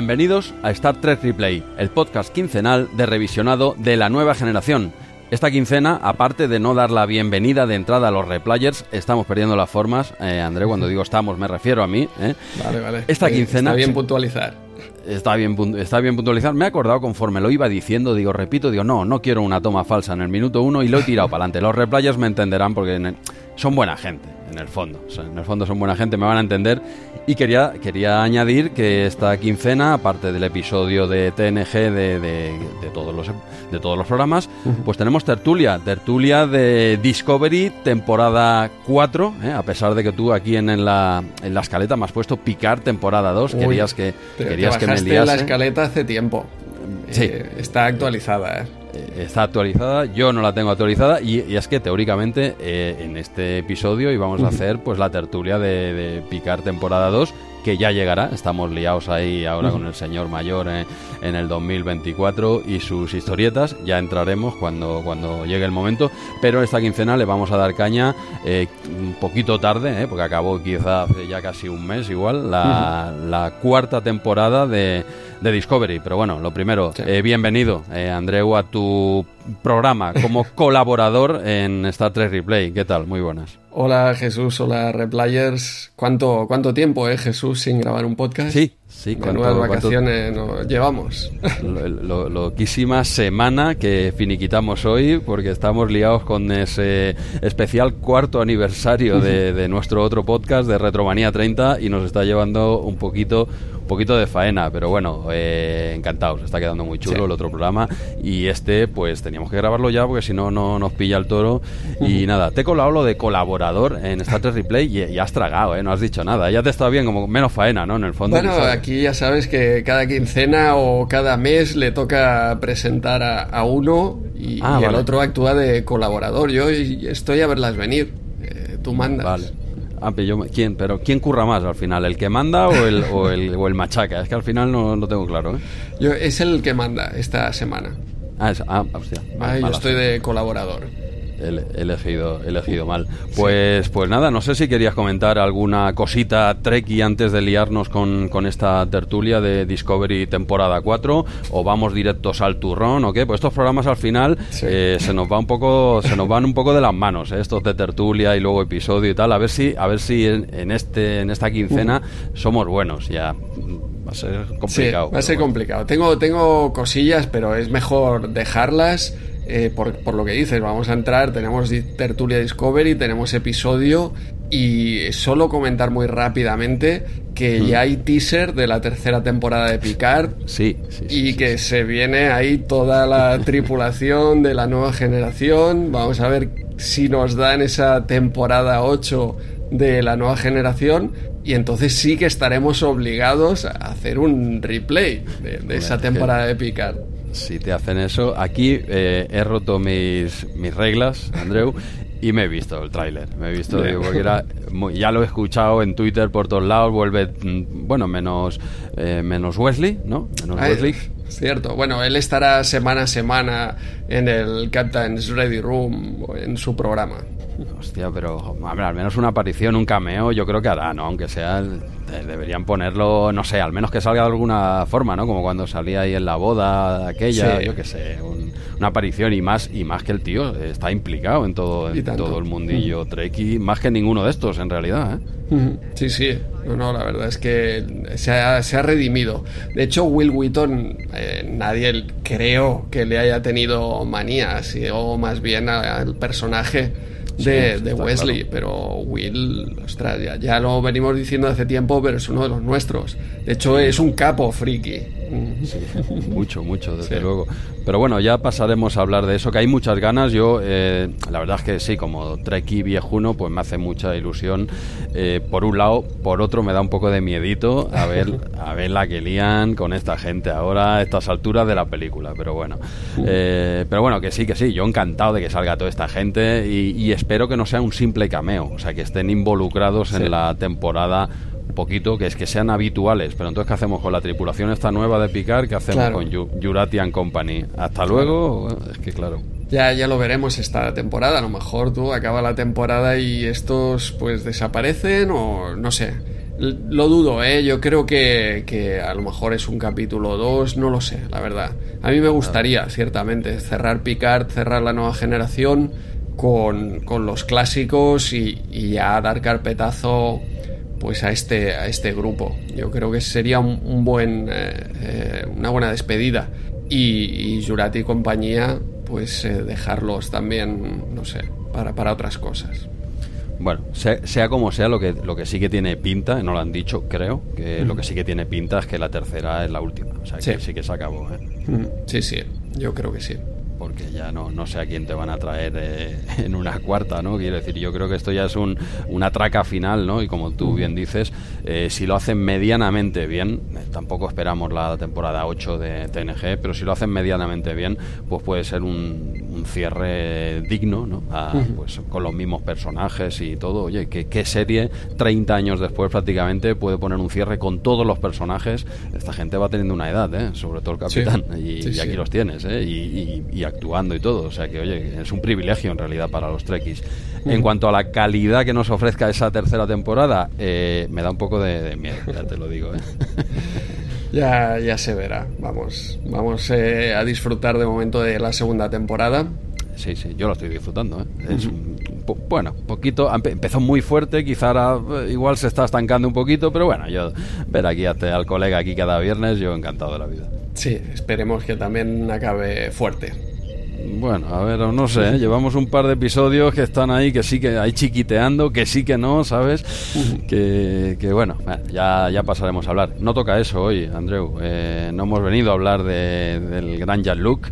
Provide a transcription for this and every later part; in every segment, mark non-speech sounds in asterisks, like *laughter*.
Bienvenidos a Star Trek Replay, el podcast quincenal de revisionado de la nueva generación. Esta quincena, aparte de no dar la bienvenida de entrada a los replayers, estamos perdiendo las formas. Eh, André, cuando digo estamos, me refiero a mí. ¿eh? Vale, vale. Esta Eh, quincena. Está bien puntualizar. Está bien, está bien puntualizar. Me he acordado conforme lo iba diciendo, digo, repito, digo, no, no quiero una toma falsa en el minuto uno y lo he tirado para adelante. Los replayers me entenderán porque son buena gente, en el fondo. En el fondo son buena gente, me van a entender. Y quería, quería añadir que esta quincena, aparte del episodio de TNG de, de- de todos, los, de todos los programas, pues tenemos tertulia. Tertulia de Discovery, temporada 4, ¿eh? a pesar de que tú aquí en, en la, en la escaleta me has puesto Picar temporada 2. Uy, querías que, querías que me liase. la escaleta hace tiempo. Sí. Eh, está actualizada, ¿eh? Eh, Está actualizada, yo no la tengo actualizada y, y es que teóricamente eh, en este episodio íbamos a hacer pues la tertulia de, de Picar temporada 2 que ya llegará, estamos liados ahí ahora con el señor mayor eh, en el 2024 y sus historietas, ya entraremos cuando, cuando llegue el momento, pero esta quincena le vamos a dar caña eh, un poquito tarde, eh, porque acabó quizá hace ya casi un mes igual, la, la cuarta temporada de, de Discovery, pero bueno, lo primero, Sí. bienvenido, Andreu, a tu programa como *laughs* colaborador en Star Trek Replay. ¿Qué tal? Muy buenas. Hola Jesús, hola Replayers. ¿Cuánto, ¿Cuánto tiempo, eh, Jesús, sin grabar un podcast? Sí, sí, cuánto- cuánto- vacaciones nos llevamos. *laughs* Lo, lo- loquísima semana que finiquitamos hoy porque estamos liados con ese especial cuarto aniversario de, de nuestro otro podcast de Retromanía 30 y nos está llevando un poquito poquito de faena, pero bueno, eh, encantados, está quedando muy chulo Sí. el otro programa y este pues teníamos que grabarlo ya porque si no no nos pilla el toro y nada, te he colado lo de colaborador en Star Trek Replay y, y has tragado, ¿eh? no has dicho nada, ya te está bien como menos faena, ¿no? En el fondo. Bueno, aquí ya sabes que cada quincena o cada mes le toca presentar a, a uno y, Ah, y el otro actúa de colaborador. Yo estoy a verlas venir. Eh, tú mandas. Vale. Ah, pero yo- ¿quién, pero ¿quién curra más al final? ¿El que manda o el, o *laughs* el, o el machaca? Es que al final no lo tengo claro, ¿eh? Yo, es el que manda esta semana. Ah, es- ah, hostia. Ah, yo estoy de colaborador. He elegido, elegido mal. Pues, pues nada, no sé si querías comentar alguna cosita Treki antes de liarnos con, con esta tertulia de Discovery temporada 4 o vamos directos al turrón o qué. Pues estos programas al final Sí. eh, se nos va un poco, se nos van un poco de las manos, ¿eh? estos de tertulia y luego episodio y tal. A ver si, a ver si en, en este, en esta quincena somos buenos. Ya va a ser complicado. Sí, va a ser bueno. complicado. Tengo, tengo cosillas, pero es mejor dejarlas eh, por, por lo que dices. Vamos a entrar, tenemos tertulia Discovery, tenemos episodio y solo comentar muy rápidamente que ya hay teaser de la tercera temporada de Picard Sí, sí, y sí, que se viene ahí toda la *laughs* tripulación de la nueva generación. Vamos a ver si nos dan esa temporada 8 de la nueva generación. Y entonces sí que estaremos obligados a hacer un replay de, de esa temporada de Picard. Si te hacen eso, aquí eh, he roto mis, mis reglas, Andreu, y me he visto el tráiler. Me he visto, digo, porque era muy- ya lo he escuchado en Twitter por todos lados. Vuelve, mm, bueno, menos eh, menos Wesley, ¿no? Menos Ay, Wesley. Cierto. Bueno, él estará semana a semana en el Captain's Ready Room en su programa. Hostia, pero al menos una aparición, un cameo, yo creo que hará, ¿no? Aunque sea, de- deberían ponerlo, no sé, al menos que salga de alguna forma, ¿no? Como cuando salía ahí en la boda aquella, Sí. yo qué sé, un- una aparición y más y más que el tío está implicado en todo, en todo el mundillo Treki, más que ninguno de estos en realidad, ¿eh? Sí, sí. No, no, la verdad es que se ha, se ha redimido. De hecho, Will Wheaton, eh, nadie creo que le haya tenido manía, o más bien al personaje de, de Wesley. claro. Pero Will, ostras, ya, ya lo venimos diciendo hace tiempo, pero es uno de los nuestros. De hecho, es un capo friki. *laughs* Mucho, mucho, desde Sí. luego. Pero bueno, ya pasaremos a hablar de eso, que hay muchas ganas. Yo, eh, la verdad es que sí, como Treki viejuno, pues me hace mucha ilusión. Eh, por un lado, por otro me da un poco de miedito a ver, *laughs* a ver la que lían con esta gente ahora, a estas alturas de la película. Pero bueno, Eh, pero bueno, que sí, que sí. Yo encantado de que salga toda esta gente y, y espero que no sea un simple cameo, o sea, que estén involucrados Sí. en la temporada poquito, que es que sean habituales. Pero entonces, ¿qué hacemos con la tripulación esta nueva de Picard? ¿Qué hacemos Claro. con Yu- Juratian Company? Hasta luego. Es que claro. Ya, ya lo veremos esta temporada. A lo mejor tú acaba la temporada y estos pues desaparecen o no sé. Lo dudo, ¿eh? Yo creo que, que a lo mejor es un capítulo 2, no lo sé, la verdad. A mí me gustaría, ciertamente, cerrar Picard, cerrar la nueva generación con, con los clásicos y, y, ya dar carpetazo pues a este, a este grupo. Yo creo que sería un, un buen, eh, eh, una buena despedida. Y, y Jurati y compañía, pues eh, dejarlos también, no sé, para, para otras cosas. Bueno, sea, sea, como sea, lo que, lo que sí que tiene pinta, no lo han dicho, creo, que mm. lo que sí que tiene pinta es que la tercera es la última. O sea, que sí, sí que se acabó. ¿eh? Mm. Sí, sí, yo creo que sí porque ya no, no sé a quién te van a traer eh, *laughs* en una cuarta, ¿no? Quiero decir, yo creo que esto ya es un, una traca final, ¿no? Y como tú bien dices, eh, si lo hacen medianamente bien, eh, tampoco esperamos la temporada 8 de TNG, pero si lo hacen medianamente bien, pues puede ser un, un cierre digno, ¿no? A, pues con los mismos personajes y todo. Oye, ¿qué, ¿qué, serie 30 años después prácticamente puede poner un cierre con todos los personajes? Esta gente va teniendo una edad, ¿eh? Sobre todo el capitán. Sí. Y, sí, y, aquí sí. los tienes, ¿eh? Y, y, y actuando y todo. O sea que, oye, es un privilegio en realidad para los Trekkies. En cuanto a la calidad que nos ofrezca esa tercera temporada, eh, me da un poco de, de, miedo, ya te lo digo. ¿eh? *laughs* ya, ya se verá. Vamos, vamos eh, a disfrutar de momento de la segunda temporada. Sí, sí, yo lo estoy disfrutando. ¿eh? Es un, po bueno, poquito, empezó muy fuerte, quizá ahora eh, igual se está estancando un poquito, pero bueno, yo ver aquí a, al colega aquí cada viernes, yo encantado de la vida. Sí, esperemos que también acabe fuerte. Bueno, a ver, no sé, ¿eh? llevamos un par de episodios que están ahí, que sí que hay chiquiteando, que sí que no, ¿sabes? Que, que bueno, ya, ya pasaremos a hablar. No toca eso hoy, Andreu. Eh, no hemos venido a hablar de, del gran Jean-Luc.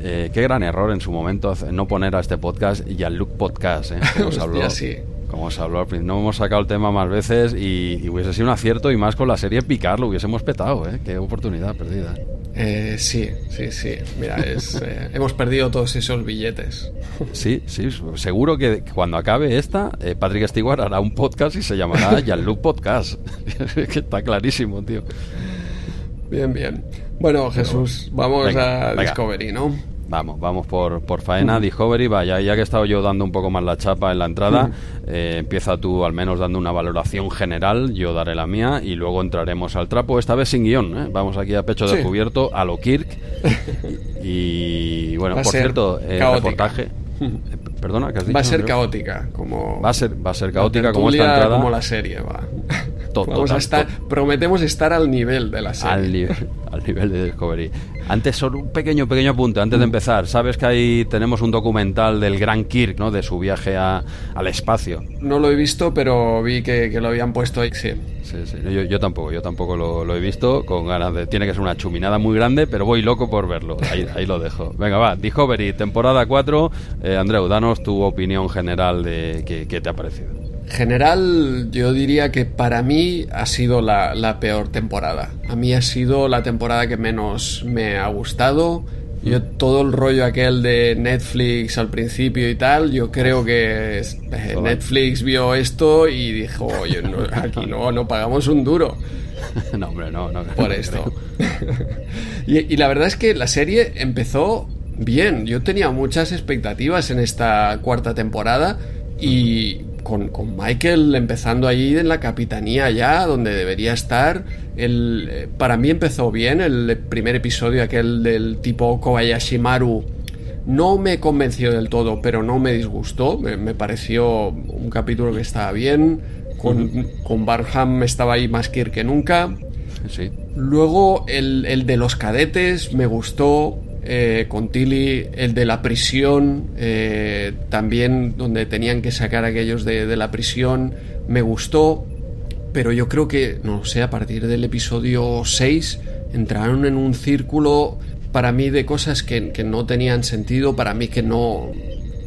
Eh, qué gran error en su momento no poner a este podcast Jean-Luc Podcast, ¿eh? Como se *laughs* habló. sí. Como se habló al principio, no hemos sacado el tema más veces y, y, hubiese sido un acierto y más con la serie Picar, lo hubiésemos petado, ¿eh? Qué oportunidad perdida. Eh, sí, sí, sí. Mira, es, *laughs* eh, hemos perdido todos esos billetes. Sí, sí. Seguro que cuando acabe esta, eh, Patrick Stewart hará un podcast y se llamará *laughs* Jean-Luc Podcast. *laughs* que está clarísimo, tío. Bien, bien. Bueno, Jesús, vamos venga, a venga. Discovery, ¿no? Vamos, vamos por, por faena. Discovery, vaya, ya que he estado yo dando un poco más la chapa en la entrada, eh, empieza tú al menos dando una valoración general, yo daré la mía y luego entraremos al trapo, esta vez sin guion, ¿eh? vamos aquí a pecho sí. descubierto, a lo Kirk. *laughs* y, bueno, por cierto, eh, reportaje. *laughs* Perdona, ¿qué has dicho? Va a ser caótica, como. Va a ser, va a ser caótica como esta entrada. Como la serie, va. Vamos a estar, prometemos estar al nivel de la serie. Al nivel, *laughs* al nivel de Discovery. Antes, solo un pequeño, pequeño apunte, antes de Mm. empezar. Sabes que ahí tenemos un documental del gran Kirk, ¿no? De su viaje a, al espacio. No lo he visto, pero vi que, que lo habían puesto ahí, sí. Sí, sí. Yo, yo, tampoco, yo tampoco lo, lo, he visto con ganas de... Tiene que ser una chuminada muy grande, pero voy loco por verlo. Ahí, ahí lo dejo. Venga, va. Discovery, temporada 4. Eh, Andreu, danos tu opinión general de qué, qué te ha parecido general yo diría que para mí ha sido la, la, peor temporada. A mí ha sido la temporada que menos me ha gustado. Yo todo el rollo aquel de Netflix al principio y tal, yo creo que eh, Netflix vio esto y dijo, oye, no, *laughs* aquí no, no pagamos un duro. *laughs* no, hombre, no, no. Por no esto. *laughs* y, y la verdad es que la serie empezó bien. Yo tenía muchas expectativas en esta cuarta temporada y con, con, Michael empezando allí en la capitanía ya, donde debería estar. El, eh, para mí empezó bien el primer episodio, aquel del tipo Kobayashi Maru. No me convenció del todo, pero no me disgustó. Me, me pareció un capítulo que estaba bien. Con, Barham estaba ahí más Kirk que nunca. Sí. Luego el, el de los cadetes me gustó eh, con Tilly, el de la prisión, eh, también donde tenían que sacar a aquellos de, la prisión, me gustó, pero yo creo que, no sé, a partir del episodio 6 entraron en un círculo para mí de cosas que, que no tenían sentido, para mí que no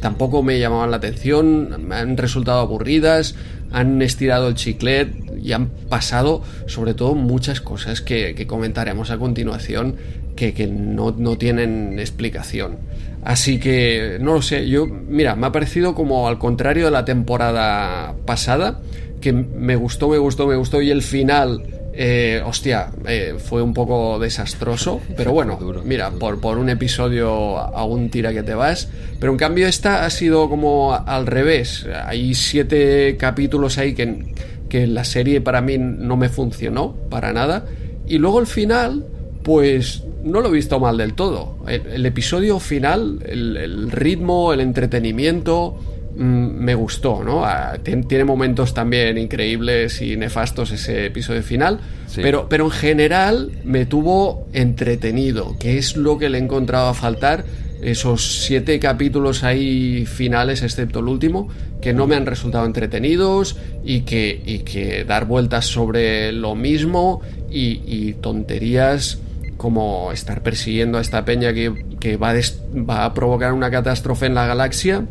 tampoco me llamaban la atención, me han resultado aburridas, han estirado el chiclet y han pasado sobre todo muchas cosas que comentaremos a continuación que, que no, no, tienen explicación. Así que, no lo sé, yo, mira, me ha parecido como al contrario de la temporada pasada, que me gustó, me gustó, me gustó, y el final, eh, hostia, eh, fue un poco desastroso, *laughs* pero bueno, mira, por, por un episodio aún tira que te vas, pero en cambio esta ha sido como al revés, hay siete capítulos ahí que que la serie para mí no me funcionó para nada. Y luego el final, pues no lo he visto mal del todo. El, episodio final, el, ritmo, el entretenimiento, mm, me gustó, ¿no? Ah, tiene momentos también increíbles y nefastos ese episodio final, pero, pero en general me tuvo entretenido, que es lo que le he encontrado a faltar esos siete capítulos ahí finales, excepto el último, que no me han resultado entretenidos y que, que dar vueltas sobre lo mismo y, tonterías como estar persiguiendo a esta peña que, va, va, a provocar una catástrofe en la galaxia,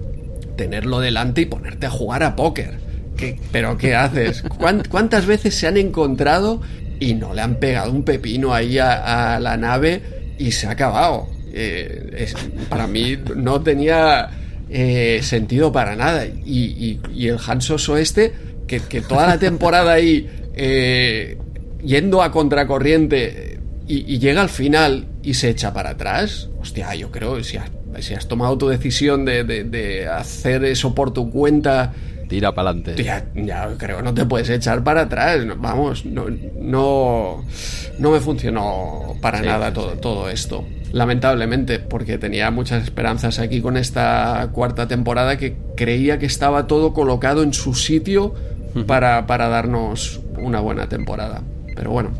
tenerlo delante y ponerte a jugar a póker. ¿Pero qué haces? ¿Cuántas veces se han encontrado y no le han pegado un pepino ahí a la nave y se ha acabado? Eh, para mí no tenía eh, sentido para nada. Y, el Hansos Oeste, que, toda la temporada ahí eh, yendo a contracorriente y, llega al final y se echa para atrás, hostia, yo creo, si has, si has tomado tu decisión de, hacer eso por tu cuenta tira para adelante. Ya, ya, creo, no te puedes echar para atrás. Vamos, no, no, no me funcionó para nada todo, todo esto lamentablemente, porque tenía muchas esperanzas aquí con esta cuarta temporada que creía que estaba todo colocado en su sitio para, darnos una buena temporada. Pero bueno,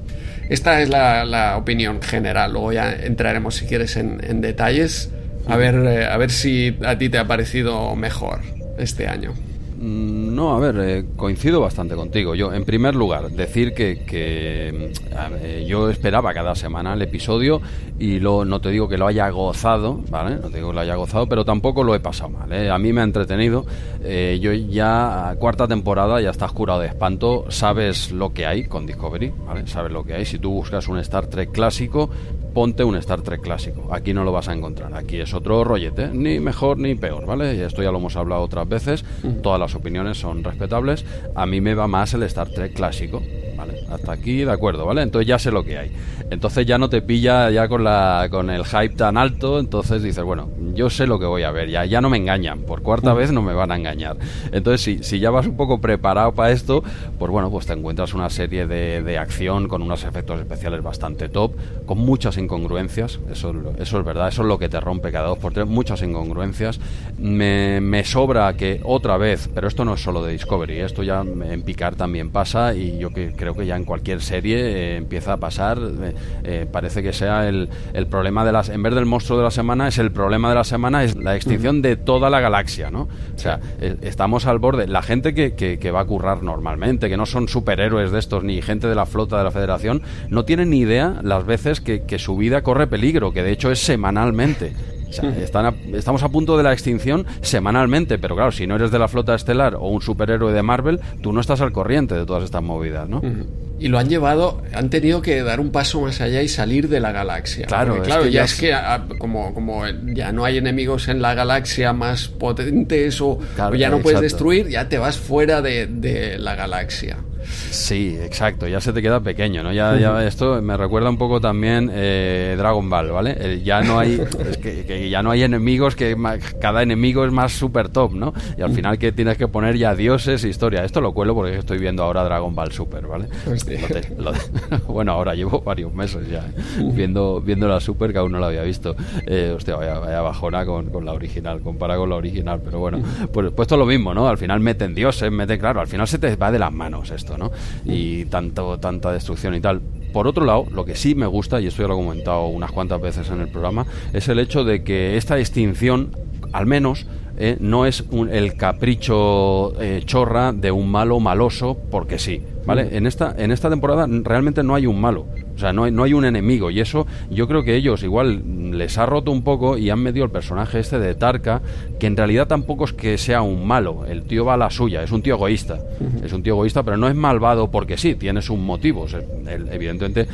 esta es la, opinión general. Luego ya entraremos, si quieres, en, detalles. A ver, eh, a ver si a ti te ha parecido mejor este año. Mm, no, a ver, eh, coincido bastante contigo. Yo, en primer lugar, decir que, mm, yo esperaba cada semana el episodio y lo, no te digo que lo haya gozado, ¿vale? No te digo que lo haya gozado, pero tampoco lo he pasado mal. ¿eh? A mí me ha entretenido. Eh, yo ya, cuarta temporada, ya estás curado de espanto. Sabes lo que hay con Discovery, ¿vale? Sabes lo que hay. Si tú buscas un Star Trek clásico, ponte un Star Trek clásico. Aquí no lo vas a encontrar. Aquí es otro rollete, ni mejor ni peor, ¿vale? Esto ya lo hemos hablado otras veces. Todas las opiniones son respetables. A mí me va más el Star Trek clásico, ¿vale? Hasta aquí, de acuerdo, ¿vale? Entonces ya sé lo que hay. Entonces ya no te pilla ya con la con el hype tan alto, entonces dices, bueno, yo sé lo que voy a ver, ya, ya no me engañan, por cuarta vez no me van a engañar. Entonces, si, si ya vas un poco preparado para esto, pues bueno, pues te encuentras una serie de, de acción con unos efectos especiales bastante top, con muchas incongruencias, eso, eso es verdad, eso es lo que te rompe cada dos por tres, muchas incongruencias. Me, me sobra que otra vez, pero esto no es solo de Discovery, esto ya en Picar también pasa y yo que, creo que ya en cualquier serie eh, empieza a pasar. Eh, eh, parece que sea el, el, problema de las. En vez del monstruo de la semana, es el problema de la semana, es la extinción de toda la galaxia, ¿no? O sea, estamos al borde. La gente que, que, va a currar normalmente, que no son superhéroes de estos, ni gente de la flota de la Federación, no tienen ni idea las veces que, que su vida corre peligro, que de hecho es semanalmente. O sea, están estamos a punto de la extinción semanalmente, pero claro, si no eres de la flota estelar o un superhéroe de Marvel, tú no estás al corriente de todas estas movidas, ¿no? y lo han llevado, han tenido que dar un paso más allá y salir de la galaxia. Claro, claro, ya, es que como, como ya no hay enemigos en la galaxia más potentes o, ya no puedes destruir, ya te vas fuera de, de la galaxia. Sí, exacto, ya se te queda pequeño, ¿no? Ya, ya esto me recuerda un poco también eh, Dragon Ball, ¿vale? Eh, ya no hay *laughs* es que, ya no hay enemigos que cada enemigo es más super top, ¿no? Y al final que tienes que poner ya dioses, historia. Esto lo cuelo porque estoy viendo ahora Dragon Ball Super, ¿vale? *laughs* bueno, ahora llevo varios meses ya ¿eh? viendo viendo la Super que aún no la había visto. hostia, vaya, vaya bajona con, con, la original, compara con la original, pero bueno, pues puesto lo mismo, ¿no? Al final meten dioses, meten, claro, al final se te va de las manos esto. Y tanto, tanta destrucción y tal. Por otro lado, lo que sí me gusta, y esto ya lo he comentado unas cuantas veces en el programa, es el hecho de que esta extinción, al menos, eh, no es el capricho eh, chorra de un malo maloso porque sí. ¿Vale? En esta, en esta temporada realmente no hay un malo. O sea, no hay, no hay un enemigo. Y eso yo creo que ellos igual les ha roto un poco y han medido el personaje este de Tarka, que en realidad tampoco es que sea un malo. El tío va a la suya, es un tío egoísta. Es un tío egoísta, pero no es malvado porque sí, tienes un motivo. evidentemente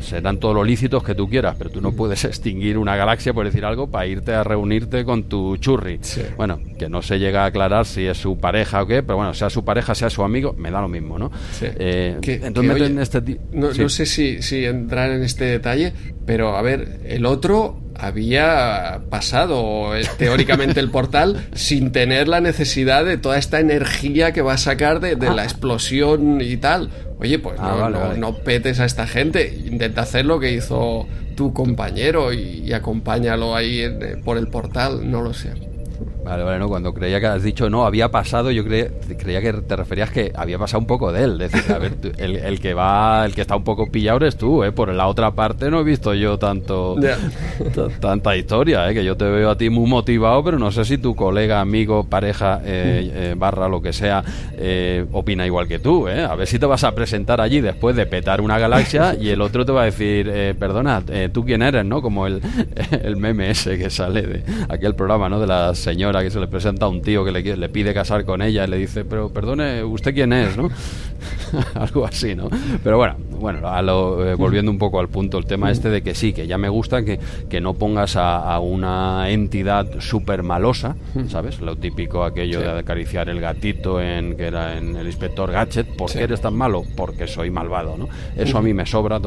serán todos los lícitos que tú quieras, pero tú no puedes extinguir una galaxia, por decir algo, para irte a reunirte con tu churri. Bueno, que no se llega a aclarar si es su pareja o qué, pero bueno, sea su pareja, sea su amigo, me da lo mismo, ¿no? Eh, entonces este no, sé si sí, entrar en este detalle, pero a ver, el otro había pasado teóricamente el portal *laughs* sin tener la necesidad de toda esta energía que va a sacar de, la ah. explosión y tal. Oye, pues ah, no, no, petes a esta gente, intenta hacer lo que hizo tu compañero y, acompáñalo ahí eh, por el portal, no lo sé. Vale, vale, no, cuando creía que has dicho no, había pasado, yo creía que te referías que había pasado un poco de él. Es decir, a ver, el, que va, el que está un poco pillado eres tú, ¿eh? Por la otra parte no he visto yo tanto, tanta historia, ¿eh? Que yo te veo a ti muy motivado, pero no sé si tu colega, amigo, pareja, eh, eh, barra, lo que sea, eh, opina igual que tú, ¿eh? A ver si te vas a presentar allí después de petar una galaxia *laughs* y el otro te va a decir, perdona, ¿tú quién eres, no? Como el, *laughs* el meme ese que sale de aquel programa, ¿no? De la señora que se le presenta a un tío que le, le pide casar con ella y le dice, pero perdone, ¿usted quién es? ¿no? *laughs* Algo así, ¿no? Pero bueno, bueno, a lo, eh, volviendo un poco al punto, el tema este de que sí, que ya me gusta que, que no pongas a, una entidad súper malosa, ¿sabes? Lo típico aquello de acariciar el gatito en que era en el inspector Gadget, ¿por qué eres tan malo? Porque soy malvado, ¿no? Eso a mí me sobra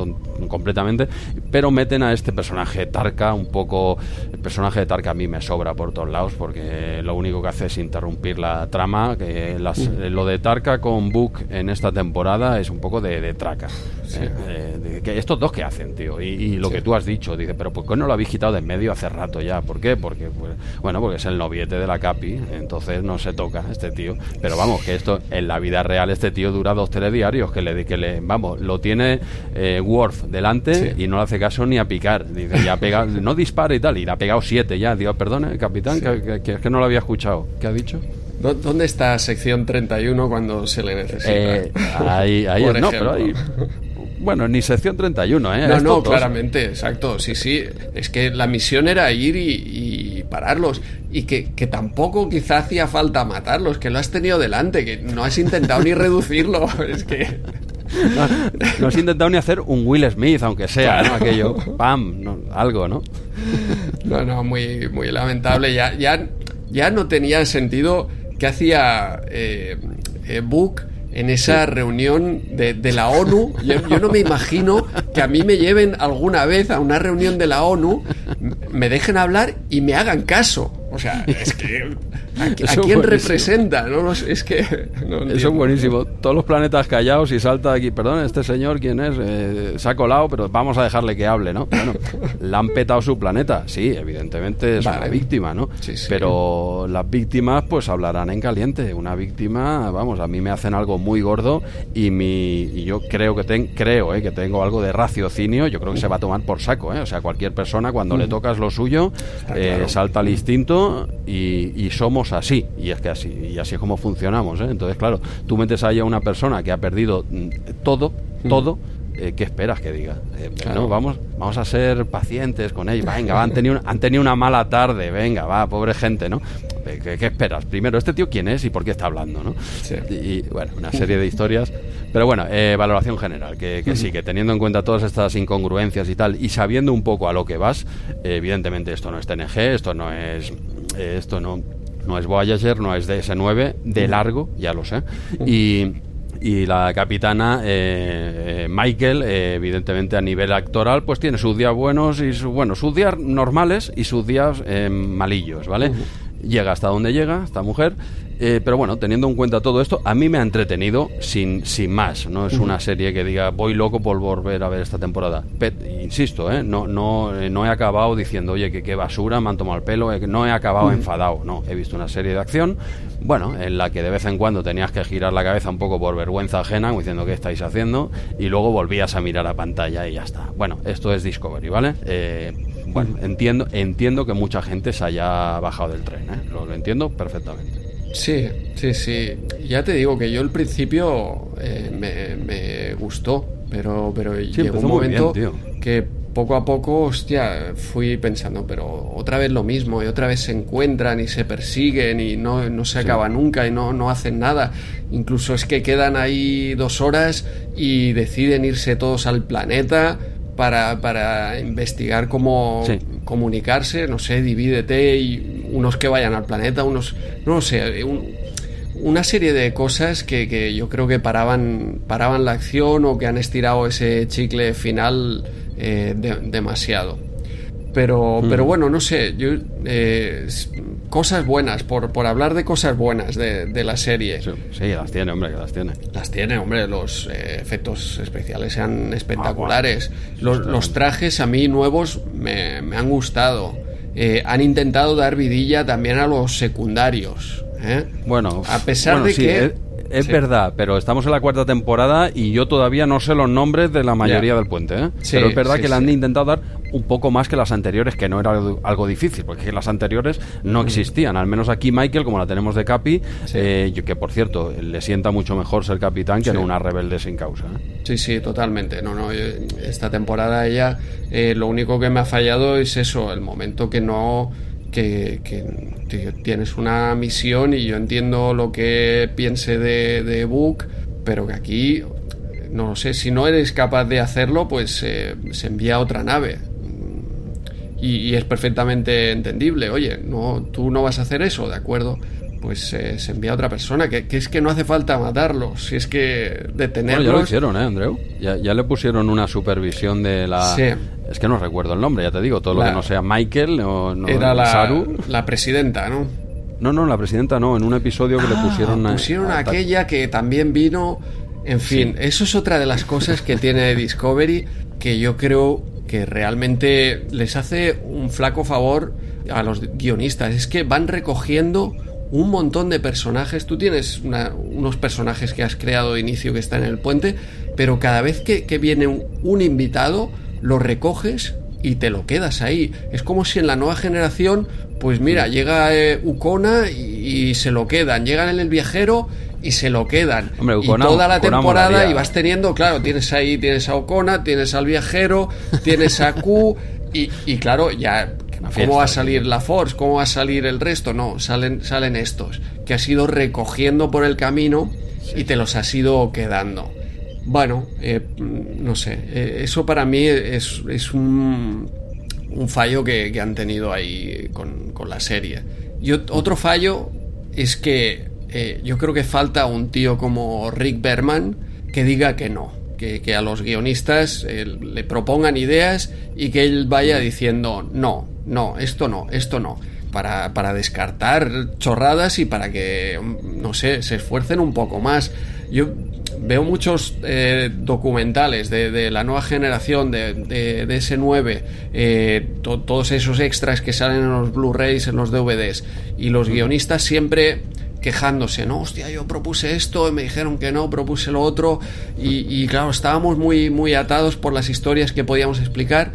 completamente, pero meten a este personaje Tarka un poco, el personaje de Tarka a mí me sobra por todos lados porque lo único que hace es interrumpir la trama, que lo de Tarka con Book en esta temporada es un poco de, de traca. Eh, que estos dos que hacen, tío. Y, lo que tú has dicho, dice, pero ¿por qué no lo habéis quitado de en medio hace rato ya? ¿Por qué? Porque, pues, bueno, porque es el noviete de la Capi, entonces no se toca este tío. Pero vamos, que esto en la vida real este tío dura dos telediarios, que le, que le vamos, lo tiene eh, Worf delante y no le hace caso ni a picar. Dice, ya pega, *laughs* no dispara y tal, y le ha pegado siete ya. Digo, perdone, capitán, que, es que no lo había escuchado. ¿Qué ha dicho? ¿Dónde está sección 31 cuando se le necesita? Eh, ahí, ahí no, pero ahí, bueno, ni sección 31, ¿eh? No, no, claramente, exacto. Sí, sí. Es que la misión era ir y, pararlos. Y que, tampoco quizá hacía falta matarlos, que lo has tenido delante, que no has intentado ni reducirlo. *laughs* Es que. No, has intentado ni hacer un Will Smith, aunque sea, ¿no? Aquello, pam, algo, ¿no? No, no, muy, muy lamentable. Ya, ya, ya no tenía sentido que hacía eh, eh Book en esa reunión de, de, la ONU. Yo, no me imagino que a mí me lleven alguna vez a una reunión de la ONU, me dejen hablar y me hagan caso. O sea, es que ¿A, *laughs* quién representa? No, es que. Eso es buenísimo. Todos los planetas callados y salta aquí. Perdón, este señor, ¿quién es? Eh, se ha colado, pero vamos a dejarle que hable, ¿no? Bueno, le han petado su planeta. Sí, evidentemente es una víctima, ¿no? Pero las víctimas, pues hablarán en caliente. Una víctima, vamos, a mí me hacen algo muy gordo y, mi, y yo creo que, ten, creo, eh, que tengo algo de raciocinio. Yo creo que se va a tomar por saco, ¿eh? O sea, cualquier persona, cuando le tocas lo suyo, eh, salta al instinto y, y somos así, y es que así, y así es como funcionamos. ¿eh? Entonces, claro, tú metes ahí a una persona que ha perdido mm, todo, todo, eh, ¿qué esperas que diga? Eh, vamos, vamos a ser pacientes con ellos. Venga, han, tenido, han tenido una mala tarde, venga, va, pobre gente, ¿no? ¿Qué, esperas? Primero, ¿este tío quién es y por qué está hablando, no? Y, bueno, una serie de historias. Pero bueno, valoración general, que, sí, que teniendo en cuenta todas estas incongruencias y tal, y sabiendo un poco a lo que vas, evidentemente esto no es TNG, esto no es... esto no no es Voyager, no es DS9, de largo, ya lo sé. Y, y la capitana eh, eh, Michael, eh, evidentemente a nivel actoral, pues tiene sus días buenos y sus, bueno, sus días normales y sus días malillos, ¿vale? Llega hasta donde llega esta mujer eh, pero bueno, teniendo en cuenta todo esto, a mí me ha entretenido sin, sin más. No es una serie que diga voy loco por volver a ver esta temporada. insisto, ¿eh? no, no, eh, no he acabado diciendo, oye, que qué basura, me han tomado el pelo. No he acabado enfadado. No, he visto una serie de acción, bueno, en la que de vez en cuando tenías que girar la cabeza un poco por vergüenza ajena, diciendo qué estáis haciendo, y luego volvías a mirar a pantalla y ya está. Bueno, esto es Discovery, ¿vale? bueno, entiendo, entiendo que mucha gente se haya bajado del tren, lo entiendo perfectamente. Sí, sí, sí. Ya te digo que yo al principio eh, me, gustó, pero, pero llegó un momento que poco a poco, hostia, fui pensando, pero otra vez lo mismo, y otra vez se encuentran y se persiguen y no, no se acaba nunca y no, no hacen nada. Incluso es que quedan ahí dos horas y deciden irse todos al planeta para, para investigar cómo comunicarse, no sé, divídete y unos que vayan al planeta, unos, no sé, una serie de cosas que, que, yo creo que paraban, paraban la acción o que han estirado ese chicle final eh, demasiado. Pero, pero bueno, no sé, yo, eh, cosas buenas, por, por hablar de cosas buenas de, de la serie. Sí, sí, las tiene, hombre, que las tiene. Las tiene, hombre, los eh, efectos especiales sean espectaculares. Ah, los, los, trajes a mí nuevos me, me han gustado. Eh, han intentado dar vidilla también a los secundarios. ¿eh? Bueno, a pesar bueno, de sí, que... Es, sí. verdad, pero estamos en la cuarta temporada y yo todavía no sé los nombres de la mayoría del puente. ¿eh? Sí, pero es verdad sí, que le han intentado dar un poco más que las anteriores, que no era algo- algo difícil, porque las anteriores no existían. Al menos aquí Michael, como la tenemos de Capi, eh, yo- que por cierto, le sienta mucho mejor ser capitán que no una rebelde sin causa. ¿eh? Sí, sí, totalmente. No, no, eh, esta temporada ella eh, lo único que me ha fallado es eso, el momento que no que, que, que tienes una misión y yo entiendo lo que piense de, de Book, pero que aquí no lo sé, si no eres capaz de hacerlo, pues eh, se envía otra nave. Y, y es perfectamente entendible. Oye, no, tú no vas a hacer eso, ¿de acuerdo? Pues eh, se envía otra persona, que, que es que no hace falta matarlos, si es que Bueno, detenerlos. ya lo hicieron, ¿eh, Andreu? Ya, ya le pusieron una supervisión de la... Sí. Es que no recuerdo el nombre, ya te digo, todo lo que no sea Michael o no, Era la, Saru. la presidenta, ¿no? No, no, la presidenta no, en un episodio que le Ah, pusieron... a- pusieron a- aquella que también vino. En fin, eso es otra de las cosas que tiene *laughs* Discovery que yo creo que realmente les hace un flaco favor a los guionistas. Es que van recogiendo un montón de personajes. Tú tienes una- unos personajes que has creado de inicio que están en el puente, pero cada vez que, que viene un, un invitado, lo recoges y te lo quedas ahí. Es como si en la nueva generación, pues mira, llega eh, Ukona y, y se lo quedan. Llegan en el viajero y se lo quedan. Hombre, y toda la temporada molaría. y vas teniendo, claro, tienes ahí, tienes a Ocona, tienes al viajero, tienes a Q *laughs* y, y claro, ya ¿cómo va a salir la Force? ¿Cómo va a salir el resto? No, salen, salen estos, que has ido recogiendo por el camino y te los has ido quedando. Bueno, eh, no sé, eh, eso para mí es, un, fallo que, han tenido ahí con, la serie. Y ot- otro fallo es que eh, yo creo que falta un tío como Rick Berman que diga que no, que, a los guionistas eh, le propongan ideas y que él vaya diciendo no, no, esto no, esto no. Para, para descartar chorradas y para que, no sé, se esfuercen un poco más. Yo veo muchos eh, documentales de, de la nueva generación de, de, de S9, eh, to- todos esos extras que salen en los Blu-rays, en los DVDs, y los guionistas siempre quejándose, no, hostia, yo propuse esto y me dijeron que no, propuse lo otro, y, y claro, estábamos muy, muy atados por las historias que podíamos explicar.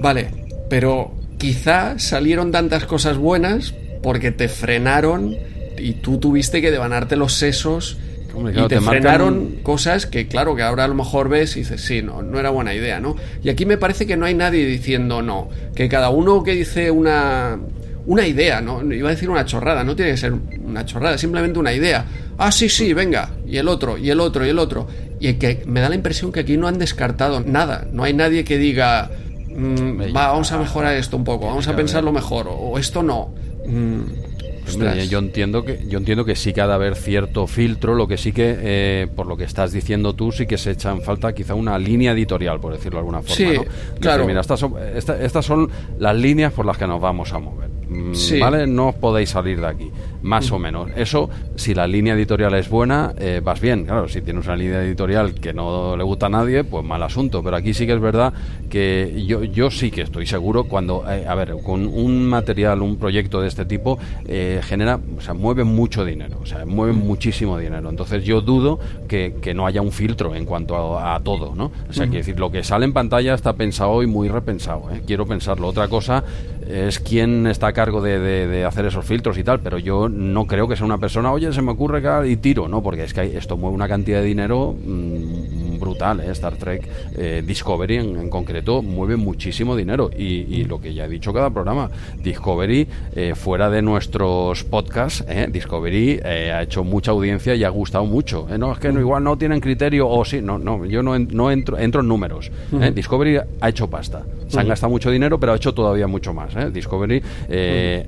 Vale, pero quizá salieron tantas cosas buenas porque te frenaron y tú tuviste que devanarte los sesos Hombre, y te, te marcan cosas que, claro, que ahora a lo mejor ves y dices, sí, no, no era buena idea, ¿no? Y aquí me parece que no hay nadie diciendo no, que cada uno que dice una, una idea, ¿no? Iba a decir una chorrada, no tiene que ser una chorrada, simplemente una idea. Ah, sí, sí, venga, y el otro, y el otro, y el otro. Y que me da la impresión que aquí no han descartado nada, no hay nadie que diga, mm, va, vamos a mejorar esto un poco, vamos a pensarlo mejor, o, o esto no. Mm, Hombre, yo entiendo que yo entiendo que sí que ha de haber cierto filtro, lo que sí que eh, por lo que estás diciendo tú sí que se echa en falta quizá una línea editorial, por decirlo de alguna forma. Sí, ¿no? Decir, claro. mira, estas son, esta- estas son las líneas por las que nos vamos a mover. Mm, Sí. ¿Vale? No os podéis salir de aquí, más o menos. Eso, si la línea editorial es buena, eh, vas bien. Claro, si tienes una línea editorial que no le gusta a nadie, pues mal asunto. Pero aquí sí que es verdad que yo, yo sí que estoy seguro cuando, eh, a ver, con un material, un proyecto de este tipo, eh, genera, o sea, mueve mucho dinero, o sea, mueve muchísimo dinero. Entonces yo dudo que, que no haya un filtro en cuanto a, a todo, ¿no? O sea, quiero decir, lo que sale en pantalla está pensado y muy repensado, ¿eh? Quiero pensarlo. Otra cosa es quién está a cargo de, de- hacer esos filtros y tal, pero yo no creo que sea una persona, oye, se me ocurre que y tiro, ¿no? Porque es que esto mueve una cantidad de dinero mm, brutal. ¿eh? Star Trek eh, Discovery en, concreto mueve muchísimo dinero y, lo que ya he dicho cada programa, Discovery eh, fuera de nuestros podcasts, Discovery ha hecho mucha audiencia y ha gustado mucho. No, es que no, igual no tienen criterio o sí, no, no, yo no, no entro, entro en números. Discovery ha hecho pasta. Se han gastado mucho dinero, pero ha hecho todavía mucho más. Discovery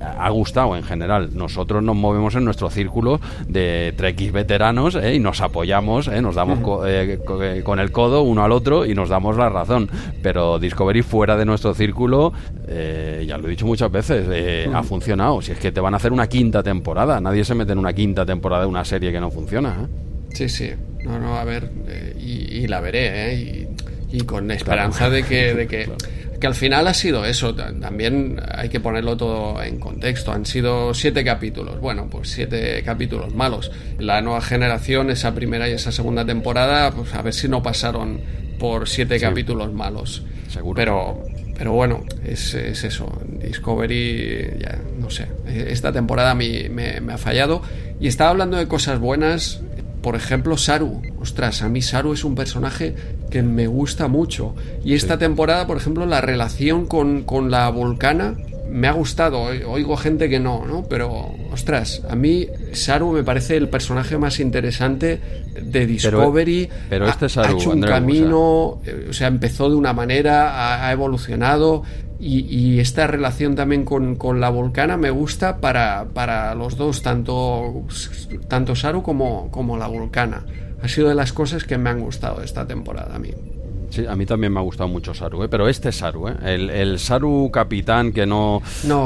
ha gustado en general. Nosotros nos movemos en nuestro círculo de Trekkies veteranos y nos apoyamos, nos damos con el codo uno al otro y nos damos la razón. Pero Discovery fuera de nuestro círculo, eh, ya lo he dicho muchas veces, eh, ha funcionado. Si es que te van a hacer una quinta temporada, nadie se mete en una quinta temporada de una serie que no funciona. ¿eh? Sí, sí. No, no, a ver, y, la veré, y, con esperanza de que, de que que al final ha sido eso, también hay que ponerlo todo en contexto, han sido siete capítulos, bueno, pues siete capítulos malos. La nueva generación, esa primera y esa segunda temporada, pues a ver si no pasaron por siete capítulos malos. Seguro. Pero, pero bueno, es, eso, Discovery, ya no sé, esta temporada a mí me, me ha fallado. Y estaba hablando de cosas buenas, por ejemplo, Saru. Ostras, a mí Saru es un personaje que me gusta mucho. Y esta temporada, por ejemplo, la relación con, con la volcana me ha gustado. Oigo gente que no, ¿no? Pero, ostras, a mí Saru me parece el personaje más interesante de Discovery. Pero, este Saru, ha, hecho un camino, eh, o sea... empezó de una manera, ha, evolucionado. Y, esta relación también con, con, la volcana me gusta para, para los dos, tanto, tanto Saru como, como la volcana ha sido de las cosas que me han gustado esta temporada a mí. Sí, a mí también me ha gustado mucho Saru, ¿eh? pero este Saru, ¿eh? el, Saru capitán que no,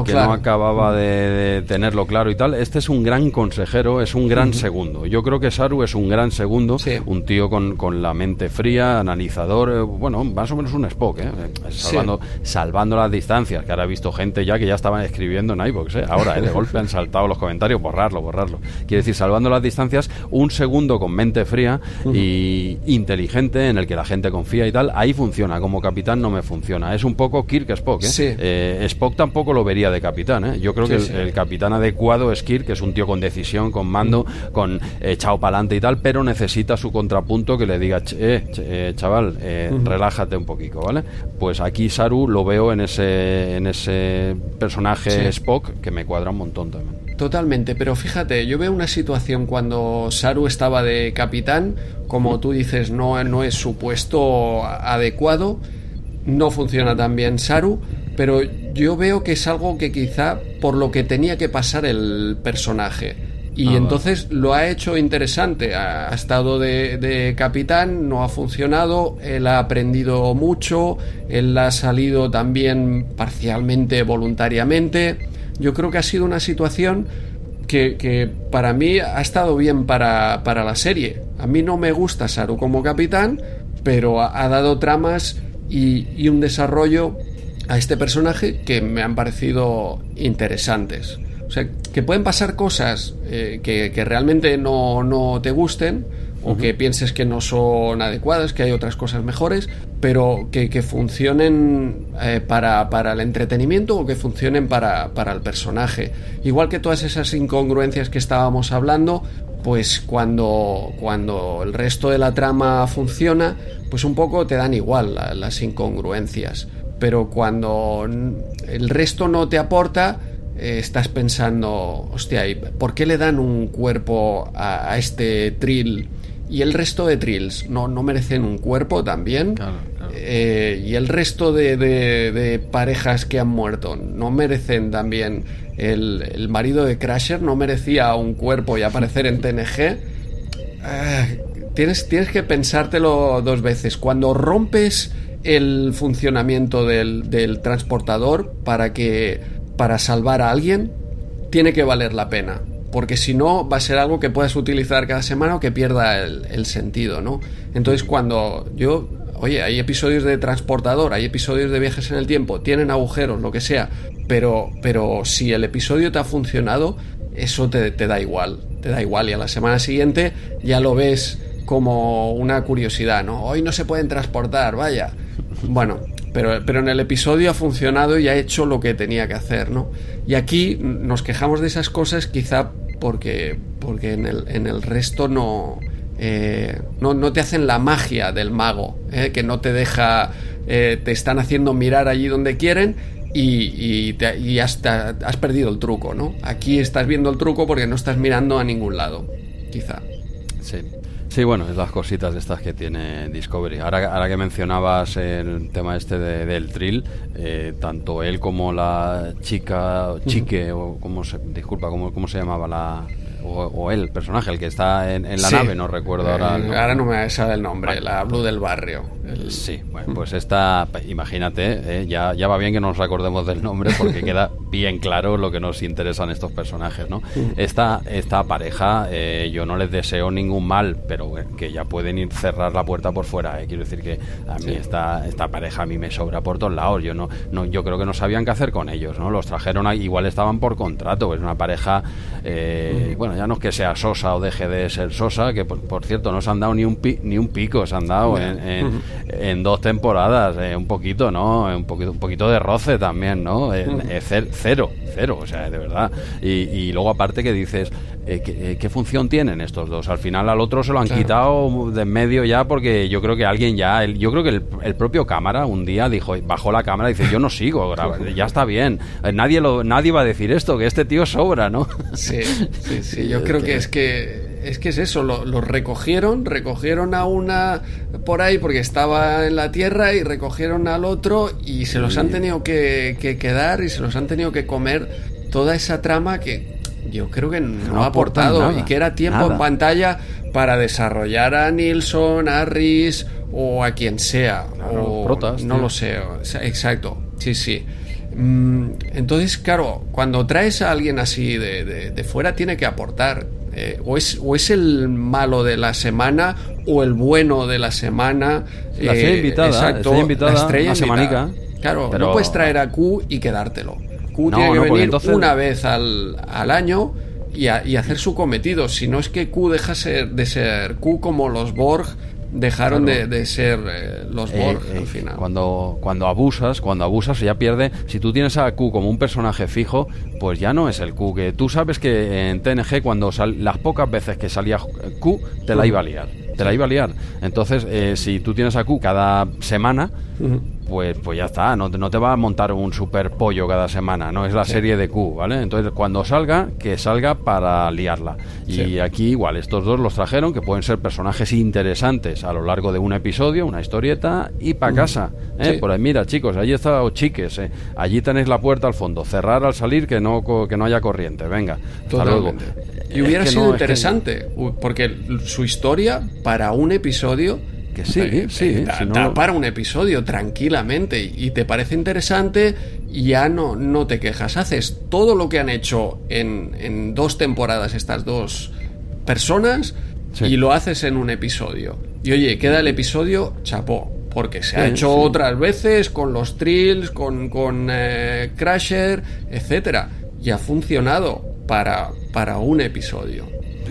que no acababa de, tenerlo claro y tal, este es un gran consejero, es un gran segundo. Yo creo que Saru es un gran segundo, un tío con, con, la mente fría, analizador, eh, bueno, más o menos un Spock, ¿eh? salvando, salvando las distancias, que ahora he visto gente ya que ya estaban escribiendo en iVoox, ¿eh? ahora de *laughs* golpe han saltado los comentarios, borrarlo, borrarlo. Quiere decir, salvando las distancias, un segundo con mente fría y inteligente en el que la gente confía y ahí funciona. Como capitán no me funciona. Es un poco Kirk Spock. ¿eh? ¿eh? Spock tampoco lo vería de capitán. ¿eh? Yo creo que el, capitán adecuado es Kirk, que es un tío con decisión, con mando, con echado para adelante y tal, pero necesita su contrapunto que le diga, eh, eh chaval, relájate un poquito, ¿vale? Pues aquí Saru lo veo en ese, en ese personaje Spock que me cuadra un montón también. Totalmente, pero fíjate, yo veo una situación cuando Saru estaba de capitán, como tú dices, no, no es su puesto adecuado, no funciona tan bien Saru, pero yo veo que es algo que quizá por lo que tenía que pasar el personaje. Y ah, entonces lo ha hecho interesante. Ha, estado de, de, capitán, no ha funcionado, él ha aprendido mucho, él ha salido también parcialmente voluntariamente yo creo que ha sido una situación que, para mí ha estado bien para, la serie. A mí no me gusta Saru como capitán, pero ha, dado tramas y, un desarrollo a este personaje que me han parecido interesantes. O sea, que pueden pasar cosas eh, que, que, realmente no, no te gusten, o que pienses que no son adecuadas, que hay otras cosas mejores, pero que, que funcionen eh, para, para, el entretenimiento o que funcionen para, para el personaje. Igual que todas esas incongruencias que estábamos hablando, pues cuando, cuando el resto de la trama funciona, pues un poco te dan igual las incongruencias. Pero cuando el resto no te aporta, eh, estás pensando, hostia, ¿por qué le dan un cuerpo a, a este trill? Y el resto de trills no, no merecen un cuerpo también. Eh, y el resto de, de, parejas que han muerto no merecen también. El, el, marido de Crasher no merecía un cuerpo y aparecer en TNG. Eh, tienes, tienes que pensártelo dos veces. Cuando rompes el funcionamiento del, del transportador para que para salvar a alguien, tiene que valer la pena porque si no va a ser algo que puedas utilizar cada semana o que pierda el, sentido, ¿no? Entonces cuando yo, oye, hay episodios de transportador, hay episodios de viajes en el tiempo, tienen agujeros, lo que sea, pero, pero si el episodio te ha funcionado, eso te, te da igual, te da igual y a la semana siguiente ya lo ves como una curiosidad, ¿no? Hoy no se pueden transportar, vaya. Bueno, pero, pero en el episodio ha funcionado y ha hecho lo que tenía que hacer, ¿no? Y aquí nos quejamos de esas cosas quizá porque, porque en, el, en el resto no, eh, no, no, te hacen la magia del mago, eh, que no te deja, eh, te están haciendo mirar allí donde quieren y, y, te, y has, has, perdido el truco, ¿no? Aquí estás viendo el truco porque no estás mirando a ningún lado, quizá. Sí. Sí, bueno, es las cositas estas que tiene Discovery. Ahora, ahora que mencionabas el tema este de, del thrill, eh, tanto él como la chica, chique, o como se, disculpa, ¿cómo, cómo se llamaba la, o, el personaje, el que está en, en la sí. nave, no recuerdo ahora. Eh, ahora no me sale el nombre, la Blue del barrio. El... Sí, bueno, pues esta, imagínate, eh, ya, ya va bien que nos acordemos del nombre porque *laughs* queda bien claro lo que nos interesan estos personajes, ¿no? Esta, esta pareja, eh, yo no les deseo ningún mal, pero que ya pueden ir cerrar la puerta por fuera, eh. quiero decir que a mí sí. esta, esta pareja a mí me sobra por todos lados, yo no, no yo creo que no sabían qué hacer con ellos, ¿no? Los trajeron, a, igual estaban por contrato, es una pareja, eh, bueno, ya no es que sea Sosa o deje de ser Sosa, que por, por cierto no se han dado ni un, pi, ni un pico, se han dado en, en, uh -huh. en dos temporadas, eh, un poquito, ¿no? Un poquito, un poquito de roce también, ¿no? Eh, uh -huh. cero, cero, o sea, de verdad. Y, y luego aparte que dices, eh, ¿qué, ¿qué, función tienen estos dos? Al final al otro se lo han claro. quitado de en medio ya porque yo creo que alguien ya, el, yo creo que el, el, propio cámara un día dijo, bajó la cámara y dice, yo no sigo, *laughs* ya está bien. Nadie, lo, nadie va a decir esto, que este tío sobra, ¿no? Sí, sí, sí, yo creo que es que es que es eso, lo, lo, recogieron, recogieron a una por ahí porque estaba en la tierra y recogieron al otro y se los han tenido que, que quedar y se los han tenido que comer toda esa trama que yo creo que no, no ha aportado nada, y que era tiempo nada. en pantalla para desarrollar a Nilsson, a Rhys o a quien sea. Claro, o, protas, no tío. lo sé, exacto, sí, sí. Mm, entonces, claro, cuando traes a alguien así de, de, de fuera, tiene que aportar. Eh, o, es, o es el malo de la semana o el bueno de la semana. La estrella eh, invitada, exacto, estrella invitada, la estrella semanica. Claro, pero... no puedes traer a Q y quedártelo. Q no, tiene que no, venir entonces... una vez al, al año y, a, y, hacer su cometido. Si no es que Q deja ser, de ser Q como los Borg dejaron claro. de, de, ser eh, los Borg eh, al final. Cuando, cuando abusas, cuando abusas ya pierde. Si tú tienes a Q como un personaje fijo, pues ya no es el Q. Que tú sabes que en TNG cuando sal, las pocas veces que salía Q te la iba a liar. Te la iba a liar. Entonces, eh, si tú tienes a Q cada semana, uh -huh pues, pues ya está, no, no, te va a montar un super pollo cada semana, no es la sí. serie de Q, ¿vale? Entonces cuando salga, que salga para liarla. Y sí. aquí igual, estos dos los trajeron, que pueden ser personajes interesantes a lo largo de un episodio, una historieta, y para casa. ¿eh? Sí. Por ahí, mira chicos, allí está o chiques, ¿eh? allí tenéis la puerta al fondo, cerrar al salir que no, que no haya corriente, venga, hasta luego. Y hubiera sido no, interesante, que... porque su historia para un episodio que sí, eh, sí. Eh, da, si no... da, para un episodio tranquilamente y te parece interesante, ya no, no te quejas. Haces todo lo que han hecho en, en dos temporadas estas dos personas sí. y lo haces en un episodio. Y oye, queda el episodio chapó. Porque se ha sí, hecho otras veces con los Trills, con, con eh, Crasher, etcétera Y ha funcionado para, para un episodio.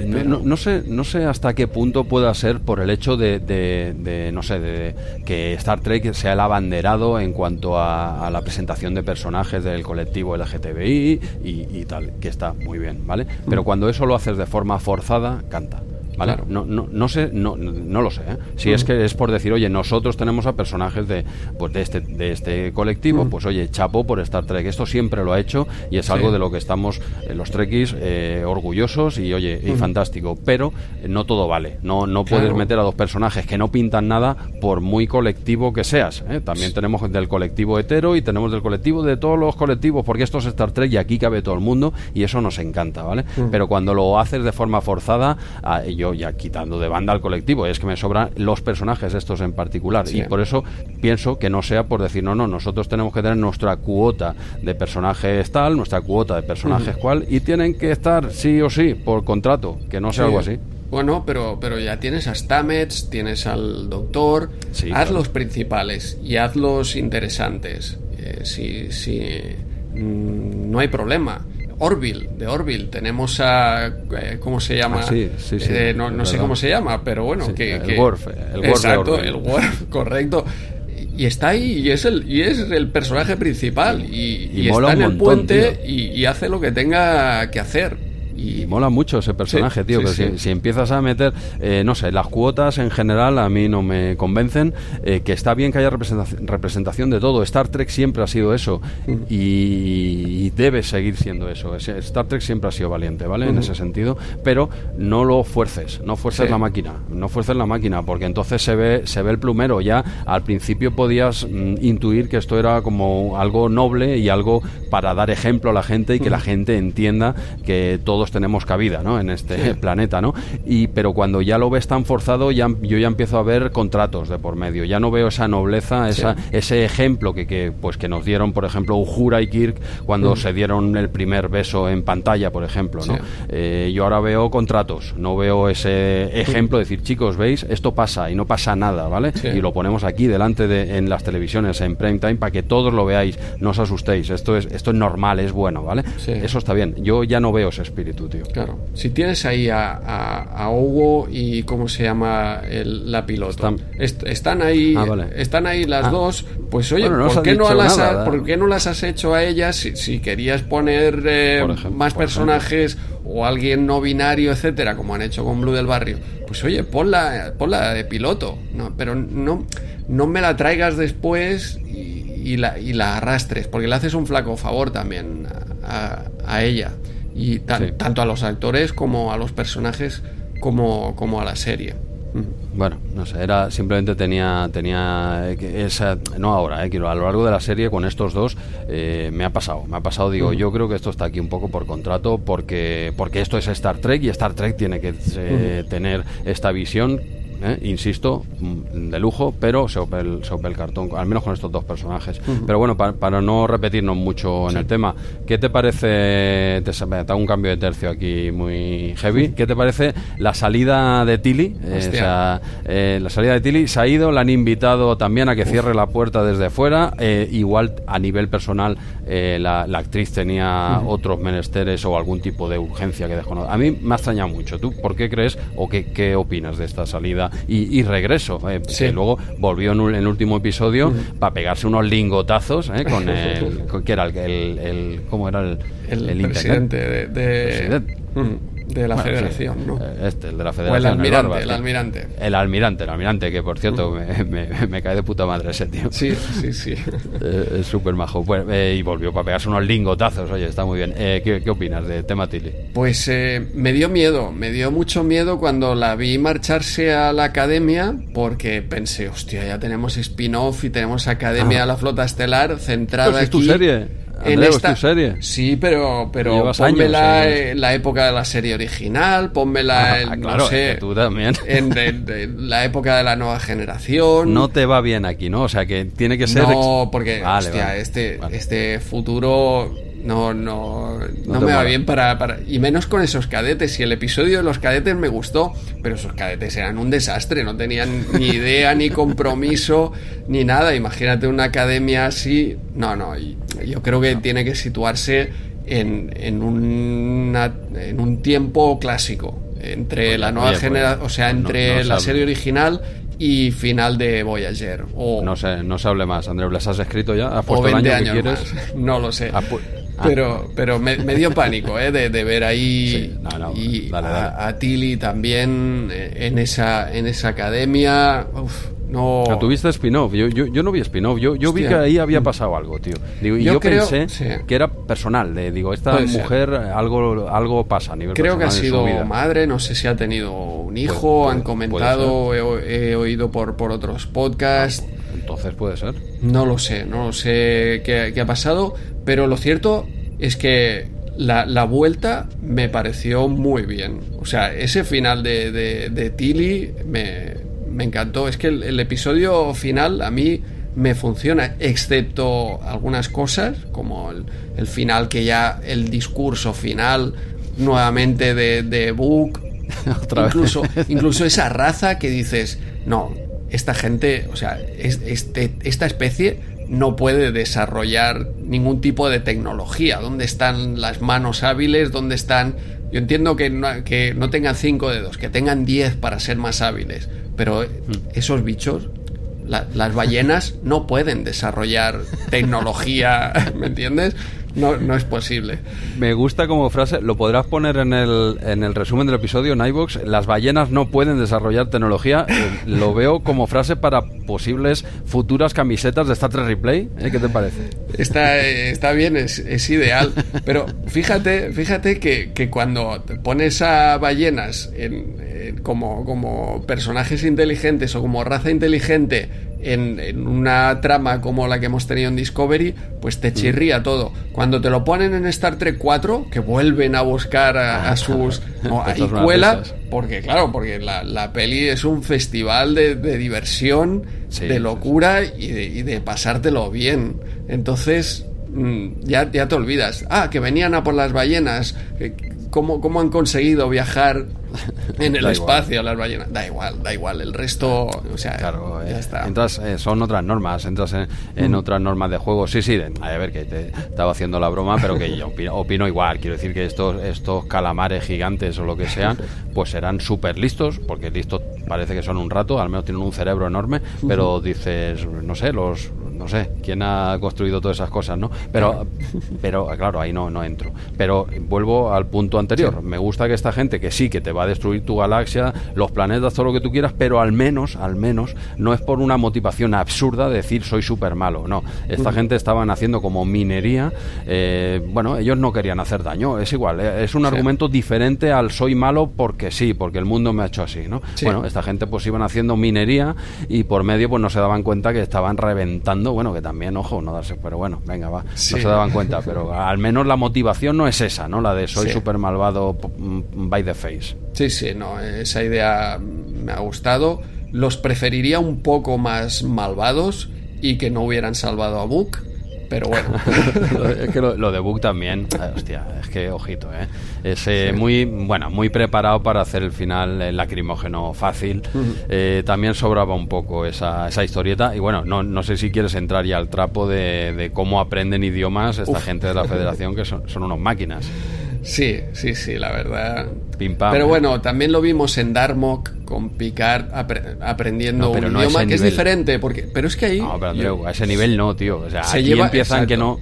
No, no, no, sé, no sé hasta qué punto pueda ser por el hecho de, de, de no sé, de, que Star Trek sea el abanderado en cuanto a, a la presentación de personajes del colectivo LGTBI y, y, tal, que está muy bien, ¿vale? Pero mm. cuando eso lo haces de forma forzada, canta. ¿Vale? Claro. No, no, no sé, no, no lo sé. ¿eh? Si es que es por decir, oye, nosotros tenemos a personajes de, pues de, este, de este colectivo, pues oye, chapo por Star Trek. Esto siempre lo ha hecho y es sí. algo de lo que estamos eh, los Trekkies eh, orgullosos y oye, y fantástico. Pero eh, no todo vale. No, no claro. puedes meter a dos personajes que no pintan nada por muy colectivo que seas. ¿eh? También tenemos del colectivo hetero y tenemos del colectivo de todos los colectivos, porque esto es Star Trek y aquí cabe todo el mundo y eso nos encanta, ¿vale? Pero cuando lo haces de forma forzada, eh, yo ya quitando de banda al colectivo, es que me sobran los personajes estos en particular sí. y por eso pienso que no sea por decir no, no, nosotros tenemos que tener nuestra cuota de personajes tal, nuestra cuota de personajes uh -huh. cual y tienen que estar sí o sí por contrato, que no sea sí. algo así. Bueno, pero, pero ya tienes a Stamets, tienes al Doctor, sí, haz claro. los principales y haz los interesantes. Eh, si, si mmm, no hay problema. Orville, de Orville. Tenemos a. Eh, ¿Cómo se llama? Ah, sí, sí, sí, eh, no, no sé cómo se llama, pero bueno. Que, el que, Worf. El Worf exacto, el Worf, *laughs* correcto. Y está ahí, y es el, y es el personaje principal. Y, y, y está en el puente y, y, hace lo que tenga que hacer. Y, mola mucho ese personaje, tío. pero Si, empiezas a meter, eh, no sé, las cuotas en general a mí no me convencen. Eh, que está bien que haya representación, representación, de todo. Star Trek siempre ha sido eso y, debe seguir siendo eso. Star Trek siempre ha sido valiente, ¿vale? En ese sentido. Pero no lo fuerces, no fuerces la máquina, no fuerces la máquina, porque entonces se ve, se ve el plumero. Ya al principio podías mm, intuir que esto era como algo noble y algo para dar ejemplo a la gente y que la gente entienda que todos tenemos cabida, ¿no? En este *laughs* planeta, ¿no? Y pero cuando ya lo ves tan forzado, ya yo ya empiezo a ver contratos de por medio. Ya no veo esa nobleza, esa, ese ejemplo que, que, pues que nos dieron, por ejemplo, Uhura y Kirk cuando se dieron el primer beso en pantalla, por ejemplo, ¿no? Eh, yo ahora veo contratos, no veo ese ejemplo de decir, chicos, veis, esto pasa y no pasa nada, ¿vale? Y lo ponemos aquí delante de en las televisiones en prime time para que todos lo veáis, no os asustéis. Esto es esto es normal, es bueno, ¿vale? Eso está bien. Yo ya no veo ese espíritu, tío. Claro. Si tienes ahí a, a, Hugo y cómo se llama la piloto, están, ahí, ah, están ahí las ah. dos. Pues oye, ¿por, qué no las ¿por, qué no las has hecho a ellas si, querías poner eh, más personajes o alguien no binario, etcétera, como han hecho con Blue del Barrio? Pues oye, ponla, ponla de piloto, no, pero no, no me la traigas después y, la, y la arrastres, porque le haces un flaco favor también a, ella. Y tanto a los actores como a los personajes como, como a la serie. Mm. Bueno, no sé, era simplemente tenía tenía esa no ahora, eh, quiero a lo largo de la serie con estos dos eh, me ha pasado, me ha pasado digo, mm. yo creo que esto está aquí un poco por contrato porque porque esto es Star Trek y Star Trek tiene que eh, tener esta visión ¿eh? insisto, mm, de lujo, pero se ope el, cartón, al menos con estos dos personajes. Pero bueno, para, no repetirnos mucho en el tema, ¿qué te parece, te, hago un cambio de tercio aquí muy heavy, ¿qué te parece la salida de Tilly? Eh, eh, la salida de Tilly se ha ido, la han invitado también a que cierre la puerta desde fuera, igual a nivel personal la, actriz tenía otros menesteres o algún tipo de urgencia que dejó. A mí me ha extrañado mucho. ¿Tú por qué crees o qué, qué opinas de esta salida y, regreso. Eh, que luego volvió en, el último episodio para pegarse unos lingotazos eh, con *laughs* el. que era el, el, ¿Cómo era el, el, presidente de. De la federación, ¿no? Eh, este, el de la federación. el almirante, el, almirante. El almirante, el almirante, que por cierto me, me, cae de puta madre ese tío. Sí, sí, sí. *laughs* Eh, es súper majo. Pues, eh, y volvió para pegarse unos lingotazos, oye, está muy bien. ¿qué, ¿qué, opinas de tema Tilly? Pues me dio miedo, me dio mucho miedo cuando la vi marcharse a la academia, porque pensé, hostia, ya tenemos spin-off y tenemos Academia de ah. la Flota Estelar centrada pues es tu serie en esta serie. Sí, pero, pero pónmela en la época de la serie original, pónmela ah, en, no sé, tú también. *laughs* en la época de la nueva generación. No te va bien aquí, ¿no? O sea, que tiene que ser... No, porque, hostia, este, este futuro no, no, no, me va bien para, para, Y menos con esos cadetes. Si el episodio de los cadetes me gustó, pero esos cadetes eran un desastre, no tenían ni idea, ni compromiso, ni nada. Imagínate una academia así. No, no, yo creo que tiene que situarse en, en, una, en un tiempo clásico. Entre la nueva generación, o sea, entre la serie original y final de Voyager. O, no sé, no se hable más. Andrés, ¿las has escrito ya? ¿Has puesto el año que quieres? *laughs* No lo sé. Ah. Pero, pero me, dio pánico ¿eh? de, ver ahí y A, Tilly también eh, en esa, en esa academia. no. tuviste spin-off. Yo, yo, no vi spin-off. Yo, yo vi que ahí había pasado algo, tío. Digo, y yo, pensé que era personal. De, digo, esta mujer algo, algo pasa a nivel Creo que ha sido madre. No sé si ha tenido un hijo. han comentado, he, oído por, por otros podcasts. Entonces puede ser. No lo sé, no lo sé qué, ha pasado, pero lo cierto es que la, vuelta me pareció muy bien. O sea, ese final de, de, Tilly me, encantó. Es que el, episodio final a mí me funciona, excepto algunas cosas, como el, final que ya, el discurso final nuevamente de, de Book. *laughs* incluso, incluso esa raza que dices, no, esta gente, o sea, este, esta especie no puede desarrollar ningún tipo de tecnología. ¿Dónde están las manos hábiles? ¿Dónde están...? Yo entiendo que no, que no tengan cinco dedos, que tengan diez para ser más hábiles, pero hmm. esos bichos, las ballenas, no pueden desarrollar tecnología, *laughs* ¿me entiendes? No, no es posible. Me gusta como frase, lo podrás poner en el, en el resumen del episodio en iVoox, las ballenas no pueden desarrollar tecnología, eh, lo veo como frase para posibles futuras camisetas de Star Trek Replay. ¿eh? ¿Qué te parece? Está, está bien, es, es ideal, pero fíjate, fíjate que, que cuando pones a ballenas en, como, como personajes inteligentes o como raza inteligente en, una trama como la que hemos tenido en Discovery, pues te chirría todo. Cuando te lo ponen en Star Trek 4, que vuelven a buscar a, ah, sus... No, y cuela, porque claro, porque la, peli es un festival de, diversión, de locura y de, y de pasártelo bien. Entonces, mm, ya, ya te olvidas. Ah, que venían a por las ballenas. ¿Cómo, cómo han conseguido viajar en *laughs* el espacio las ballenas. Da igual, da igual. El resto, o sea, claro, ya eh, está. Entras, eh, son otras normas, entras en, mm. otras normas de juego. Sí, sí, a ver, que te estaba haciendo la broma, pero que yo opino, igual. Quiero decir que estos, estos calamares gigantes o lo que sean, pues serán súper listos, porque listos parece que son un rato, al menos tienen un cerebro enorme, pero dices, no sé, los no sé quién ha construido todas esas cosas, ¿no? Pero, *laughs* pero claro, ahí no, no entro. Pero vuelvo al punto anterior. Me gusta que esta gente que sí, que te va a destruir tu galaxia, los planetas, todo lo que tú quieras, pero al menos, al menos, no es por una motivación absurda de decir soy súper malo. No, esta gente estaban haciendo como minería. Eh, bueno, ellos no querían hacer daño. Es igual, eh, es un argumento diferente al soy malo porque sí, porque el mundo me ha hecho así, ¿no? Bueno, esta gente pues iban haciendo minería y por medio pues no se daban cuenta que estaban reventando bueno, que también, ojo, no darse, pero bueno, venga, va, no se daban cuenta, pero al menos la motivación no es esa, ¿no? La de soy súper malvado mm, by the face. Sí, sí, no, esa idea me ha gustado. Los preferiría un poco más malvados y que no hubieran salvado a Book, pero bueno. *laughs* es que lo, de Book también, hostia, es que ojito, ¿eh? Es eh, muy, bueno, muy preparado para hacer el final el lacrimógeno fácil. Eh, también sobraba un poco esa, esa historieta. Y bueno, no, no sé si quieres entrar ya al trapo de, cómo aprenden idiomas esta gente de la federación, que son, son unos máquinas. Sí, sí, sí, la verdad. pero bueno, también lo vimos en Darmok con Picard aprendiendo un idioma que es diferente, porque pero es que ahí No, pero a ese nivel no, tío, o sea, aquí empiezan que no.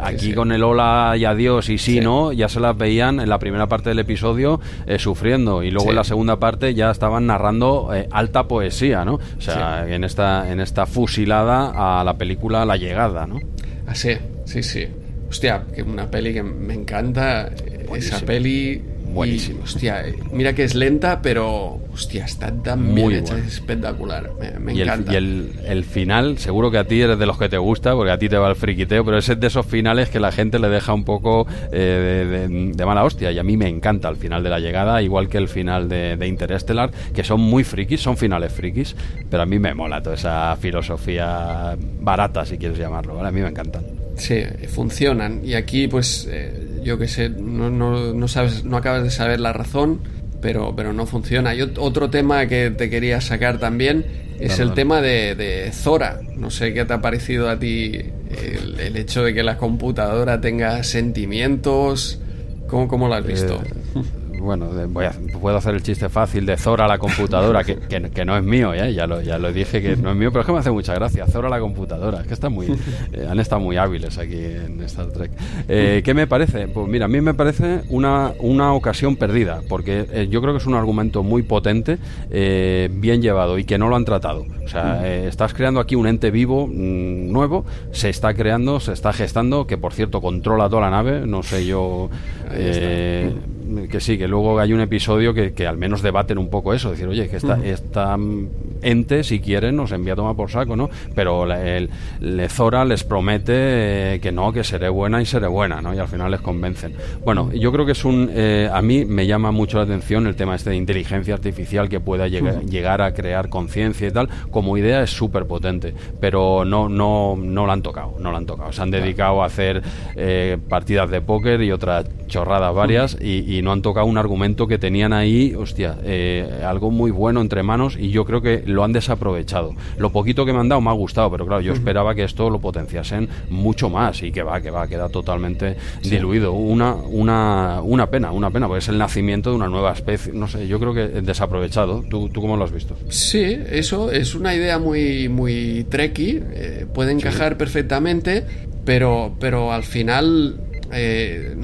Aquí con el hola y adiós y sí, no, ya se las veían en la primera parte del episodio eh, sufriendo. Y luego en la segunda parte ya estaban narrando eh, alta poesía, ¿no? O sea, en esta en esta fusilada a la película La llegada, ¿no? Así, sí, sí. Hostia, que una peli que me encanta esa peli. Buenísimo. hostia, mira que es lenta, pero hostia, está tan Muy bien hecha, es espectacular. Me, y encanta. El, y el, final, seguro que a ti eres de los que te gusta, porque a ti te va el friquiteo, pero ese es de esos finales que la gente le deja un poco eh, de, mala hostia. Y a mí me encanta el final de la llegada, igual que el final de, de Interstellar, que son muy frikis, son finales frikis, pero a mí me mola toda esa filosofía barata, si quieres llamarlo, ¿vale? A mí me encantan. Sí, funcionan. Y aquí, pues. Eh, yo que sé, no, no, no, sabes, no acabas de saber la razón, pero, pero no funciona. Y otro tema que te quería sacar también es el tema de, de, Zora. No sé qué te ha parecido a ti el, hecho de que la computadora tenga sentimientos. ¿Cómo, cómo lo has visto? Eh, *laughs* bueno, voy a, puedo hacer el chiste fácil de Zora la computadora, que, que, no es mío, ¿eh? ya, lo, ya lo dije que no es mío, pero es que me hace mucha gracia. Zora la computadora, es que está muy, eh, han estado muy hábiles aquí en Star Trek. Eh, ¿Qué me parece? Pues mira, a mí me parece una, una ocasión perdida, porque yo creo que es un argumento muy potente, bien llevado y que no lo han tratado. O sea, estás creando aquí un ente vivo mm, nuevo, se está creando, se está gestando, que por cierto controla toda la nave, no sé yo que sí, que luego hay un episodio que, que, al menos debaten un poco eso, decir, oye, que esta, esta ente, si quieren, nos envía a tomar por saco, ¿no? Pero el, Zora les promete eh, que no, que seré buena y seré buena, ¿no? Y al final les convencen. Bueno, yo creo que es un... Eh, a mí me llama mucho la atención el tema este de inteligencia artificial que pueda llegar, llegar a crear conciencia y tal. Como idea es súper potente, pero no, no, no la han tocado, no la han tocado. Se han dedicado a hacer eh, partidas de póker y otras chorradas varias y, y, no han tocado un argumento que tenían ahí, hostia, algo muy bueno entre manos y yo creo que lo han desaprovechado. Lo poquito que me han dado me ha gustado, pero claro, yo esperaba que esto lo potenciasen mucho más y que va, que va, queda totalmente diluido. Una, una, una pena, una pena, porque es el nacimiento de una nueva especie. No sé, yo creo que desaprovechado. ¿Tú, tú cómo lo has visto? Sí, eso es una idea muy, muy treki, eh, puede encajar perfectamente, pero, pero al final eh,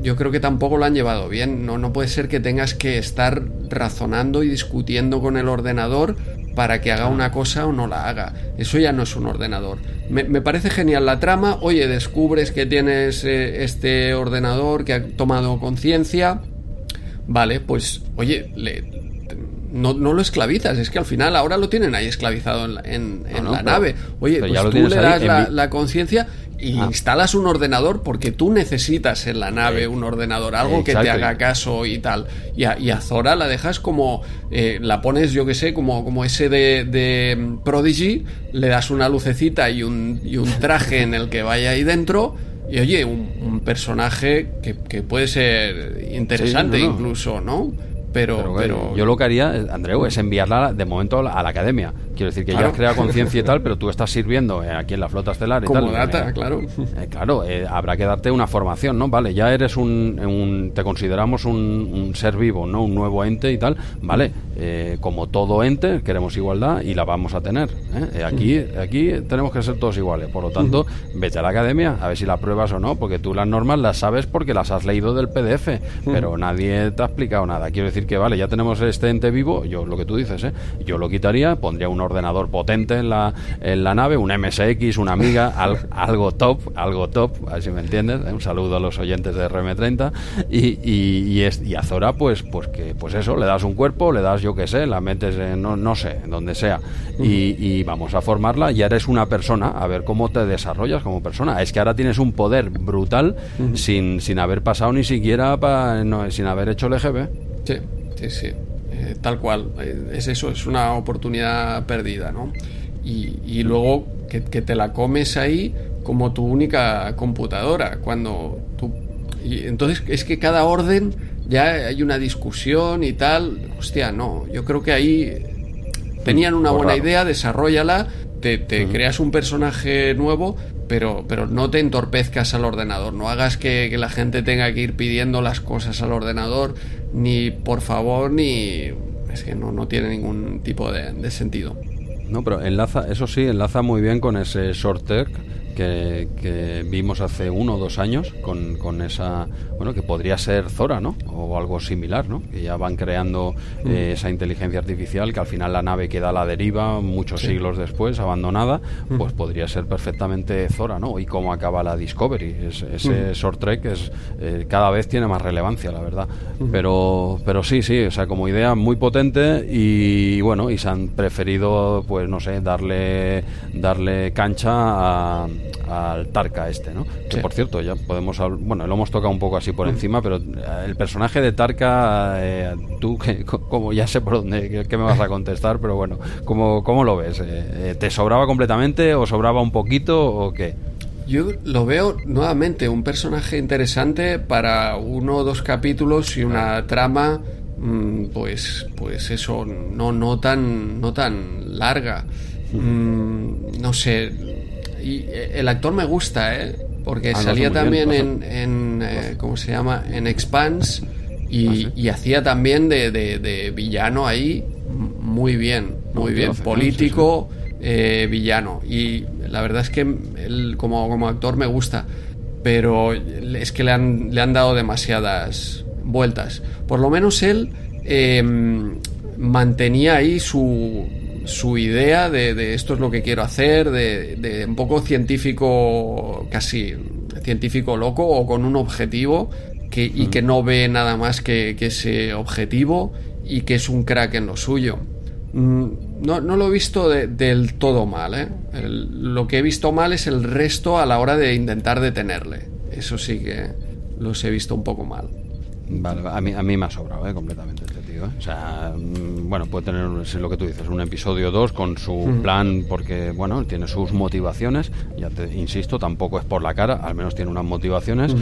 yo creo que tampoco lo han llevado bien. No, no puede ser que tengas que estar razonando y discutiendo con el ordenador para que haga una cosa o no la haga. Eso ya no es un ordenador. Me, parece genial la trama. Oye, descubres que tienes eh, este ordenador que ha tomado conciencia. Vale, pues, oye, le, no, no, lo esclavizas, es que al final ahora lo tienen ahí esclavizado en, la nave. Oye, pues tú le das la, conciencia y ah. instalas un ordenador porque tú necesitas en la nave un ordenador, algo que te haga caso y tal. Y a, Zora la dejas como, eh, la pones, yo que sé, como, como ese de, Prodigy, le das una lucecita y un, y un *laughs* traje en el que vaya ahí dentro. Y oye, un, personaje que, puede ser interesante incluso, ¿no? Pero, pero, yo lo que haría, Andreu, es enviarla de momento a la academia. Quiero decir que ya has creado *laughs* conciencia y tal, pero tú estás sirviendo eh, aquí en la flota estelar y Como tal. data, claro. Eh, claro, eh, habrá que darte una formación, ¿no? Vale, ya eres un, te consideramos un, ser vivo, ¿no? Un nuevo ente y tal. Vale, como todo ente, queremos igualdad y la vamos a tener. aquí, aquí tenemos que ser todos iguales. Por lo tanto, vete a la academia a ver si la pruebas o no, porque tú las normas las sabes porque las has leído del PDF, pero nadie te ha explicado nada. Quiero decir que, vale, ya tenemos este ente vivo, yo lo que tú dices, ¿eh? Yo lo quitaría, pondría un ordenador potente en la, en la nave, un MSX, una amiga, *laughs* algo top, algo top, a ver si me entiendes. ¿eh? Un saludo a los oyentes de RM30. Y, y, es, y a Zora, pues, pues que pues eso, le das un cuerpo, le das, yo qué sé, la metes en, no, no sé, en donde sea. Y, y, vamos a formarla, ya eres una persona, a ver cómo te desarrollas como persona. Es que ahora tienes un poder brutal sin, sin haber pasado ni siquiera pa, no, sin haber hecho el EGB. Sí, sí, sí. Eh, tal cual. Eh, es eso, es una oportunidad perdida, ¿no? Y, luego que, te la comes ahí como tu única computadora. Cuando tú. Y entonces es que cada orden ya hay una discusión y tal. Hostia, no. Yo creo que ahí tenían una buena idea, desarrollala, te, creas un personaje nuevo, pero, pero no te entorpezcas al ordenador, no hagas que, la gente tenga que ir pidiendo las cosas al ordenador, ni por favor, ni... Es que no, no tiene ningún tipo de, de sentido. No, pero enlaza, eso sí, enlaza muy bien con ese short tech que, vimos hace uno o dos años con, con, esa, bueno, que podría ser Zora, ¿no? O algo similar, ¿no? Que ya van creando mm. eh, esa inteligencia artificial que al final la nave queda a la deriva muchos siglos después, abandonada, mm. pues podría ser perfectamente Zora, ¿no? Y cómo acaba la Discovery. ese mm. short trek es, eh, cada vez tiene más relevancia, la verdad. Pero, pero sí, sí, o sea, como idea muy potente y bueno, y se han preferido, pues no sé, darle, darle cancha a al Tarka este, ¿no? Que por cierto, ya podemos bueno, lo hemos tocado un poco así por mm. encima, pero eh, el personaje de Tarka, eh, tú, que, *laughs* como ya sé por dónde, que, me vas a contestar, pero bueno, ¿cómo, cómo lo ves? Eh, ¿Te sobraba completamente o sobraba un poquito o qué? Yo lo veo nuevamente un personaje interesante para uno o dos capítulos y una trama mm, pues pues eso no no tan no tan larga mm, no sé y eh, el actor me gusta, ¿eh? Porque ah, salía también en, eh, ¿cómo se llama? En Expanse y, ah, hacía también de, villano ahí muy bien, muy bien. Político, eh, villano. Y la verdad es que él como, como actor me gusta, pero es que le han, le han dado demasiadas vueltas. Por lo menos él mantenía ahí su, su idea de, esto es lo que quiero hacer, de, un poco científico, casi científico loco o con un objetivo que, y que no ve nada más que, ese objetivo y que es un crack en lo suyo. Mm, no, no lo he visto del todo mal. ¿eh? lo que he visto mal es el resto a la hora de intentar detenerle. Eso sí que los he visto un poco mal. Vale, a mí, a mí me ha sobrado ¿eh? completamente ¿eh? O sea, mm, bueno, puede tener lo que tú dices, un episodio 2 con su plan, porque, bueno, tiene sus motivaciones. Ya te insisto, tampoco es por la cara, al menos tiene unas motivaciones.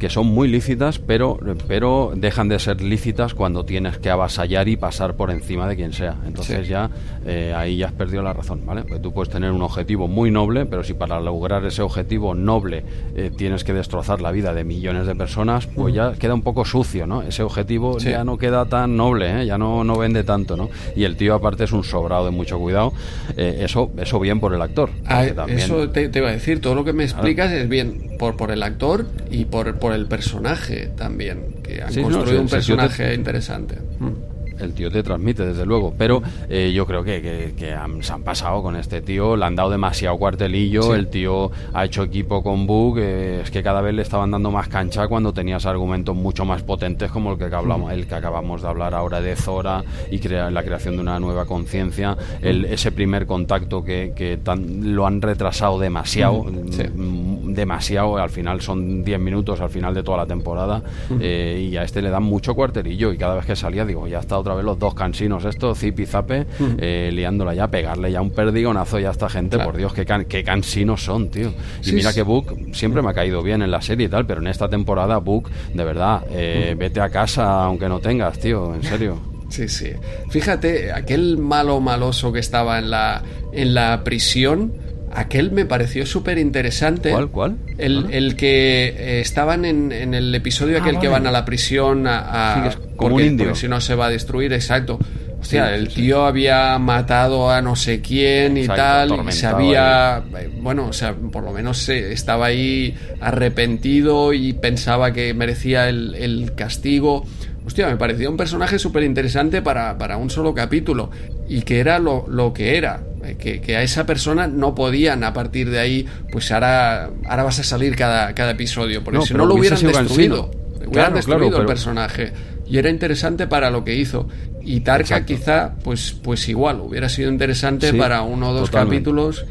Que son muy lícitas, pero, pero dejan de ser lícitas cuando tienes que avasallar y pasar por encima de quien sea. Entonces ya eh, ahí ya has perdido la razón, ¿vale? Pues tú puedes tener un objetivo muy noble, pero si para lograr ese objetivo noble eh, tienes que destrozar la vida de millones de personas, pues ya queda un poco sucio, ¿no? Ese objetivo ya no queda tan noble, ¿eh? ya no, no vende tanto, ¿no? Y el tío aparte es un sobrado de mucho cuidado. eso, eso bien por el actor. Ah, eso te, iba a decir, todo lo que me explicas es bien por, por el actor y por, por el personaje también, que han construido un personaje interesante. Mm el tío te transmite, desde luego. Pero eh, yo creo que, se han pasado con este tío, le han dado demasiado cuartelillo. El tío ha hecho equipo con Book. Eh, es que cada vez le estaban dando más cancha cuando tenías argumentos mucho más potentes, como el que, hablamos, el que acabamos de hablar ahora de Zora y crea, la creación de una nueva conciencia. Ese primer contacto que, lo han retrasado demasiado. Mm, demasiado. Al final son 10 minutos al final de toda la temporada. Eh, y a este le dan mucho cuartelillo. Y cada vez que salía, digo, ya está otra vez los dos cansinos, esto, zip y zape, eh, liándola ya, pegarle ya un perdigonazo ya a esta gente, por Dios, qué, qué cansinos son, tío. Y mira que Book siempre me ha caído bien en la serie y tal, pero en esta temporada, Book, de verdad, eh, vete a casa aunque no tengas, tío, en serio. *laughs* Sí, sí. Fíjate, aquel malo maloso que estaba en la, en la prisión, aquel me pareció súper interesante. ¿Cuál? ¿Cuál? El, el que eh, estaban en, en, el episodio ah, aquel que van a la prisión a, como un indio. si no se va a destruir, exacto. Hostia, el tío había matado a no sé quién y tal, y se había, eh, bueno, o sea, por lo menos estaba ahí arrepentido y pensaba que merecía el, el castigo. Hostia, me parecía un personaje súper interesante para, para, un solo capítulo y que era lo, lo que era. Eh, que, a esa persona no podían a partir de ahí, pues ahora, ahora vas a salir cada, cada episodio, porque si no lo hubieran destruido, hubieran destruido el personaje. Y era interesante para lo que hizo. Y Tarka quizá, pues, pues igual, hubiera sido interesante para uno o dos capítulos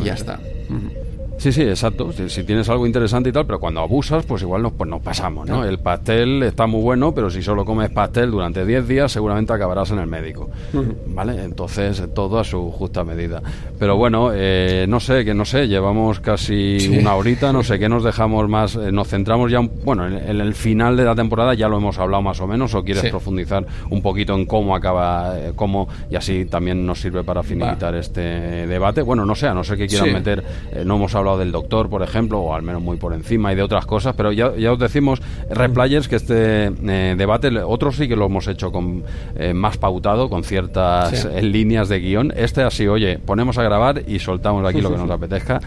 y ya está. Sí, sí, exacto. Si, tienes algo interesante y tal, pero cuando abusas, pues igual nos, pues nos pasamos, ¿no? El pastel está muy bueno, pero si solo comes pastel durante 10 días, seguramente acabarás en el médico, ¿vale? Entonces, todo a su justa medida. Pero bueno, eh, no sé, que no sé, llevamos casi una horita, no sé, ¿qué nos dejamos más? Eh, nos centramos ya, bueno, en, el final de la temporada ya lo hemos hablado más o menos, o quieres profundizar un poquito en cómo acaba, eh, cómo, y así también nos sirve para finiquitar este debate. Bueno, no sé, a no sé qué quieran meter, no hemos hablado del doctor, por ejemplo, o al menos muy por encima, y de otras cosas, pero ya, ya os decimos, Replayers, que este eh, debate, otros sí que lo hemos hecho con eh, más pautado, con ciertas eh, líneas de guion. Este así, oye, ponemos a grabar y soltamos aquí lo que nos apetezca.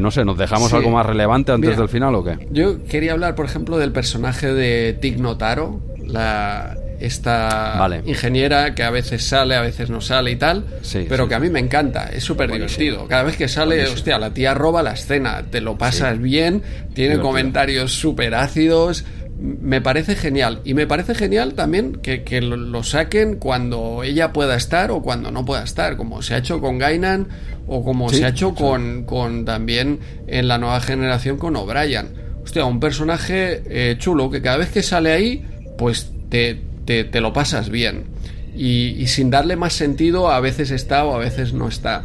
no sé, ¿nos dejamos algo más relevante antes del final o qué? Yo quería hablar, por ejemplo, del personaje de Tig Notaro, la, esta ingeniera que a veces sale, a veces no sale y tal, pero que a mí me encanta, es súper divertido. Cada vez que sale, hostia, la tía roba la escena, te lo pasas bien, tiene comentarios súper ácidos, me parece genial. Y me parece genial también que, lo, saquen cuando ella pueda estar o cuando no pueda estar, como se ha hecho con Gainan o como se ha hecho con, con, también en la nueva generación con O'Brien. Hostia, un personaje eh, chulo que cada vez que sale ahí, pues te, te, lo pasas bien. Y, sin darle más sentido, a veces está o a veces no está.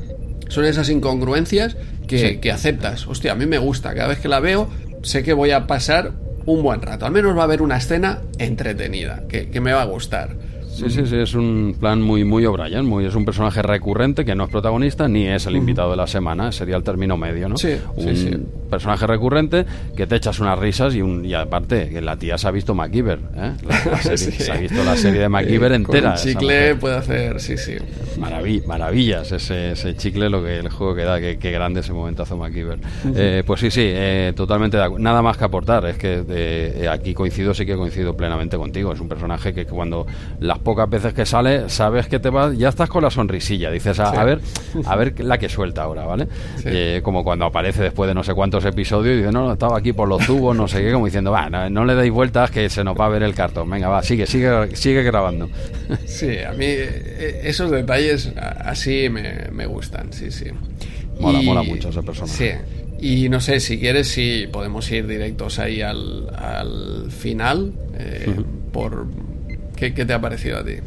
Son esas incongruencias que, que aceptas. Hostia, a mí me gusta. Cada vez que la veo, sé que voy a pasar un buen rato. Al menos va a haber una escena entretenida, que, que me va a gustar. Sí, sí, sí, es un plan muy, muy O'Brien, muy, es un personaje recurrente que no es protagonista ni es el invitado de la semana, sería el término medio, ¿no? Sí, un personaje recurrente que te echas unas risas y, un, y aparte, que la tía se ha visto MacGyver, ¿eh? *laughs* Se ha visto la serie de MacGyver entera. Con chicle puede hacer, sí, sí. maravillas ese, ese, chicle, lo que el juego que da, qué grande ese momentazo MacGyver. Eh, pues sí, sí, eh, totalmente nada más que aportar, es que eh, aquí coincido, sí que coincido plenamente contigo, es un personaje que cuando las pocas veces que sale, sabes que te vas, ya estás con la sonrisilla, dices, a, ver, a ver la que suelta ahora, ¿vale? Eh, como cuando aparece después de no sé cuántos episodios y dice, no, estaba aquí por los tubos, no sé qué, como diciendo, va, no, le deis vueltas que se nos va a ver el cartón, venga, va, sigue, sigue, sigue grabando. *laughs* Sí, a mí eh, esos detalles así me, gustan, sí, sí. Mola, mola mucho ese personaje. Sí. Y no sé, si quieres, si podemos ir directos ahí al, al final, eh, por ¿Qué, te ha parecido a ti?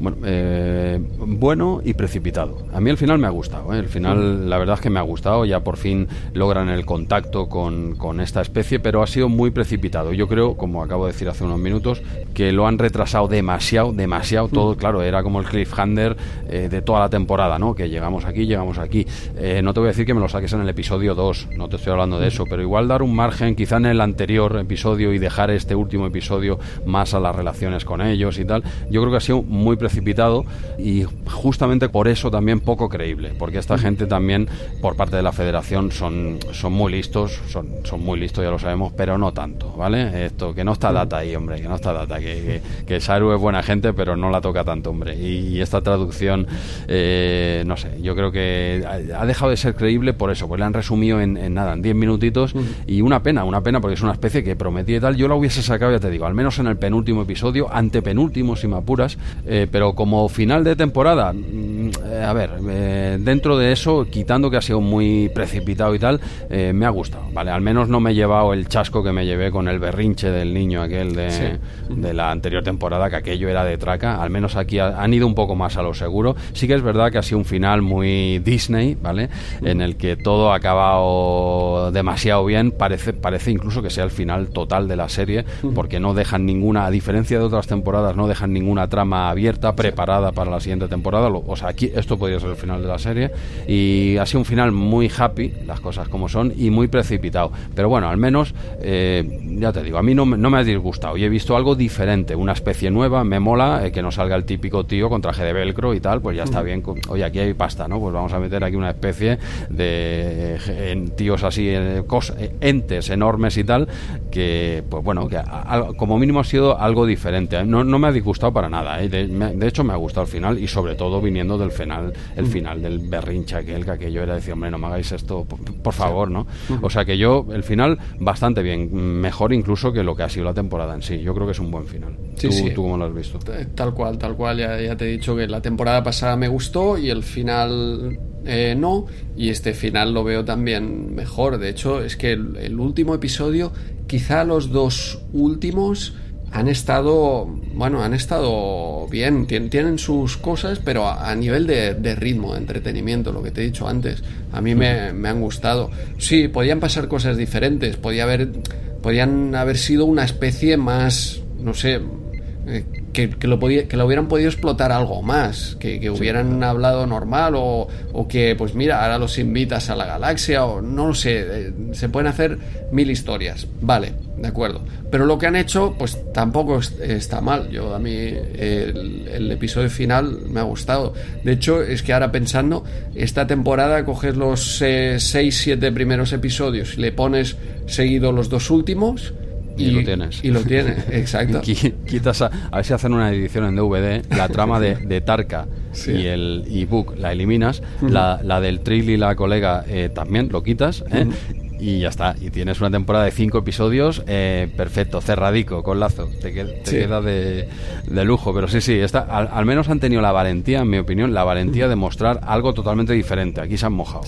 Bueno, eh, bueno y precipitado. A mí el final me ha gustado. ¿eh? El final, la verdad es que me ha gustado. Ya por fin logran el contacto con, con, esta especie, pero ha sido muy precipitado. Yo creo, como acabo de decir hace unos minutos, que lo han retrasado demasiado, demasiado. Todo, claro, era como el cliffhanger eh, de toda la temporada, ¿no? Que llegamos aquí, llegamos aquí. Eh, no te voy a decir que me lo saques en el episodio 2, no te estoy hablando de eso, pero igual dar un margen, quizá en el anterior episodio y dejar este último episodio más a las relaciones con ellos y tal. Yo creo que ha sido muy precipitado precipitado y justamente por eso también poco creíble, porque esta gente también por parte de la federación son, son muy listos, son, son muy listos, ya lo sabemos, pero no tanto, ¿vale? Esto, que no está data ahí, hombre, que no está data, que, que, Saru es buena gente, pero no la toca tanto, hombre. Y, esta traducción, eh, no sé, yo creo que ha dejado de ser creíble por eso, pues le han resumido en, nada, en 10 minutitos y una pena, una pena, porque es una especie que prometí y tal, yo la hubiese sacado, ya te digo, al menos en el penúltimo episodio, antepenúltimo si me apuras, eh, pero pero como final de temporada, mm, eh, a ver, eh, dentro de eso, quitando que ha sido muy precipitado y tal, eh, me ha gustado, ¿vale? Al menos no me he llevado el chasco que me llevé con el berrinche del niño aquel de, de la anterior temporada, que aquello era de traca. Al menos aquí han ido un poco más a lo seguro. Sí que es verdad que ha sido un final muy Disney, ¿vale? En el que todo ha acabado demasiado bien. Parece, parece incluso que sea el final total de la serie, porque no dejan ninguna, a diferencia de otras temporadas, no dejan ninguna trama abierta preparada para la siguiente temporada. O sea, aquí esto podría ser el final de la serie. Y ha sido un final muy happy, las cosas como son, y muy precipitado. Pero bueno, al menos, eh, ya te digo, a mí no, no, me ha disgustado. Y he visto algo diferente, una especie nueva. Me mola eh, que no salga el típico tío con traje de velcro y tal. Pues ya está bien. Oye, aquí hay pasta, ¿no? Pues vamos a meter aquí una especie de eh, tíos así, entes enormes y tal. Que, pues bueno, que como mínimo ha sido algo diferente. No, no me ha disgustado para nada. me, de hecho me ha gustado el final y sobre todo viniendo del final, el mm. final del berrinche aquel que aquello era decir, hombre, no me hagáis esto, por, favor, ¿no? O sea que yo, el final, bastante bien, mejor incluso que lo que ha sido la temporada en sí. Yo creo que es un buen final. Sí, ¿Tú, sí. ¿Tú cómo lo has visto? Tal cual, tal cual. Ya, ya te he dicho que la temporada pasada me gustó y el final eh, no, y este final lo veo también mejor. De hecho, es que el último episodio, quizá los dos últimos han estado, bueno, han estado bien, tienen sus cosas, pero a, nivel de, ritmo, de entretenimiento, lo que te he dicho antes, a mí me, me, han gustado. Sí, podían pasar cosas diferentes, podía haber, podían haber sido una especie más, no sé, eh, que, lo podía, que lo hubieran podido explotar algo más, que, hubieran hablado normal o, o, que, pues mira, ahora los invitas a la galaxia o no lo sé, eh, se pueden hacer mil historias, vale, de acuerdo. Pero lo que han hecho, pues tampoco está mal. Yo a mí el, episodio final me ha gustado. De hecho, es que ahora pensando, esta temporada coges los 6, eh, 7 primeros episodios y le pones seguido los dos últimos y, lo tienes. Y lo tienes, *laughs* exacto. Quitas a, ver si hacen una edición en DVD, la trama de, de Tarka y el ebook la eliminas, la, la, del Trill y la colega eh, también lo quitas, ¿eh? y ya está. Y tienes una temporada de cinco episodios eh, perfecto, cerradico, con lazo. Te, queda de, de, lujo. Pero sí, sí, está, al, menos han tenido la valentía, en mi opinión, la valentía de mostrar algo totalmente diferente. Aquí se han mojado.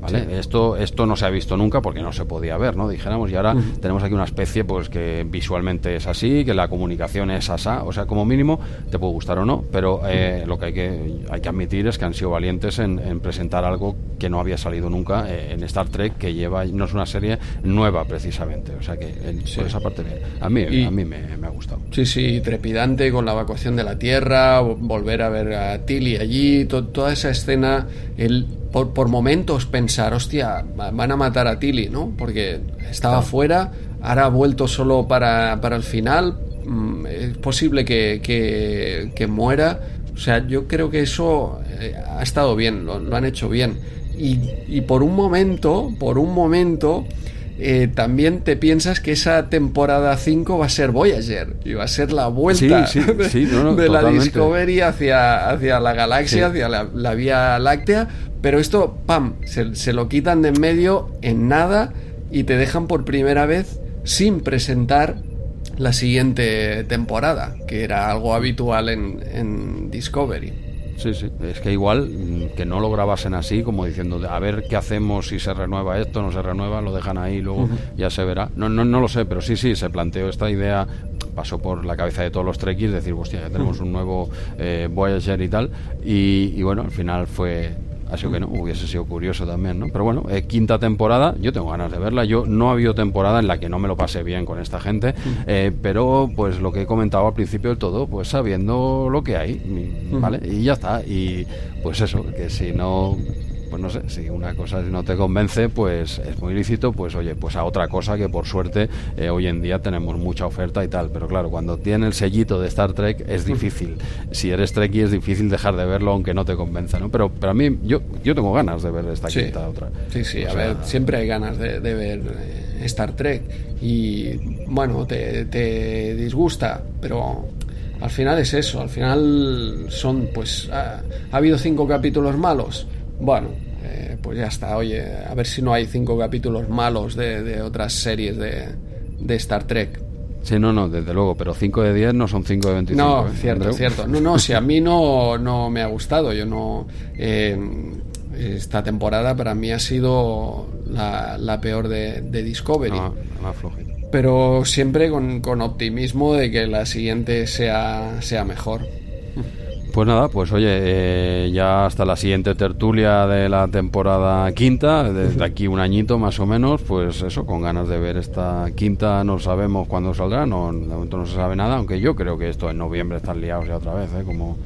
¿Vale? Esto, esto no se ha visto nunca porque no se podía ver, ¿no? Dijéramos, y ahora tenemos aquí una especie pues que visualmente es así, que la comunicación es asá, o sea, como mínimo te puede gustar o no, pero eh, lo que hay que hay que admitir es que han sido valientes en, presentar algo que no había salido nunca eh, en Star Trek, que lleva no es una serie nueva precisamente, o sea que por esa parte. A mí, a mí me, ha gustado. Sí, sí, trepidante con la evacuación de la Tierra, volver a ver a Tilly allí, toda esa escena, el por, por, momentos pensar, hostia, van a matar a Tilly, ¿no? Porque estaba fuera, ahora ha vuelto solo para, para el final, mm, es posible que, que, muera. O sea, yo creo que eso eh, ha estado bien, lo, han hecho bien. Y, y, por un momento, por un momento, eh, también te piensas que esa temporada 5 va a ser Voyager y va a ser la vuelta *laughs* de, la Discovery hacia, hacia la galaxia, hacia la, la, Vía Láctea, pero esto, pam, se, lo quitan de en medio en nada y te dejan por primera vez sin presentar la siguiente temporada, que era algo habitual en, en Discovery. Sí, sí. Es que igual mm, que no lo grabasen así, como diciendo, a ver qué hacemos si se renueva esto, no se renueva, lo dejan ahí, luego ya se verá. No, no, no lo sé, pero sí, sí, se planteó esta idea pasó por la cabeza de todos los Trekkies decir, hostia, ya tenemos un nuevo eh, Voyager y tal. Y, bueno, al final fue Así que no, hubiese sido curioso también, ¿no? Pero bueno, eh, quinta temporada, yo tengo ganas de verla. Yo no ha habido temporada en la que no me lo pase bien con esta gente, eh, pero pues lo que he comentado al principio del todo, pues sabiendo lo que hay, ¿vale? Y ya está. Y pues eso, que si no pues no sé, si una cosa no te convence, pues es muy lícito, pues oye, pues a otra cosa que por suerte eh, hoy en día tenemos mucha oferta y tal, pero claro, cuando tiene el sellito de Star Trek es difícil. *laughs* Si eres Trekkie es difícil dejar de verlo aunque no te convenza, ¿no? Pero, pero a mí, yo, yo tengo ganas de ver esta sí, quinta otra. Sí, sí, a ver, siempre hay ganas de, ver eh, Star Trek y bueno, te, te disgusta, pero al final es eso, al final son, pues, ha, ha habido cinco capítulos malos, bueno, eh, pues ya está. Oye, a ver si no hay cinco capítulos malos de, otras series de, Star Trek. Sí, no, no, desde luego, pero 5 de 10 no son 5 de 25. No, ¿eh, cierto, cierto. No, no, si a mí no, no me ha gustado. Yo no. Eh, esta temporada para mí ha sido la, peor de, Discovery. No, pero siempre con, con, optimismo de que la siguiente sea, sea mejor. Pues nada, pues oye, eh, ya hasta la siguiente tertulia de la temporada quinta, desde aquí un añito más o menos, pues eso, con ganas de ver esta quinta, no sabemos cuándo saldrá, no, de momento no se sabe nada, aunque yo creo que esto en noviembre están liados ya otra vez, ¿eh? como,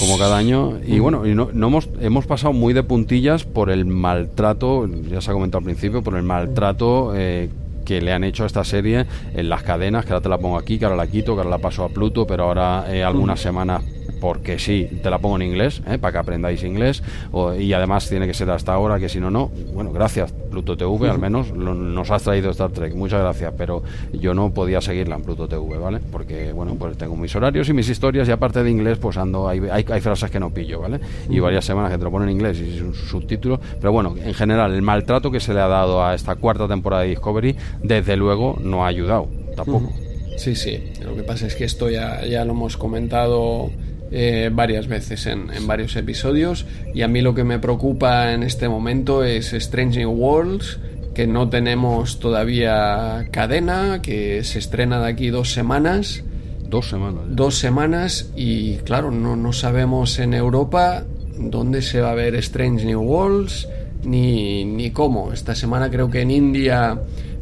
como cada año. Y bueno, y no, hemos, hemos pasado muy de puntillas por el maltrato, ya se ha comentado al principio, por el maltrato eh, que le han hecho a esta serie en las cadenas, que ahora te la pongo aquí, que ahora la quito, que ahora la paso a Pluto, pero ahora eh, algunas semanas porque sí, te la pongo en inglés, ¿eh? para que aprendáis inglés, y además tiene que ser hasta ahora, que si no, no. Bueno, gracias, Pluto TV, al *laughs* menos nos has traído Star Trek, muchas gracias, pero yo no podía seguirla en Pluto TV, ¿vale? Porque, bueno, pues tengo mis horarios y mis historias, y aparte de inglés, pues ando, hay, hay, frases que no pillo, ¿vale? Y varias semanas que te lo ponen en inglés y su subtítulo, pero bueno, en general, el maltrato que se le ha dado a esta cuarta temporada de Discovery, desde luego, no ha ayudado, tampoco. Sí, sí, lo que pasa es que esto ya, ya lo hemos comentado eh, varias veces en, varios episodios. Y a mí lo que me preocupa en este momento es Strange New Worlds que no tenemos todavía cadena que se estrena de aquí dos semanas. Dos semanas dos semanas y claro no, no sabemos en Europa dónde se va a ver Strange New Worlds ni, ni cómo. Esta semana creo que en India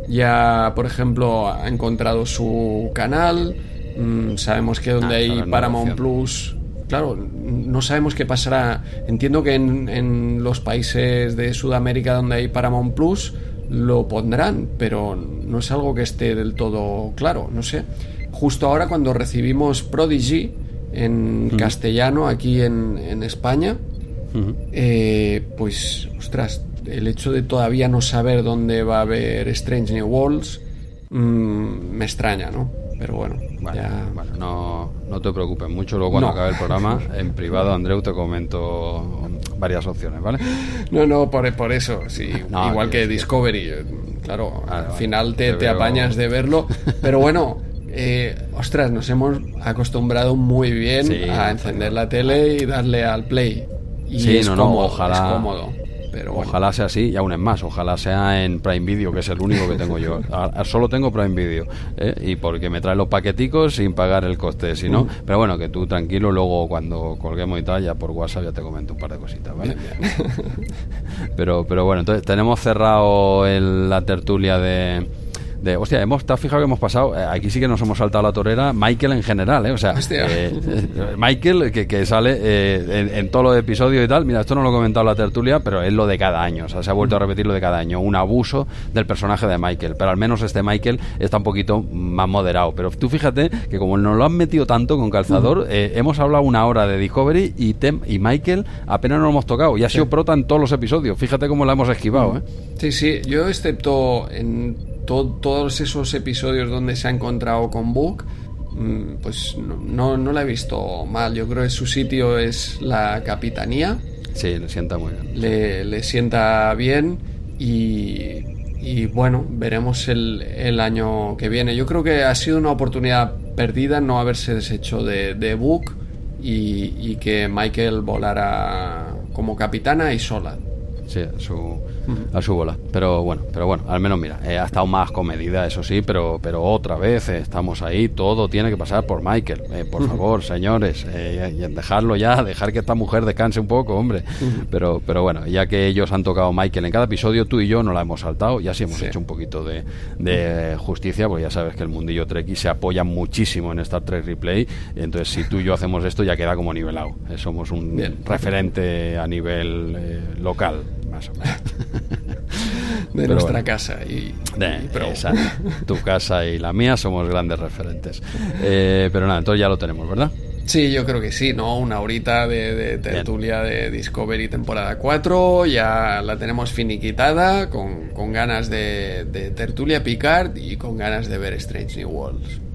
ya por ejemplo ha encontrado su canal. Mm, sabemos que donde ah, hay Paramount Plus claro, no sabemos qué pasará. Entiendo que en, los países de Sudamérica donde hay Paramount Plus lo pondrán, pero no es algo que esté del todo claro, no sé. Justo ahora cuando recibimos Prodigy en castellano aquí en, España, eh, pues, ostras, el hecho de todavía no saber dónde va a haber Strange New Worlds mm, me extraña, ¿no? Pero bueno, no, no te preocupes mucho. Luego, cuando acabe el programa, en privado, Andreu, te comento varias opciones, ¿vale? No, no, por, por eso, sí. *laughs* igual que Discovery, claro, al final te, te, apañas de verlo. Pero bueno, eh, ostras, nos hemos acostumbrado muy bien a encender la tele y darle al play. Y sí, no, no, ojalá. Es cómodo ojalá sea así y aún es más, ojalá sea en Prime Video, que es el único que tengo yo. *laughs* solo tengo Prime Video ¿eh? y porque me trae los paqueticos sin pagar el coste, si no. Pero bueno, que tú tranquilo, luego cuando colguemos y tal, ya por WhatsApp ya te comento un par de cositas, ¿vale? *laughs* pero, pero bueno, entonces tenemos cerrado la tertulia de de, hostia, hemos, ¿te has fijado que hemos pasado? Eh, aquí sí que nos hemos saltado la torera, Michael en general, ¿eh? O sea, eh, eh, Michael, que, que sale en, todos los episodios y tal, mira, esto no lo he comentado en la tertulia, pero es lo de cada año, o sea, se ha vuelto a repetir lo de cada año, un abuso del personaje de Michael, pero al menos este Michael está un poquito más moderado, pero tú fíjate que como nos lo han metido tanto con calzador, hemos hablado una hora de Discovery y, Tem y Michael apenas nos lo hemos tocado, y ha sido prota en todos los episodios, fíjate cómo la hemos esquivado, ¿eh? Sí, sí, yo excepto en todos esos episodios donde se ha encontrado con Book, mm, pues no, no, la he visto mal. Yo creo que su sitio es la capitanía. Sí, le sienta muy bien. Le, sienta bien y, bueno, veremos el, el, año que viene. Yo creo que ha sido una oportunidad perdida no haberse deshecho de, de Book y, y que Michael volara como capitana y sola. Sí, su, a su bola. Pero bueno, pero bueno, al menos mira, eh, ha estado más comedida, eso sí, pero, pero otra vez eh, estamos ahí, todo tiene que pasar por Michael. Eh, por favor, señores, dejarlo ya, dejar que esta mujer descanse un poco, hombre. Pero, pero bueno, ya que ellos han tocado Michael en cada episodio, tú y yo no la hemos saltado, ya sí hemos hecho un poquito de, de, justicia, porque ya sabes que el mundillo Trekkie se apoya muchísimo en Star Trek Replay, entonces si tú y yo hacemos esto ya queda como nivelado. somos un referente a nivel local, más o menos. *laughs* de nuestra casa. Y, tu casa y la mía somos grandes referentes. Eh, pero nada, entonces ya lo tenemos, ¿verdad? Sí, yo creo que sí, ¿no? Una horita de, tertulia de Discovery temporada 4, ya la tenemos finiquitada, con, con ganas de, de tertulia Picard y con ganas de ver Strange New Worlds.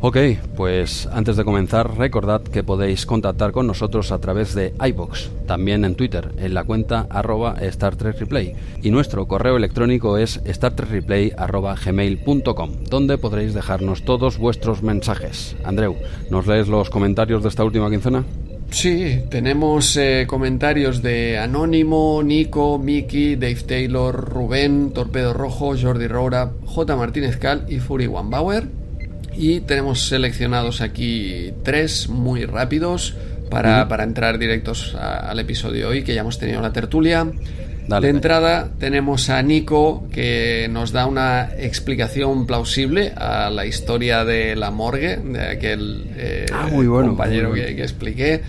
Ok, pues antes de comenzar, recordad que podéis contactar con nosotros a través de iBox, también en Twitter, en la cuenta arroba Star Trek Replay. Y nuestro correo electrónico es gmail.com donde podréis dejarnos todos vuestros mensajes. Andreu, ¿nos lees los comentarios de esta última quincena? Sí, tenemos eh, comentarios de Anónimo, Nico, Miki, Dave Taylor, Rubén, Torpedo Rojo, Jordi Roura, J. Martínez Cal y Fury One Bauer. Y tenemos seleccionados aquí tres muy rápidos para, entrar directos al episodio hoy, que ya hemos tenido la tertulia. de entrada tenemos a Nico que nos da una explicación plausible a la historia de la morgue, de aquel eh, ah, compañero Que, que, expliqué.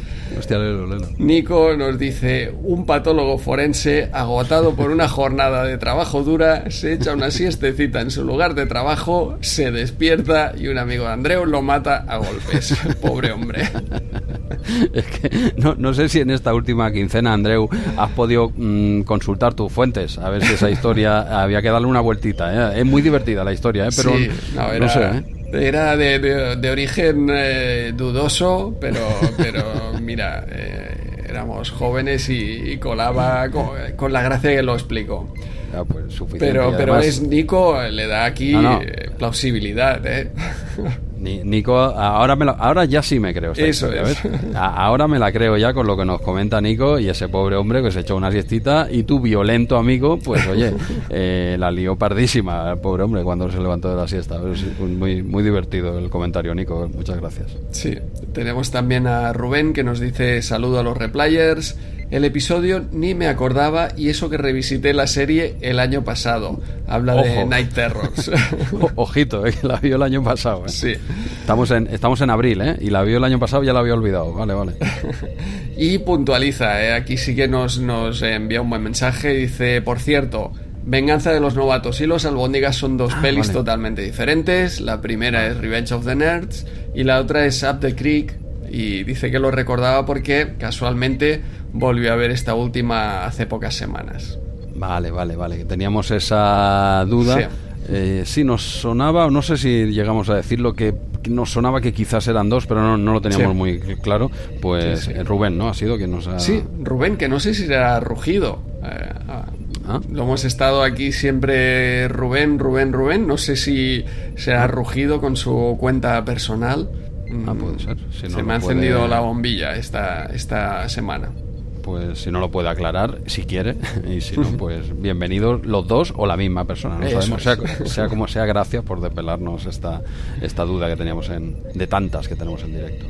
Nico nos dice, un patólogo forense agotado por una jornada de trabajo dura, se echa una siestecita en su lugar de trabajo, se despierta y un amigo de Andreu lo mata a golpes. *laughs* Pobre hombre. Es que no, sé si en esta última quincena, Andreu, has podido mm, consultar tus fuentes, a ver si esa historia *laughs* había que darle una vueltita. ¿eh? Es muy divertida la historia, ¿eh? pero no, sé. ¿eh? Era de, de, origen eh, dudoso, pero, pero *laughs* mira, eh, éramos jóvenes y, colaba con, la gracia que lo explico. Ah, pues, pero pero es Nico, le da aquí eh, plausibilidad, ¿eh? *laughs* Nico, ahora, me ahora ya sí me creo. Eso es. Ahora me la creo ya con lo que nos comenta Nico y ese pobre hombre que se echó una siestita y tu violento amigo, pues oye, *laughs* eh, la lió pardísima, el pobre hombre, cuando se levantó de la siesta. Muy, muy divertido el comentario, Nico. Muchas gracias. Sí, tenemos también a Rubén que nos dice saludo a los replayers. El episodio ni me acordaba y eso que revisité la serie el año pasado. Habla de Night Terrors. *laughs* Ojito, eh, la vio el año pasado. Eh. Sí. Estamos en, estamos en abril, ¿eh? Y la vio el año pasado ya la había olvidado. Vale, vale. *laughs* y puntualiza, ¿eh? Aquí sí que nos, nos envía un buen mensaje. Dice, por cierto, Venganza de los Novatos y los Albóndigas son dos ah, pelis totalmente diferentes. La primera es Revenge of the Nerds y la otra es Up the Creek. Y dice que lo recordaba porque casualmente volvió a ver esta última hace pocas semanas. Vale, vale, vale. Teníamos esa duda. Sí. Eh, sí, nos sonaba, no sé si llegamos a decirlo, que nos sonaba que quizás eran dos, pero no, no lo teníamos muy claro. Pues eh, Rubén, ¿no? Ha sido quien nos ha... Sí, Rubén, que no sé si será rugido. Eh, ah, ah. Lo hemos estado aquí siempre Rubén, Rubén, Rubén. No sé si será rugido con su cuenta personal. Ah, puede ser. Se me ha encendido la bombilla esta, esta semana pues si no lo puede aclarar, si quiere, *laughs* y si no, pues *laughs* bienvenidos los dos o la misma persona. No sabemos, sea, como sea, gracias por desvelarnos esta, esta duda que teníamos en, de tantas que tenemos en directo.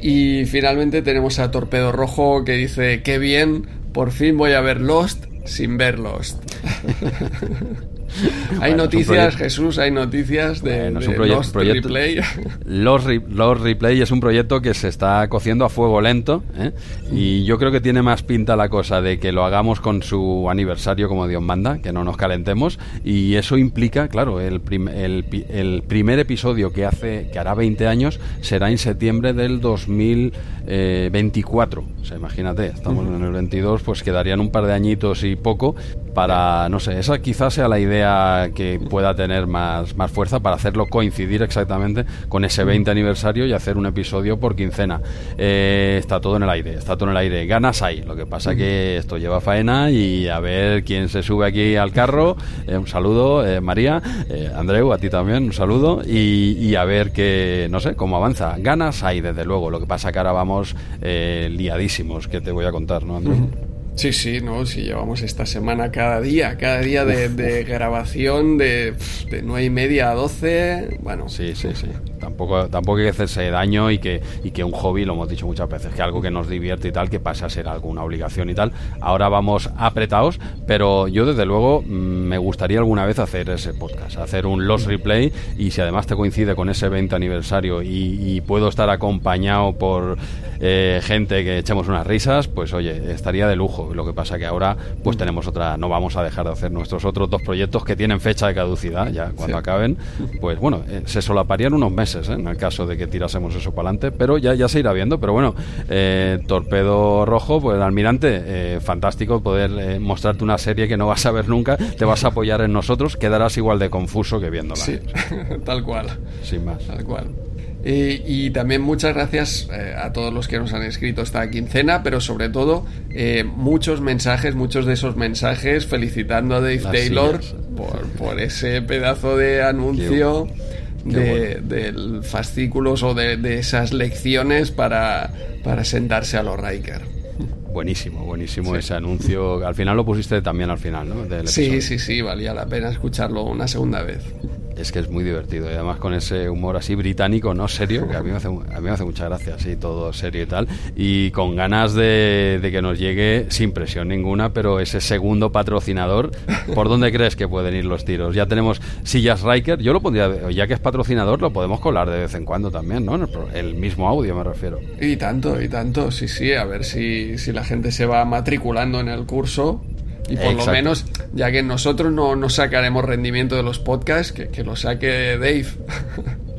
Y finalmente tenemos a Torpedo Rojo que dice, qué bien, por fin voy a ver Lost sin ver Lost. *laughs* *laughs* hay noticias, Jesús, hay noticias de, los Replay. *laughs* Los, Replay es un proyecto que se está cociendo a fuego lento ¿eh? y yo creo que tiene más pinta la cosa de que lo hagamos con su aniversario como Dios manda, que no nos calentemos y eso implica, claro, el, el, primer episodio que hace que hará 20 años será en septiembre del 2024. O sea, imagínate, estamos en el 22, pues quedarían un par de añitos y poco para, no sé, esa quizás sea la idea que pueda tener más, más fuerza para hacerlo coincidir exactamente con ese 20 aniversario y hacer un episodio por quincena. Eh, está todo en el aire, está todo en el aire. Ganas hay, lo que pasa que esto lleva faena y a ver quién se sube aquí al carro. Eh, un saludo, eh, María, Andreu, a ti también, un saludo y, a ver que, no sé, cómo avanza. Ganas hay, desde luego, lo que pasa que ahora vamos liadísimos, que te voy a contar, ¿no, Andreu? Sí, sí, no, si llevamos esta semana cada día, cada día de, grabación de, de 9 y media a 12, bueno. Sí, sí, sí. Tampoco, tampoco hay que hacerse daño y que, y que un hobby, lo hemos dicho muchas veces, que algo que nos divierte y tal, que pase a ser alguna obligación y tal. Ahora vamos apretados, pero yo desde luego mm, me gustaría alguna vez hacer ese podcast, hacer un Lost Replay y si además te coincide con ese 20 aniversario y puedo estar acompañado por eh, gente que echemos unas risas, pues oye, estaría de lujo. Lo que pasa que ahora pues tenemos otra, no vamos a dejar de hacer nuestros otros dos proyectos que tienen fecha de caducidad, ya cuando acaben, pues bueno, eh, se solaparían unos meses ¿eh? en el caso de que tirásemos eso para adelante, pero ya, ya se irá viendo, pero bueno, Torpedo Rojo, pues almirante, fantástico poder mostrarte una serie que no vas a ver nunca, te vas a apoyar en nosotros, quedarás igual de confuso que viéndola. Sí, *laughs* tal cual. Sin más. Tal cual. Eh, y también muchas gracias eh, a todos los que nos han escrito esta quincena, pero sobre todo eh, muchos mensajes, muchos de esos mensajes felicitando a Dave Taylor por, ese pedazo de anuncio de, del fascículos o de, esas lecciones para, para sentarse a los Riker. Buenísimo, buenísimo ese anuncio. Al final lo pusiste también al final, ¿no? sí, sí, sí, valía la pena escucharlo una segunda vez es que es muy divertido y además con ese humor así británico, no serio, que a mí me hace, mucha gracia, así todo serio y tal, y con ganas de, que nos llegue sin presión ninguna, pero ese segundo patrocinador, ¿por dónde crees que pueden ir los tiros? Ya tenemos Sillas Riker, yo lo pondría, ya que es patrocinador, lo podemos colar de vez en cuando también, ¿no? El mismo audio me refiero. Y tanto, y tanto, sí, sí, a ver si la gente se va matriculando en el curso y por lo menos, ya que nosotros no, no sacaremos rendimiento de los podcasts, que, lo saque Dave.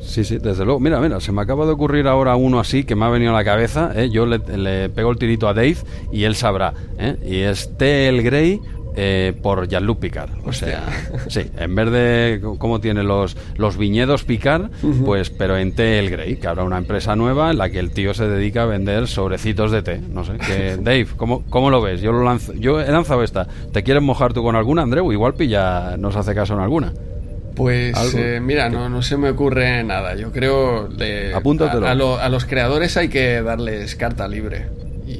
Sí, sí, desde luego. Mira, mira, se me acaba de ocurrir ahora uno así que me ha venido a la cabeza. ¿eh? Yo le, le, pego el tirito a Dave y él sabrá. ¿eh? Y es T.L. Grey eh, por Jean-Luc Picard. O sea, sí, en vez de cómo tiene los, los viñedos Picard, pues, pero en té el Grey, que habrá una empresa nueva en la que el tío se dedica a vender sobrecitos de té. No sé, que *laughs* Dave, ¿cómo, cómo lo ves? Yo lo lanzo, yo he lanzado esta. ¿Te quieres mojar tú con alguna, Andreu? Igual pilla, nos hace caso en alguna. Pues eh, mira, no, no se me ocurre nada. Yo creo que a, a los creadores hay que darles carta libre.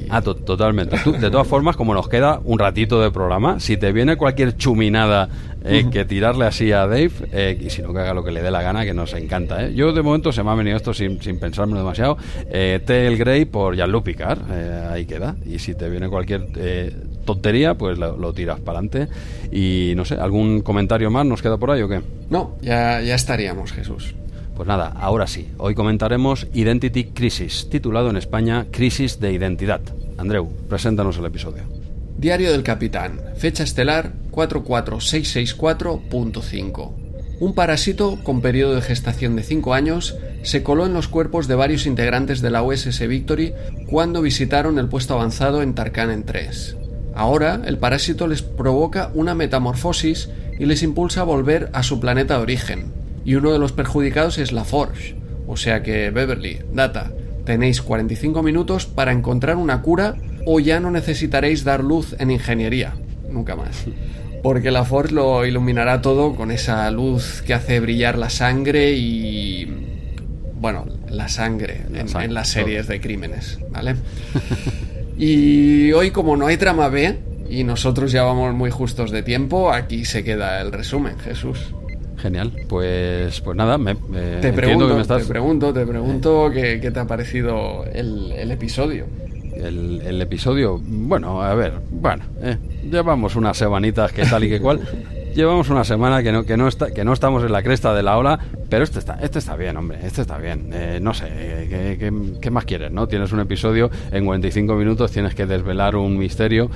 Ah, totalmente. de todas formas, como nos queda un ratito de programa, si te viene cualquier chuminada eh, que tirarle así a Dave, eh, y si no que haga lo que le dé la gana, que nos encanta. ¿eh? Yo de momento se me ha venido esto sin, sin pensármelo demasiado. Eh, Tel Grey por Jean-Luc Picard, ahí queda. Y si te viene cualquier tontería, pues lo, tiras para adelante. Y no sé, ¿algún comentario más nos queda por ahí o qué? No, ya, ya estaríamos, Jesús. Pues nada, ahora sí, hoy comentaremos Identity Crisis, titulado en España Crisis de Identidad. Andreu, preséntanos el episodio. Diario del Capitán, fecha estelar 44664.5. Un parásito con periodo de gestación de 5 años se coló en los cuerpos de varios integrantes de la USS Victory cuando visitaron el puesto avanzado en Tarkanen 3. Ahora, el parásito les provoca una metamorfosis y les impulsa a volver a su planeta de origen, y uno de los perjudicados es la Forge. O sea que Beverly, Data, tenéis 45 minutos para encontrar una cura o ya no necesitaréis dar luz en ingeniería. Nunca más. Porque la Forge lo iluminará todo con esa luz que hace brillar la sangre y... Bueno, la sangre, en, las series de crímenes, ¿vale? *laughs* y hoy como no hay trama B y nosotros ya vamos muy justos de tiempo, aquí se queda el resumen, Jesús. Genial, pues, pues nada, me, te, pregunto, te pregunto, te pregunto, qué, te ha parecido el, episodio. El, episodio, bueno, a ver, bueno, eh, llevamos unas semanitas que tal y que cual. *laughs* llevamos una semana que no, que no está, que no estamos en la cresta de la ola, pero este está, este está bien, hombre, este está bien. Eh, no sé, ¿qué, qué, más quieres, no? Tienes un episodio, en 45 minutos tienes que desvelar un misterio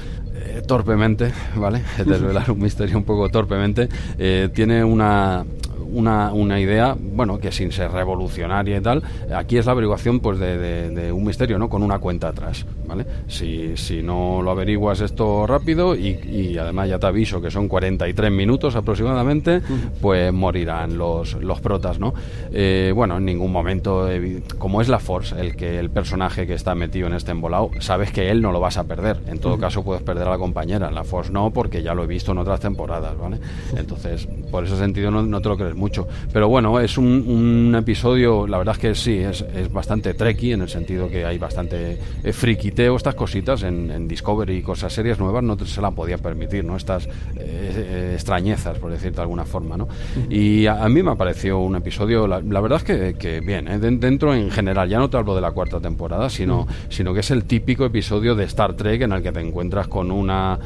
torpemente, ¿vale? *laughs* Desvelar un misterio un poco torpemente. Eh, tiene una, una, una, idea, bueno, que sin ser revolucionaria y tal, aquí es la averiguación pues de, un misterio, ¿no? Con una cuenta atrás, ¿vale? Si, si no lo averiguas esto rápido y, además ya te aviso que son 43 minutos aproximadamente, pues morirán los, los protas, ¿no? Eh, bueno, en ningún momento, como es la Force, el que el personaje que está metido en este embolado, sabes que él no lo vas a perder. En todo caso puedes perder a la compañera, la Force no, porque ya lo he visto en otras temporadas, ¿vale? Entonces, por ese sentido no, no te lo crees mucho. Pero bueno, es un, episodio, la verdad es que sí, es, es bastante trekky en el sentido que hay bastante eh, friquiteo, estas cositas en, Discovery y cosas serias nuevas no se la podía permitir, ¿no? Estas eh, extrañezas, por decirte de alguna forma, ¿no? Y a, mí me pareció un episodio, la, verdad es que, bien, ¿eh? dentro en general, ya no te hablo de la cuarta temporada, sino, sino que es el típico episodio de Star Trek en el que te encuentras con una,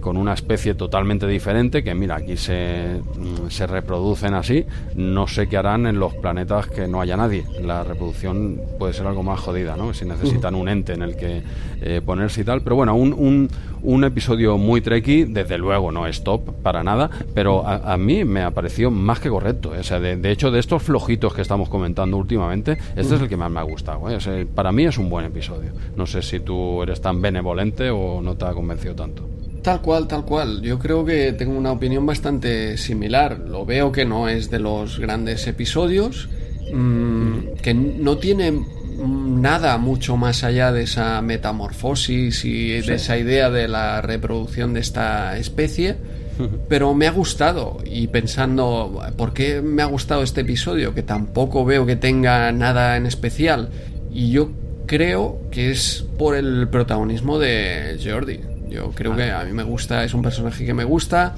con una especie totalmente diferente, que mira, aquí se, mm, se reproducen así, no sé qué harán en los planetas que no haya nadie. La reproducción puede ser algo más jodida, ¿no? Si necesitan un ente en el que eh, ponerse y tal. Pero bueno, un, un, un, episodio muy tricky, desde luego no es top para nada, pero a, mí me ha parecido más que correcto. ¿eh? O sea, de, hecho, de estos flojitos que estamos comentando últimamente, este es el que más me ha gustado. ¿eh? para mí es un buen episodio. No sé si tú eres tan benevolente o no te ha convencido tanto. Tal cual, tal cual. Yo creo que tengo una opinión bastante similar. Lo veo que no es de los grandes episodios, mm, que no tiene nada mucho más allá de esa metamorfosis y de esa idea de la reproducción de esta especie. *laughs* Pero me ha gustado y pensando, ¿por qué me ha gustado este episodio? Que tampoco veo que tenga nada en especial. Y yo creo que es por el protagonismo de Jordi. Yo creo que a mí me gusta, es un personaje que me gusta.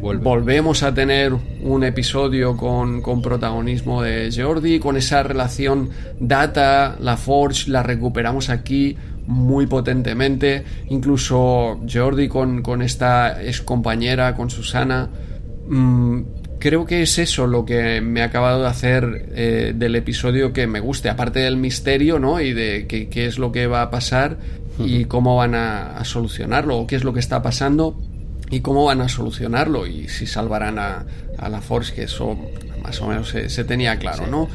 Volvemos a tener un episodio con, con, protagonismo de Jordi, con esa relación Data, la Forge, la recuperamos aquí muy potentemente. Incluso Jordi con, con esta ex compañera, con Susana. Mm, creo que es eso lo que me ha acabado de hacer eh, del episodio que me guste, aparte del misterio, ¿no? Y de qué es lo que va a pasar y cómo van a, solucionarlo, o qué es lo que está pasando y cómo van a solucionarlo y si salvarán a, la Force, que eso más o menos se, tenía claro, ¿no?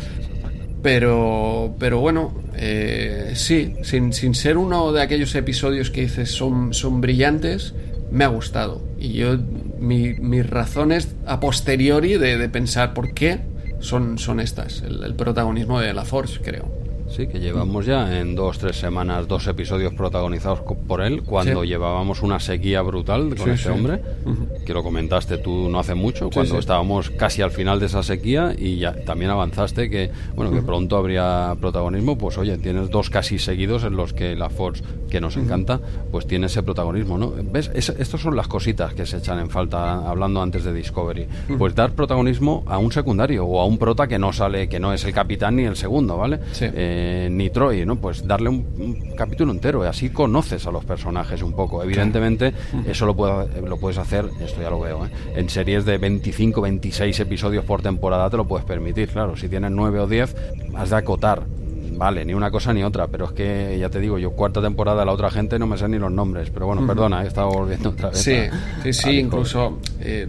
Pero, pero bueno, eh, sí, sin, sin, ser uno de aquellos episodios que dices son, son brillantes, me ha gustado. Y yo, mis razones a posteriori de, pensar por qué son, son estas, el, el protagonismo de la Force, creo. Sí, que llevamos ya en dos, tres semanas dos episodios protagonizados por él, cuando llevábamos una sequía brutal con ese hombre, que lo comentaste tú no hace mucho, cuando estábamos casi al final de esa sequía y ya también avanzaste que, bueno, que pronto habría protagonismo, pues oye, tienes dos casi seguidos en los que la Force, que nos encanta, pues tiene ese protagonismo, ¿no? ¿Ves? estas son las cositas que se echan en falta hablando antes de Discovery. Pues dar protagonismo a un secundario o a un prota que no sale, que no es el capitán ni el segundo, ¿vale? Eh, ni Troy, ¿no? Pues darle un, capítulo entero, y así conoces a los personajes un poco. Evidentemente, eso lo, lo puedes hacer, esto ya lo veo, ¿eh? en series de 25, 26 episodios por temporada te lo puedes permitir, claro. Si tienes 9 o 10, has de acotar vale, ni una cosa ni otra, pero es que ya te digo, yo cuarta temporada la otra gente no me sé ni los nombres, pero bueno, perdona, he estado volviendo otra vez. Sí, sí, sí, incluso eh,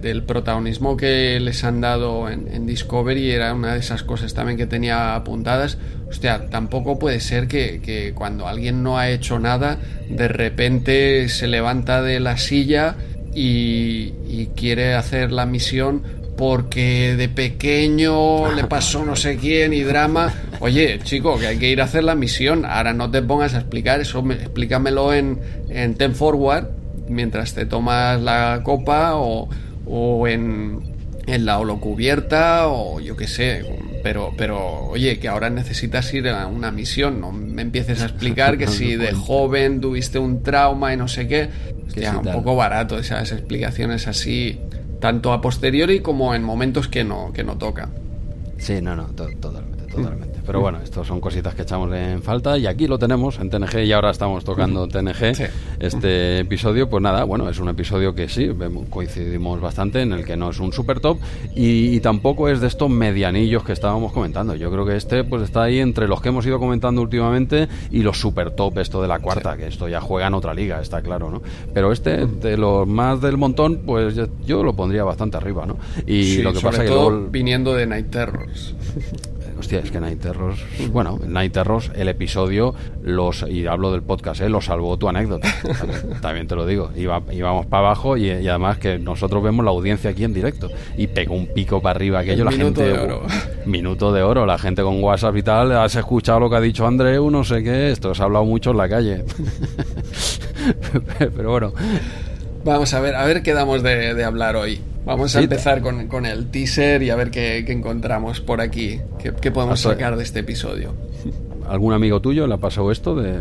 del protagonismo que les han dado en, Discovery era una de esas cosas también que tenía apuntadas. Hostia, tampoco puede ser que, que cuando alguien no ha hecho nada, de repente se levanta de la silla y, y quiere hacer la misión porque de pequeño le pasó no sé quién y drama. Oye, chico, que hay que ir a hacer la misión. Ahora no te pongas a explicar eso, explícamelo en, en Ten Forward mientras te tomas la copa o, o en, en la holocubierta o yo qué sé. Pero, pero, oye, que ahora necesitas ir a una misión. No me empieces a explicar que si de joven tuviste un trauma y no sé qué. Ya, un poco barato esas explicaciones así tanto a posteriori como en momentos que no, que no toca. Sí, no, no, totalmente, totalmente. Pero bueno, estos son cositas que echamos en falta y aquí lo tenemos en TNG y ahora estamos tocando TNG. Este episodio, pues nada, bueno, es un episodio que sí, coincidimos bastante en el que no es un super top y, tampoco es de estos medianillos que estábamos comentando. Yo creo que este pues está ahí entre los que hemos ido comentando últimamente y los super top, esto de la cuarta, que esto ya juega en otra liga, está claro, ¿no? Pero este, de los más del montón, pues yo, lo pondría bastante arriba, ¿no? Y lo que pasa todo que viniendo de Night Terrors. *laughs* Hostia, es que Night Terrors, bueno, Night Terrors, el episodio, los y hablo del podcast, ¿eh? lo salvó tu anécdota. También te lo digo. Iba, íbamos para abajo y, además que nosotros vemos la audiencia aquí en directo. Y pegó un pico para arriba aquello, la minuto gente. De oro. *laughs* Minuto de oro, la gente con WhatsApp y tal. Has escuchado lo que ha dicho Andreu, no sé qué. Esto se ha hablado mucho en la calle. *laughs* Pero bueno. Vamos a ver, a ver qué damos de, hablar hoy. Vamos a empezar con, con, el teaser y a ver qué, qué encontramos por aquí, qué, qué podemos sacar de este episodio. ¿Algún amigo tuyo le ha pasado esto de,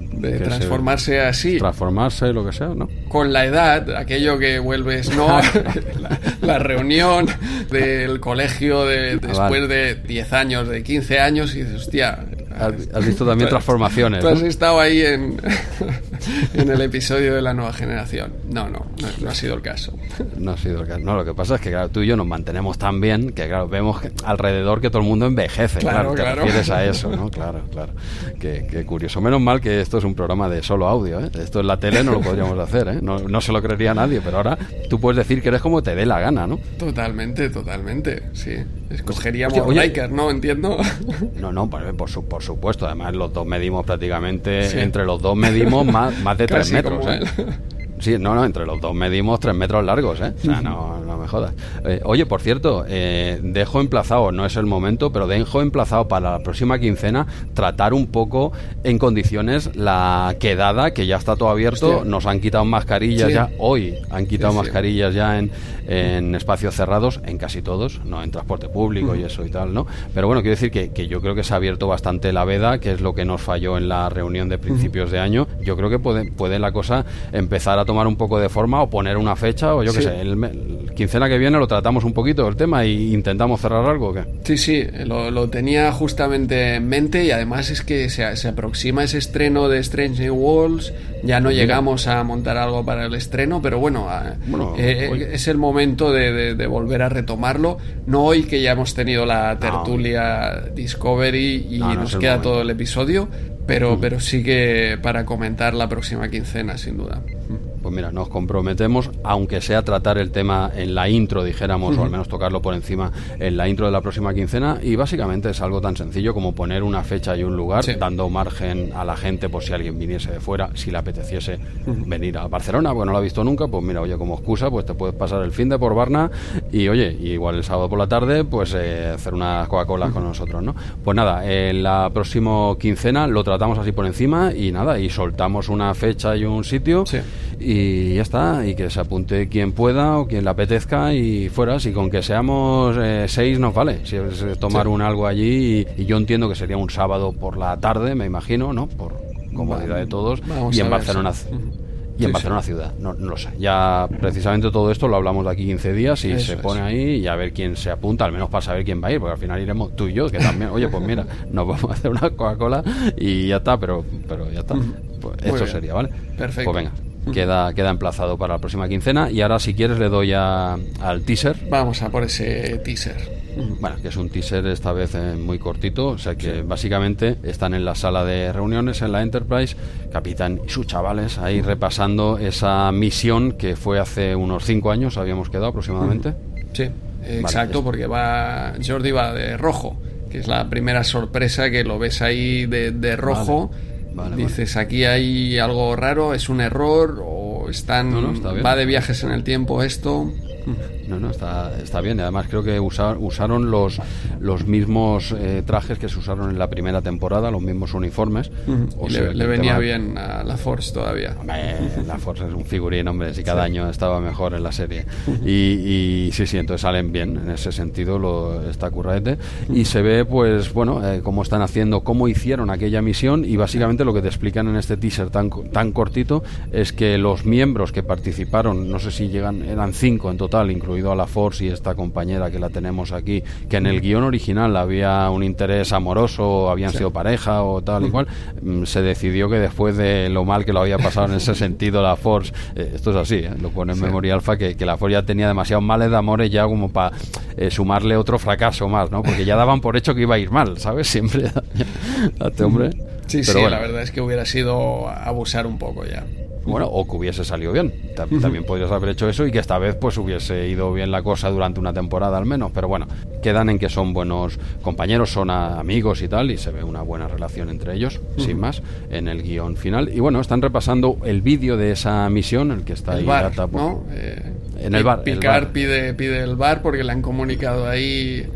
de, transformarse así? Transformarse, lo que sea, ¿no? Con la edad, aquello que vuelves, ¿no? *laughs* la, reunión del colegio de, ah, después de 10 años, de 15 años, y dices, hostia, Has, visto también *laughs* transformaciones. Tú has estado ahí en, en el episodio de la nueva generación. No, no, no, ha sido el caso. No ha sido el caso. No, lo que pasa es que tú y yo nos mantenemos tan bien que, claro, vemos alrededor que todo el mundo envejece. Claro, claro. Te refieres a eso, ¿no? Claro, claro. Qué, curioso. Menos mal que esto es un programa de solo audio, ¿eh? Esto en la tele no lo podríamos hacer, ¿eh? No, no se lo creería nadie, pero ahora tú puedes decir que eres como te dé la gana, ¿no? Totalmente, totalmente, sí. Escogeríamos Riker, ¿no? Entiendo. No, no, por, por, por, supuesto. Además, los dos medimos prácticamente, entre los dos medimos más, más de tres metros. ¿eh? Sí, no, no, entre los dos medimos tres metros largos, ¿eh? O sea, no, jodas. Eh, oye, por cierto, eh, dejo emplazado, no es el momento, pero dejo emplazado para la próxima quincena tratar un poco en condiciones la quedada, que ya está todo abierto, nos han quitado mascarillas ya, hoy han quitado mascarillas ya en, en, espacios cerrados, en casi todos, no en transporte público y eso y tal, ¿no? Pero bueno, quiero decir que, que, yo creo que se ha abierto bastante la veda, que es lo que nos falló en la reunión de principios de año. Yo creo que puede, puede la cosa empezar a tomar un poco de forma o poner una fecha o yo qué sé, el, quincena que viene lo tratamos un poquito el tema e intentamos cerrar algo. ¿qué? Sí, sí, lo, tenía justamente en mente y además es que se, aproxima ese estreno de Strange New Worlds, ya no llegamos a montar algo para el estreno, pero bueno, eh, eh, es el momento de, volver a retomarlo, no hoy que ya hemos tenido la tertulia Discovery y nos queda todo el episodio, pero, mm. pero sí que para comentar la próxima quincena, sin duda. Pues mira, nos comprometemos, aunque sea tratar el tema en la intro, dijéramos, o al menos tocarlo por encima en la intro de la próxima quincena, y básicamente es algo tan sencillo como poner una fecha y un lugar, dando margen a la gente por si alguien viniese de fuera, si le apeteciese venir a Barcelona, porque no lo ha visto nunca, pues mira, oye, como excusa, pues te puedes pasar el fin de por Barna y oye, igual el sábado por la tarde, pues eh, hacer unas Coca-Cola con nosotros, ¿no? Pues nada, en la próxima quincena lo tratamos así por encima y nada, y soltamos una fecha y un sitio y ya está, y que se apunte quien pueda o quien le apetezca y fuera, si con que seamos eh, seis nos vale, si es tomar un algo allí y, yo entiendo que sería un sábado por la tarde, me imagino, ¿no? Por comodidad de todos y en Barcelona. Y en Barcelona ciudad, no, no, lo sé. Ya precisamente todo esto lo hablamos de aquí 15 días y se pone ahí y a ver quién se apunta, al menos para saber quién va a ir, porque al final iremos tú y yo, que también, oye, pues mira, *laughs* nos vamos a hacer una Coca-Cola y ya está, pero, pero ya está. Pues eso sería, ¿vale? Perfecto. Pues venga, queda, queda emplazado para la próxima quincena. Y ahora, si quieres, le doy al teaser. Vamos a por ese teaser. Bueno, que es un teaser esta vez eh, muy cortito, o sea que básicamente están en la sala de reuniones en la Enterprise, Capitán y sus chavales ahí repasando esa misión que fue hace unos cinco años, habíamos quedado aproximadamente. Sí, exacto, porque va Jordi va de rojo, que es la primera sorpresa que lo ves ahí de, rojo. Dices, aquí hay algo raro, es un error o están va de viajes en el tiempo esto. No, no, está, está bien. Además, creo que usaron los, los mismos eh, trajes que se usaron en la primera temporada, los mismos uniformes. o le, venía bien a la Force todavía. la Force es un figurín, hombre, si cada año estaba mejor en la serie. Y, y, sí, sí, entonces salen bien. En ese sentido, lo, está currete. Y se ve, pues, bueno, eh, cómo están haciendo, cómo hicieron aquella misión. Y básicamente lo que te explican en este teaser tan, tan cortito es que los miembros que participaron, no sé si llegan, eran cinco en total, incluidos a la Force y esta compañera que la tenemos aquí, que en el guion original había un interés amoroso, habían sido pareja o tal y cual, mm, se decidió que después de lo mal que lo había pasado en ese *laughs* sentido la Force, eh, esto es así, eh, lo pone en memoria alfa, que, la Force ya tenía demasiados males de amores ya como para eh, sumarle otro fracaso más, ¿no? Porque ya daban por hecho que iba a ir mal, ¿sabes? Siempre *laughs* a este hombre. Sí, sí, la verdad es que hubiera sido abusar un poco ya. Bueno, o que hubiese salido bien. También podrías haber hecho eso y que esta vez pues hubiese ido bien la cosa durante una temporada al menos. Pero bueno, quedan en que son buenos compañeros, son amigos y tal, y se ve una buena relación entre ellos, sin más, en el guion final. Y bueno, están repasando el vídeo de esa misión, el que está ahí. Bar, ¿no? Eh, en el bar. Picar Pide, pide el bar porque le han comunicado ahí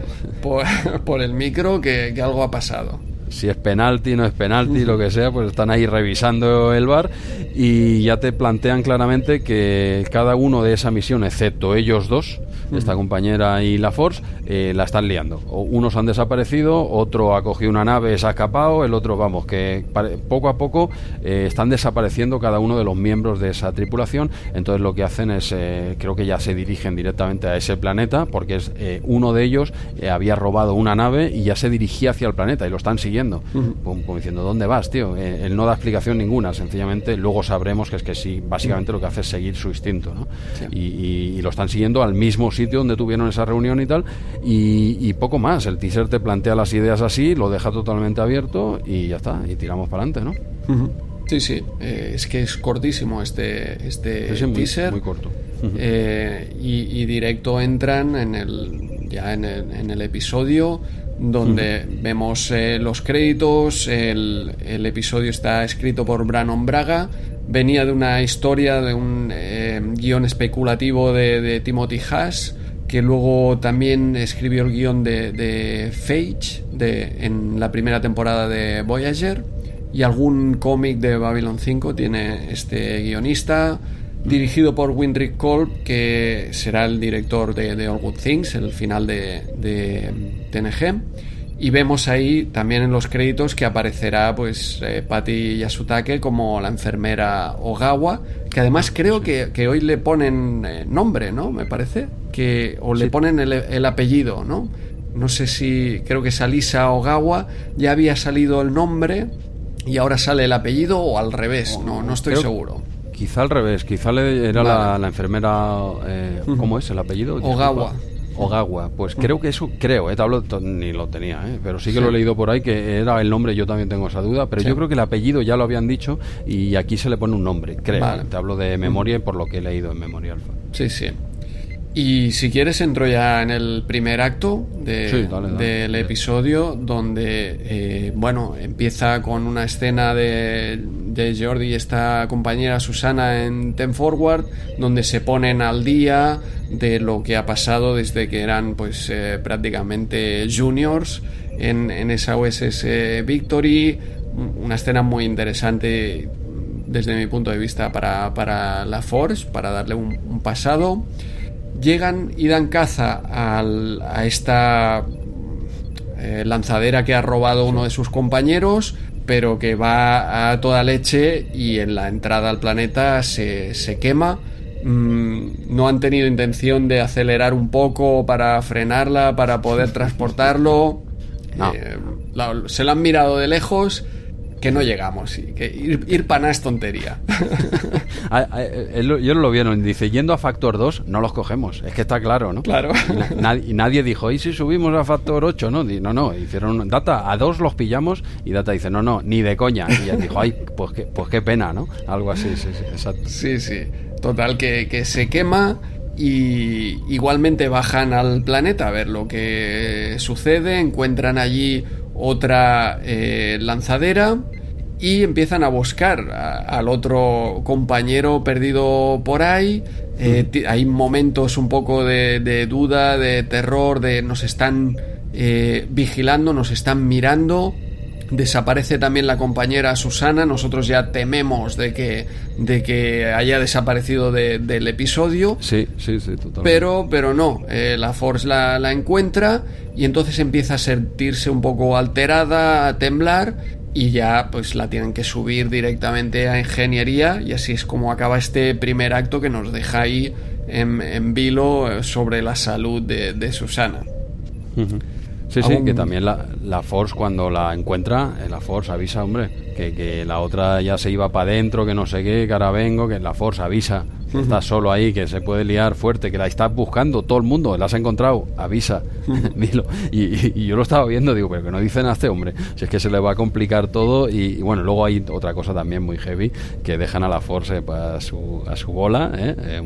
por, *laughs* el micro que algo ha pasado. Si es penalti, no es penalti, lo que sea, pues están ahí revisando el bar y ya te plantean claramente que cada uno de esa misión, excepto ellos dos, esta compañera y la Force, eh, la están liando. O unos han desaparecido, otro ha cogido una nave, se ha escapado, el otro, vamos, que poco a poco eh, están desapareciendo cada uno de los miembros de esa tripulación. Entonces lo que hacen es, eh, creo que ya se dirigen directamente a ese planeta, porque es uno de ellos había robado una nave y ya se dirigía hacia el planeta y lo están siguiendo. como, diciendo, ¿dónde vas, tío? él no da explicación ninguna, sencillamente luego sabremos que es que sí, básicamente lo que hace es seguir su instinto, ¿no? Y, y lo están siguiendo al mismo sitio donde tuvieron esa reunión y tal, y, poco más. El teaser te plantea las ideas así, lo deja totalmente abierto y ya está, y tiramos para adelante, ¿no? Sí, sí, eh, es que es cortísimo este, este teaser. Muy corto. Eh, y, directo entran en el, ya en el, episodio donde vemos eh, los créditos, el, el, episodio está escrito por Brannon Braga, venía de una historia, de un guion especulativo de, Timothy Haas, que luego también escribió el guion de, Phage de, en la primera temporada de Voyager y algún cómic de Babylon 5 tiene este guionista dirigido por Windrick Kolb que será el director de, de All Good Things el final de, de TNG y vemos ahí también en los créditos que aparecerá pues eh, Patty Yasutake como la enfermera Ogawa, que además creo que, hoy le ponen eh, nombre, ¿no? Me parece. Que, o le ponen el, apellido, ¿no? No sé si creo que Salisa Ogawa ya había salido el nombre y ahora sale el apellido o al revés, no, no estoy seguro. Quizá al revés, quizá le, era la, enfermera, eh, ¿cómo es el apellido? Ogawa. Ogawa, pues creo que eso, creo, eh, hablo, ni lo tenía, eh, pero sí que lo he leído por ahí, que era el nombre, yo también tengo esa duda, pero yo creo que el apellido ya lo habían dicho y aquí se le pone un nombre, creo. Te hablo de memoria y por lo que he leído en Memoria Alfa. Sí, sí. Y si quieres entro ya en el primer acto del episodio donde, eh, bueno, empieza con una escena de, de Jordi y esta compañera Susana en Ten Forward donde se ponen al día de lo que ha pasado desde que eran pues eh, prácticamente juniors en, en esa USS Victory, una escena muy interesante desde mi punto de vista para, para la Force, para darle un pasado llegan y dan caza a esta eh, lanzadera que ha robado uno de sus compañeros, pero que va a toda leche y en la entrada al planeta se, se quema. Mm, no han tenido intención de acelerar un poco para frenarla, para poder transportarlo. Eh, se la han mirado de lejos que no llegamos. Y que ir, ir para es tontería. *laughs* Ah, ah, yo lo vieron, dice, yendo a Factor 2 no los cogemos. Es que está claro, ¿no? Claro. *laughs* Y, nadie, dijo, ¿y si subimos a Factor 8? No, no, no. Hicieron, Data, a dos los pillamos y Data dice, no, no, ni de coña. Y ya dijo, ay, pues qué, pues qué pena, ¿no? Algo así, sí, sí, exacto. Sí, sí. Total, que, que se quema y igualmente bajan al planeta a ver lo que sucede, encuentran allí otra eh, lanzadera y empiezan a buscar al otro compañero perdido por ahí. Eh, hay momentos un poco de, duda, de terror, de nos están eh, vigilando, nos están mirando. Desaparece también la compañera Susana. Nosotros ya tememos de que, de que haya desaparecido del episodio. Sí, sí, sí, totalmente. Pero, pero no, eh, la Force la, la encuentra y entonces empieza a sentirse un poco alterada, a temblar y ya pues la tienen que subir directamente a ingeniería y así es como acaba este primer acto que nos deja ahí en, vilo sobre la salud de, Susana. Sí, sí, que también la, la, Force cuando la encuentra, eh, la Force avisa, hombre, que, que la otra ya se iba para adentro, que no sé qué, que ahora vengo, que la Force avisa estás solo ahí, que se puede liar fuerte, que la estás buscando todo el mundo, la has encontrado, avisa, *laughs* dilo. Y, yo lo estaba viendo, digo, pero que no dicen a este hombre, si es que se le va a complicar todo. Y, bueno, luego hay otra cosa también muy heavy, que dejan a la Force a su, a su bola, ¿eh? eh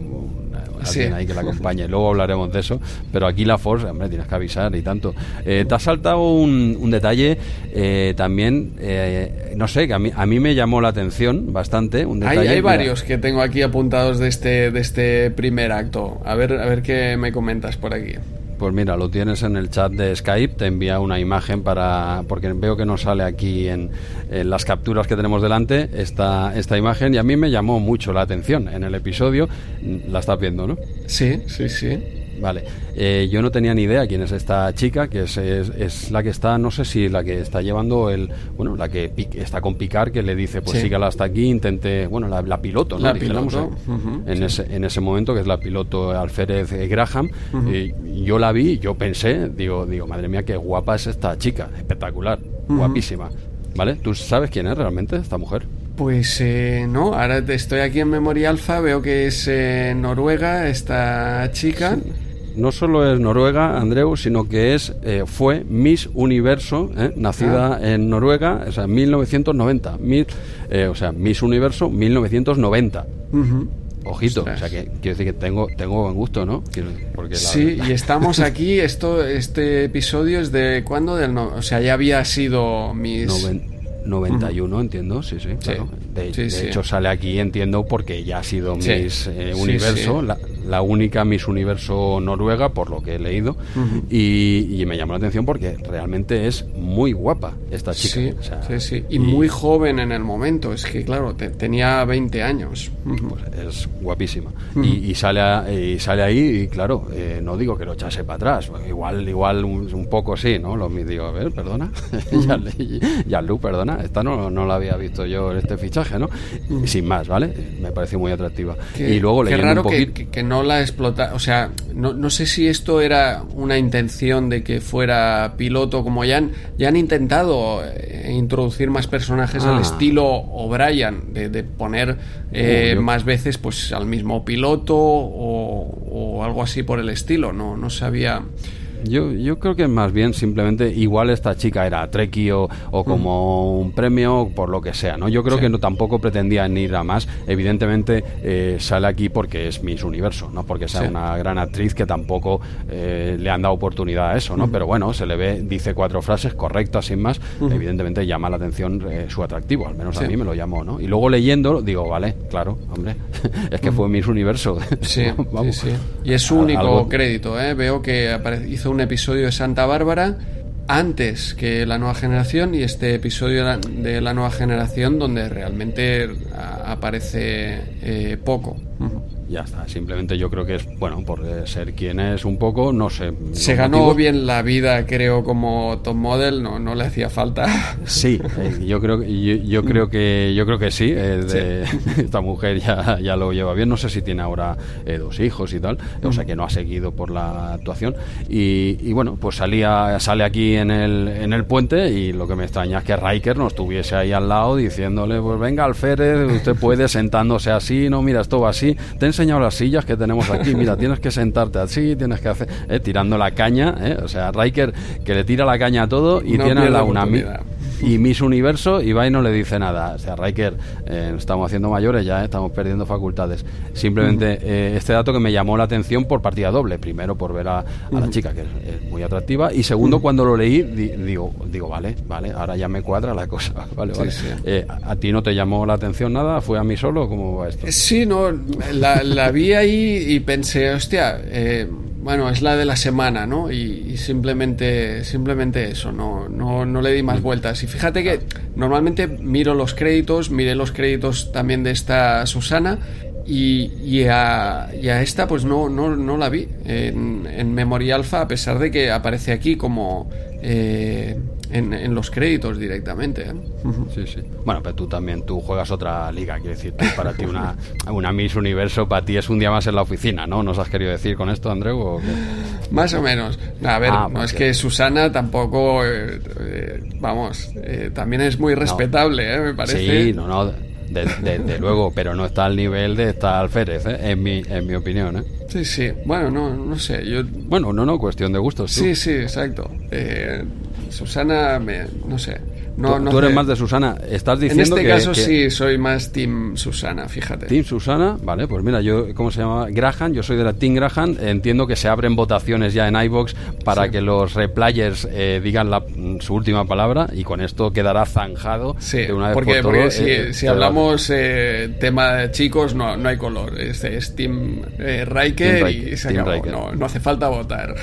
alguien ahí que la acompañe. Luego hablaremos de eso. Pero aquí la Force, hombre, tienes que avisar y tanto. Eh, te ha saltado un, un detalle eh, también, eh, no sé, que a mí, a mí me llamó la atención bastante. Un detalle, hay, varios que tengo aquí apuntados de este, de este primer acto. A ver, a ver qué me comentas por aquí. Pues mira, lo tienes en el chat de Skype, te envía una imagen para, porque veo que no sale aquí en, las capturas que tenemos delante esta, esta imagen y a mí me llamó mucho la atención en el episodio. La estás viendo, ¿no? Sí, sí, sí. Vale, eh, yo no tenía ni idea quién es esta chica, que es, es, la que está, no sé si la que está llevando el, bueno, la que está con Picar, que le dice, pues sígala hasta aquí, intente, bueno, la, piloto, ¿no? La piloto. en, ese, en ese momento, que es la piloto Alférez Graham, y yo la vi, yo pensé, digo, digo, madre mía, qué guapa es esta chica, espectacular, guapísima. ¿Vale? ¿Tú sabes quién es realmente esta mujer? Pues eh, no, ahora estoy aquí en Memoria Alfa, veo que es eh, Noruega esta chica no solo es noruega, Andreu, sino que es eh, fue Miss Universo, eh, nacida ah. en Noruega, o sea, en 1990. Eh, o sea, Miss Universo 1990. Ojito, o sea que quiero decir que tengo, tengo buen gusto, ¿no? Porque sí, y estamos *laughs* aquí, esto, este episodio es de cuándo, del o sea, ya había sido Miss... 91, entiendo, sí, sí, claro. De, hecho, sale aquí, entiendo, porque ya ha sido Miss Universo, la, la única Miss Universo noruega, por lo que he leído, y, me llamó la atención porque realmente es muy guapa esta chica. Sí, sí, Y, muy joven en el momento, es que claro, tenía 20 años. Pues es guapísima. y, sale y sale ahí y claro, eh, no digo que lo echase para atrás, igual igual un, poco sí, ¿no? Lo digo, a ver, perdona, *laughs* ya, Lu, perdona, esta no, no la había visto yo en este fichaje, ¿no? Sin más, ¿vale? Me pareció muy atractiva. y luego leyendo un poquito... que no la explota, o sea, no, no, sé si esto era una intención de que fuera piloto, como ya han, ya han intentado eh, introducir más personajes al ah. estilo O'Brien, de, de poner eh, más veces pues al mismo piloto o, o, algo así por el estilo, no, no sabía... Yo, yo creo que más bien simplemente igual esta chica era Treki o, como un premio por lo que sea, ¿no? Yo creo que no tampoco pretendía ni ir a más. Evidentemente eh, sale aquí porque es Miss Universo, no porque sea una gran actriz que tampoco eh, le han dado oportunidad a eso, ¿no? Pero bueno, se le ve, dice cuatro frases correctas sin más. Evidentemente llama la atención eh, su atractivo, al menos a mí me lo llamó, ¿no? Y luego leyendo digo, vale, claro, hombre, *laughs* es que fue Miss Universo. *laughs* sí, sí, Y es su único crédito, ¿eh? Veo que hizo un episodio de Santa Bárbara antes que la nueva generación y este episodio de la nueva generación donde realmente aparece eh, poco ya está. Simplemente yo creo que es, bueno, por ser quien es un poco, no sé. Se ganó bien la vida, creo, como top model, no, no le hacía falta. Sí, eh, yo creo, yo, yo, creo que yo creo que sí, eh, *laughs* esta mujer ya, ya lo lleva bien. No sé si tiene ahora eh, dos hijos y tal, o sea que no ha seguido por la actuación. Y, bueno, pues salía, sale aquí en el, en el puente y lo que me extraña es que Riker no estuviese ahí al lado diciéndole, pues venga, Alférez, usted puede sentándose así, no, mira, esto va así. Enseñado las sillas que tenemos aquí. Mira, *laughs* tienes que sentarte así, tienes que hacer. Eh, tirando la caña, eh, o sea, Riker que le tira la caña a todo y tiene la una y Miss Universo y va y no le dice nada. O sea, Riker, eh, estamos haciendo mayores ya, estamos perdiendo facultades. Simplemente este dato que me llamó la atención por partida doble. Primero, por ver a, la chica, que es, muy atractiva. Y segundo, cuando lo leí, digo, digo, vale, vale, ahora ya me cuadra la cosa. *laughs* Vale, vale. ¿A ti no te llamó la atención nada? ¿Fue a mí solo? ¿Cómo va esto? Sí, no, la, la vi ahí y pensé, hostia, eh, bueno, es la de la semana, ¿no? Y, simplemente, simplemente eso, no, no, no, le di más vueltas. Y fíjate que normalmente miro los créditos, miré los créditos también de esta Susana y, y, a, y a, esta pues no, no, no la vi en, en Memoria Alpha, a pesar de que aparece aquí como... Eh, en, los créditos directamente. ¿eh? Sí, sí. Bueno, pero tú también, tú juegas otra liga, quiero decir, para ti una, *laughs* una Miss Universo, para ti es un día más en la oficina, ¿no? ¿Nos has querido decir con esto, Andreu? Más o menos. A ver, ah, no es que Susana tampoco, eh, eh, vamos, también es muy respetable, me parece. Sí, no, no. De, luego, pero no está al nivel de estar Alférez, en, mi, en mi opinión. ¿eh? Sí, sí. Bueno, no, no sé. Yo... Bueno, no, no, cuestión de gustos. Sí, sí, exacto. Eh, Susana, me, no sé. No, no tú eres más de Susana. Estás diciendo En este caso sí, soy más Team Susana, fíjate. Team Susana, vale, pues mira, yo, ¿cómo se llama? Graham, yo soy de la Team Graham. Entiendo que se abren votaciones ya en iBox para que los replayers eh, digan la, su última palabra y con esto quedará zanjado Sí, de una vez porque, por porque si, eh, si hablamos eh, tema de chicos, no, no hay color. Es, es Team eh, Riker, Team y se acabó. No, no hace falta votar.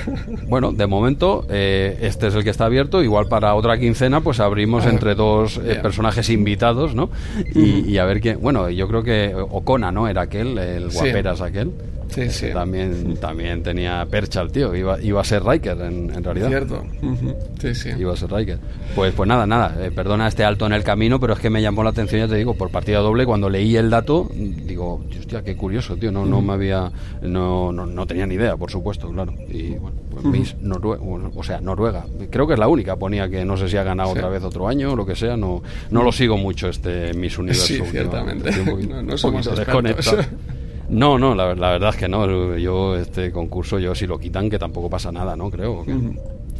Bueno, de momento eh, este es el que está abierto. Igual para otra quincena, pues abrimos Entre dos eh, personajes invitados, ¿no? Y, y a ver qué. Bueno, yo creo que Ocona, ¿no? Era aquel, el Sí. guaperas aquel. Sí, sí. También, también tenía percha el tío. Iba, iba a ser Riker en, en realidad. Cierto. Ujú. Sí, sí. Iba a ser Riker. Pues, pues nada, nada. eh, perdona este alto en el camino, pero es que me llamó la atención, ya te digo, por partida doble. Cuando leí el dato, digo, hostia, qué curioso, tío. No, no me había. No, no, no tenía ni idea, por supuesto, claro. Y bueno, pues Miss Noruega, o sea, Noruega. Creo que es la única. Ponía que no sé si ha ganado Sí. otra vez otro año o lo que sea. No, no lo sigo mucho este Miss Universo. Sí, ciertamente. Un poquito- *laughs* No- no somos desconectado. *laughs* No, no, la, la verdad es que no. Yo, este concurso, yo si lo quitan, que tampoco pasa nada, ¿no? Creo. que.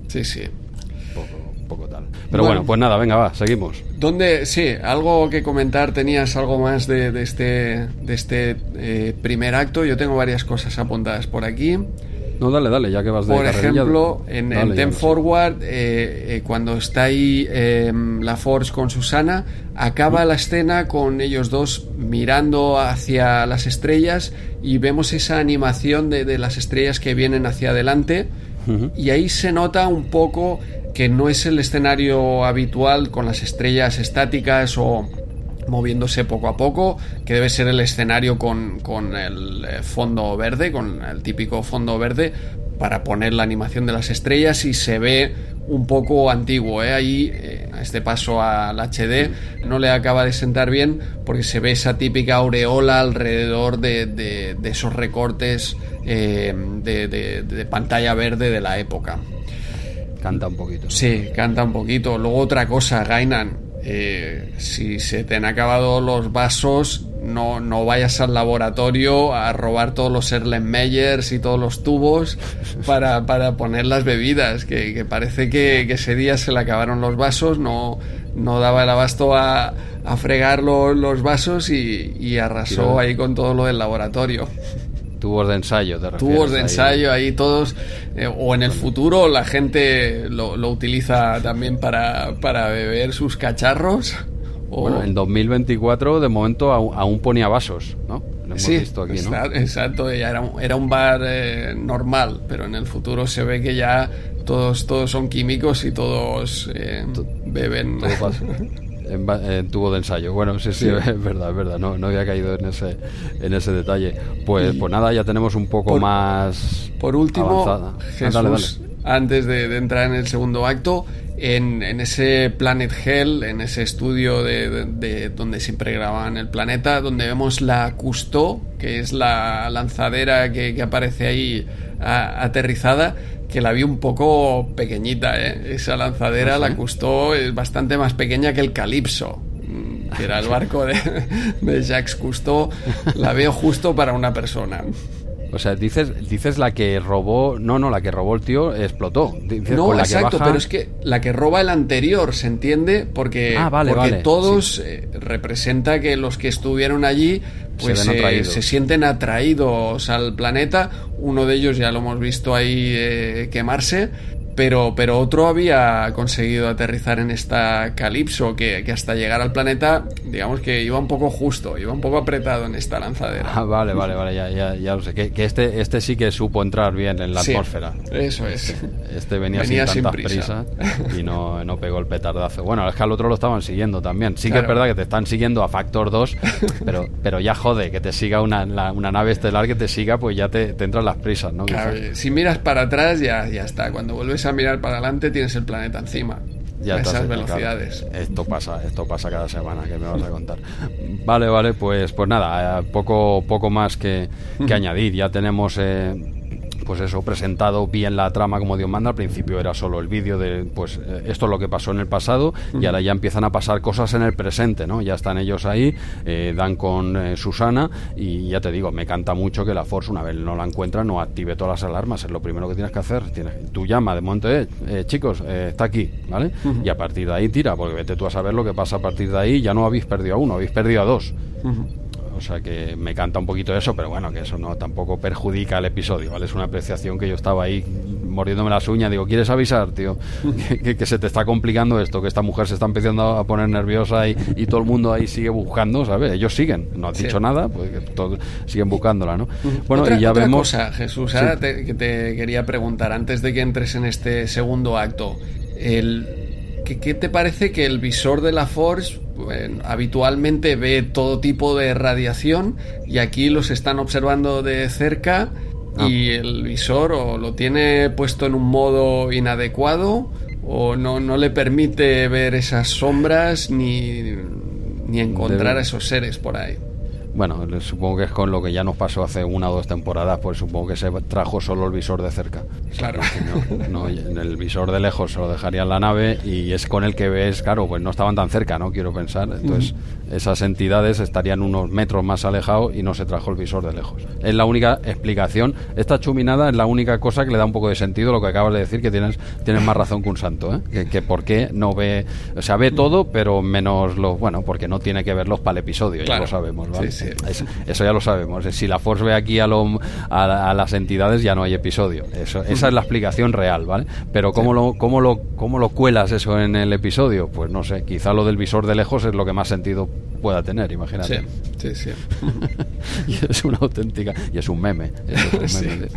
Sí, sí. poco, poco tal. Pero Bueno. bueno, pues nada, venga, va, seguimos. ¿Dónde, sí, algo que comentar? ¿Tenías algo más de, de este, de este eh, primer acto? Yo tengo varias cosas apuntadas por aquí. No, dale, dale, ya que vas de Por ejemplo, en, dale, en Ten. Forward, eh, eh, cuando está ahí eh, la Force con Susana, acaba la escena con ellos dos mirando hacia las estrellas y vemos esa animación de, de las estrellas que vienen hacia adelante. Y ahí se nota un poco que no es el escenario habitual con las estrellas estáticas o moviéndose poco a poco, que debe ser el escenario con, con el eh, fondo verde, con el típico fondo verde, para poner la animación de las estrellas y se ve un poco antiguo. ¿eh? Ahí, eh, a este paso al HD, no le acaba de sentar bien porque se ve esa típica aureola alrededor de, de- de esos recortes eh, de, de- de pantalla verde de la época. Canta un poquito. Sí, canta un poquito. Luego otra cosa, Gainan. Eh, si se te han acabado los vasos, no, no vayas al laboratorio a robar todos los Erlenmeyers y todos los tubos para, para poner las bebidas. Que, que parece que, que ese día se le acabaron los vasos, no, no daba el abasto a, a fregar lo- los vasos y, y arrasó ahí con todo lo del laboratorio. Tubos de ensayo, te. Tubos de ahí. ensayo ahí todos, eh, o en el futuro la gente lo, lo utiliza también para, para beber sus cacharros. O... Bueno, en 2024 de momento aún, aún ponía vasos, ¿no? Lo hemos sí, visto aquí, ¿no? exacto, ya era, un- era un bar eh, normal, pero en el futuro se ve que ya todos, todos son químicos y todos eh, beben. Todo. *laughs* En, en tubo de ensayo. Bueno, sí, sí, Sí. *laughs* es verdad, es verdad. No, no había caído en ese, en ese detalle. Pues, Y- pues nada, ya tenemos un poco Por- más. Por último, avanzada. Ah, Jesús, dale, dale. antes de, de entrar en el segundo acto, en, en ese Planet Hell, en ese estudio de, de- de donde siempre grababan el planeta, donde vemos la Cousteau, que es la lanzadera que, que aparece ahí a- aterrizada, que la vi un poco pequeñita, ¿eh? Esa lanzadera, ¿Ah, sí? la Cousteau, es bastante más pequeña que el Calypso. mm, Que era el barco de, de Jacques Cousteau, la veo justo para una persona. O sea, dices, dices la que robó. No, no, la que robó el tío explotó. Dices, No, con la exacto, que baja, pero es que la que roba el anterior, ¿se entiende? Porque, Ah, vale, porque vale, todos eh, representa que los que estuvieron allí pues Se ven se, se sienten atraídos al planeta. Uno de ellos ya lo hemos visto ahí eh, quemarse. Pero, pero otro había conseguido aterrizar en esta Calypso que, que hasta llegar al planeta, digamos que iba un poco justo, iba un poco apretado en esta lanzadera. Ah, vale, vale, vale, ya, ya, ya lo sé. Que, que este, este sí que supo entrar bien en la Sí, atmósfera. Eso es. Este venía, Venía sin prisa. prisas y no, no pegó el petardazo. Bueno, es que al otro lo estaban siguiendo también. Sí que es verdad que te están siguiendo a Factor 2, pero, pero ya jode que te siga una, la- una nave estelar que te siga, pues ya te, te entran las prisas, ¿no? Claro, si miras para atrás ya, ya está. Cuando vuelves a mirar para adelante tienes el planeta encima. Ya a esas velocidades. claro. Esto pasa, esto pasa cada semana que me vas a contar. Vale, vale, pues, pues nada, eh, poco, poco más que, que añadir. Ya tenemos, eh, pues eso, presentado bien la trama como Dios manda. Al principio era solo el vídeo de, pues eh, esto es lo que pasó en el pasado y ahora ya empiezan a pasar cosas en el presente, ¿no? Ya están ellos ahí, eh, dan con eh, Susana y ya te digo, me canta mucho que la Force una vez no la encuentra no active todas las alarmas. Es lo primero que tienes que hacer. Tienes, tú llama de momento, eh, chicos, eh, está aquí, ¿vale? Y a partir de ahí tira, porque vete tú a saber lo que pasa a partir de ahí. Ya no habéis perdido a uno, habéis perdido a dos. O sea que me canta un poquito eso, pero bueno, que eso no tampoco perjudica el episodio, ¿vale? Es una apreciación que yo estaba ahí mordiéndome las uñas, digo, ¿quieres avisar, tío? *laughs* que, se te está complicando esto, que esta mujer se está empezando a poner nerviosa y, todo el mundo ahí sigue buscando, ¿sabes? Ellos siguen, no han dicho nada, pues todos siguen buscándola, ¿no? Bueno, y ya vemos... Cosa, Jesús, ahora que te quería preguntar, antes de que entres en este segundo acto, el ¿Qué, te parece que el visor de la Force habitualmente ve todo tipo de radiación y aquí los están observando de cerca ah. y el visor o lo tiene puesto en un modo inadecuado o no, no le permite ver esas sombras ni, ni encontrar a esos seres por ahí? Bueno, supongo que es con lo que ya nos pasó hace una o dos temporadas, pues supongo que se trajo solo el visor de cerca. Claro. No, el visor de lejos se lo dejaría en la nave y es con el que ves, claro, pues no estaban tan cerca, ¿no? Quiero pensar. Entonces, esas entidades estarían unos metros más alejados y no se trajo el visor de lejos. Es la única explicación. Esta chuminada es la única cosa que le da un poco de sentido lo que acabas de decir, que tienes, tienes más razón que un santo, ¿eh? Que, por qué no ve, o sea, ve todo, pero menos los, bueno, porque no tiene que verlos para el episodio, ya lo sabemos, ¿vale? Sí, eso, ya lo sabemos. Si la Force ve aquí a, a, las entidades, ya no hay episodio. Eso, esa es la explicación real, ¿vale? Pero ¿cómo, lo, cómo, lo, ¿cómo lo cuelas eso en el episodio? Pues no sé, quizá lo del visor de lejos es lo que más sentido pueda tener, imagínate. Sí, sí, *laughs* y es una auténtica. Y es un meme. Es un meme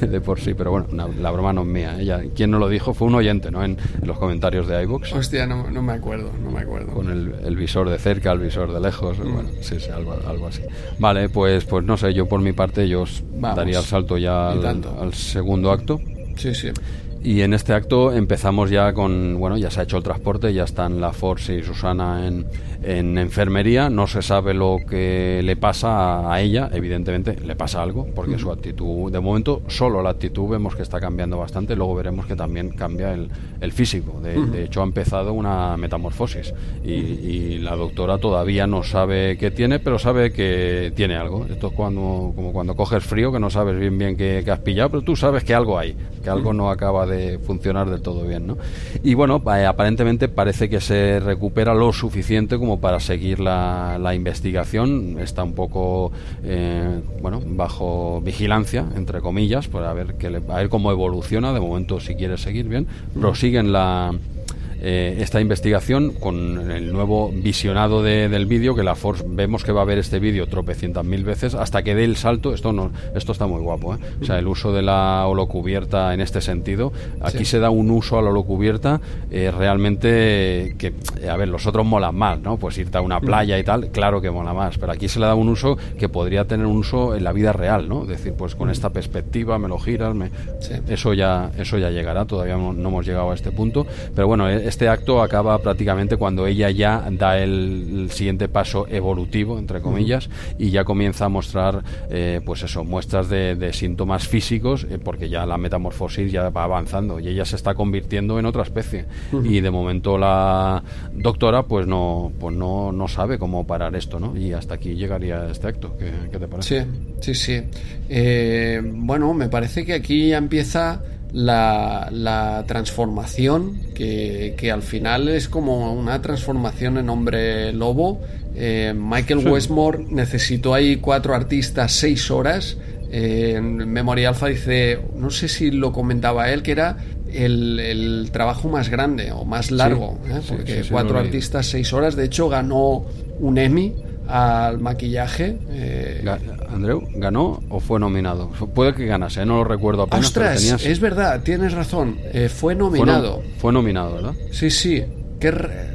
*laughs* *laughs* de, por sí, pero bueno, la broma no es mía. Ella, quien no lo dijo fue un oyente, ¿no? En, los comentarios de iBox. Hostia, no, no, me acuerdo, no me acuerdo. Con el, visor de cerca, el visor de lejos, mm. bueno, sí, sí, algo, algo así. Vale, pues, pues no sé, yo por mi parte yo daría el salto ya al, al segundo acto. Sí, sí. Y en este acto empezamos ya con, bueno, ya se ha hecho el transporte, ya están la Force y Susana en, en enfermería, no se sabe lo que le pasa a ella, evidentemente le pasa algo, porque su actitud, de momento solo la actitud vemos que está cambiando bastante, luego veremos que también cambia el, el físico, de, hecho ha empezado una metamorfosis. Y, la doctora todavía no sabe qué tiene, pero sabe que tiene algo, esto es cuando, como cuando coges frío, que no sabes bien bien qué, qué has pillado, pero tú sabes que algo hay, que algo no acaba de funcionar del todo bien, ¿no? Y bueno, eh, aparentemente parece que se recupera lo suficiente como para seguir la, la investigación. Está un poco, eh, bueno, bajo vigilancia, entre comillas, para ver, que a ver cómo evoluciona. De momento, si quiere seguir bien, prosiguen la eh, esta investigación con el nuevo visionado del vídeo, que la Force vemos que va a ver este vídeo tropecientas mil veces hasta que dé el salto. Esto no, esto está muy guapo, ¿eh? o sea, el uso de la holocubierta en este sentido. Aquí se da un uso a la holocubierta eh, realmente que, a ver, los otros molan más, ¿no? Pues irte a una playa y tal, claro que mola más, pero aquí se le da un uso que podría tener un uso en la vida real, ¿no? Es decir, pues con esta perspectiva me lo giras, me... eso ya eso ya llegará. Todavía no, no hemos llegado a este punto, pero bueno este acto acaba prácticamente cuando ella ya da el, siguiente paso evolutivo, entre comillas, y ya comienza a mostrar, eh, pues eso, muestras de, síntomas físicos, eh, porque ya la metamorfosis ya va avanzando y ella se está convirtiendo en otra especie. Y de momento la doctora, pues no, pues no, no sabe cómo parar esto, ¿no? Y hasta aquí llegaría este acto. ¿Qué, te parece? Sí, sí, sí. Eh, bueno, me parece que aquí ya empieza la, transformación, que, al final es como una transformación en hombre lobo. Eh, Michael Westmore necesitó ahí cuatro artistas seis horas. Eh, en Memoria Alpha dice, no sé si lo comentaba él, que era el, trabajo más grande o más largo, ¿eh? porque cuatro artistas seis horas. De hecho, ganó un Emmy al maquillaje. Eh... Andreu, ¿ganó o fue nominado? Puede que ganase, ¿eh? no lo recuerdo apenas. ¡Ostras! Es verdad, tienes razón. Eh, fue nominado. Fue, nominado, ¿verdad? Sí, sí. Qué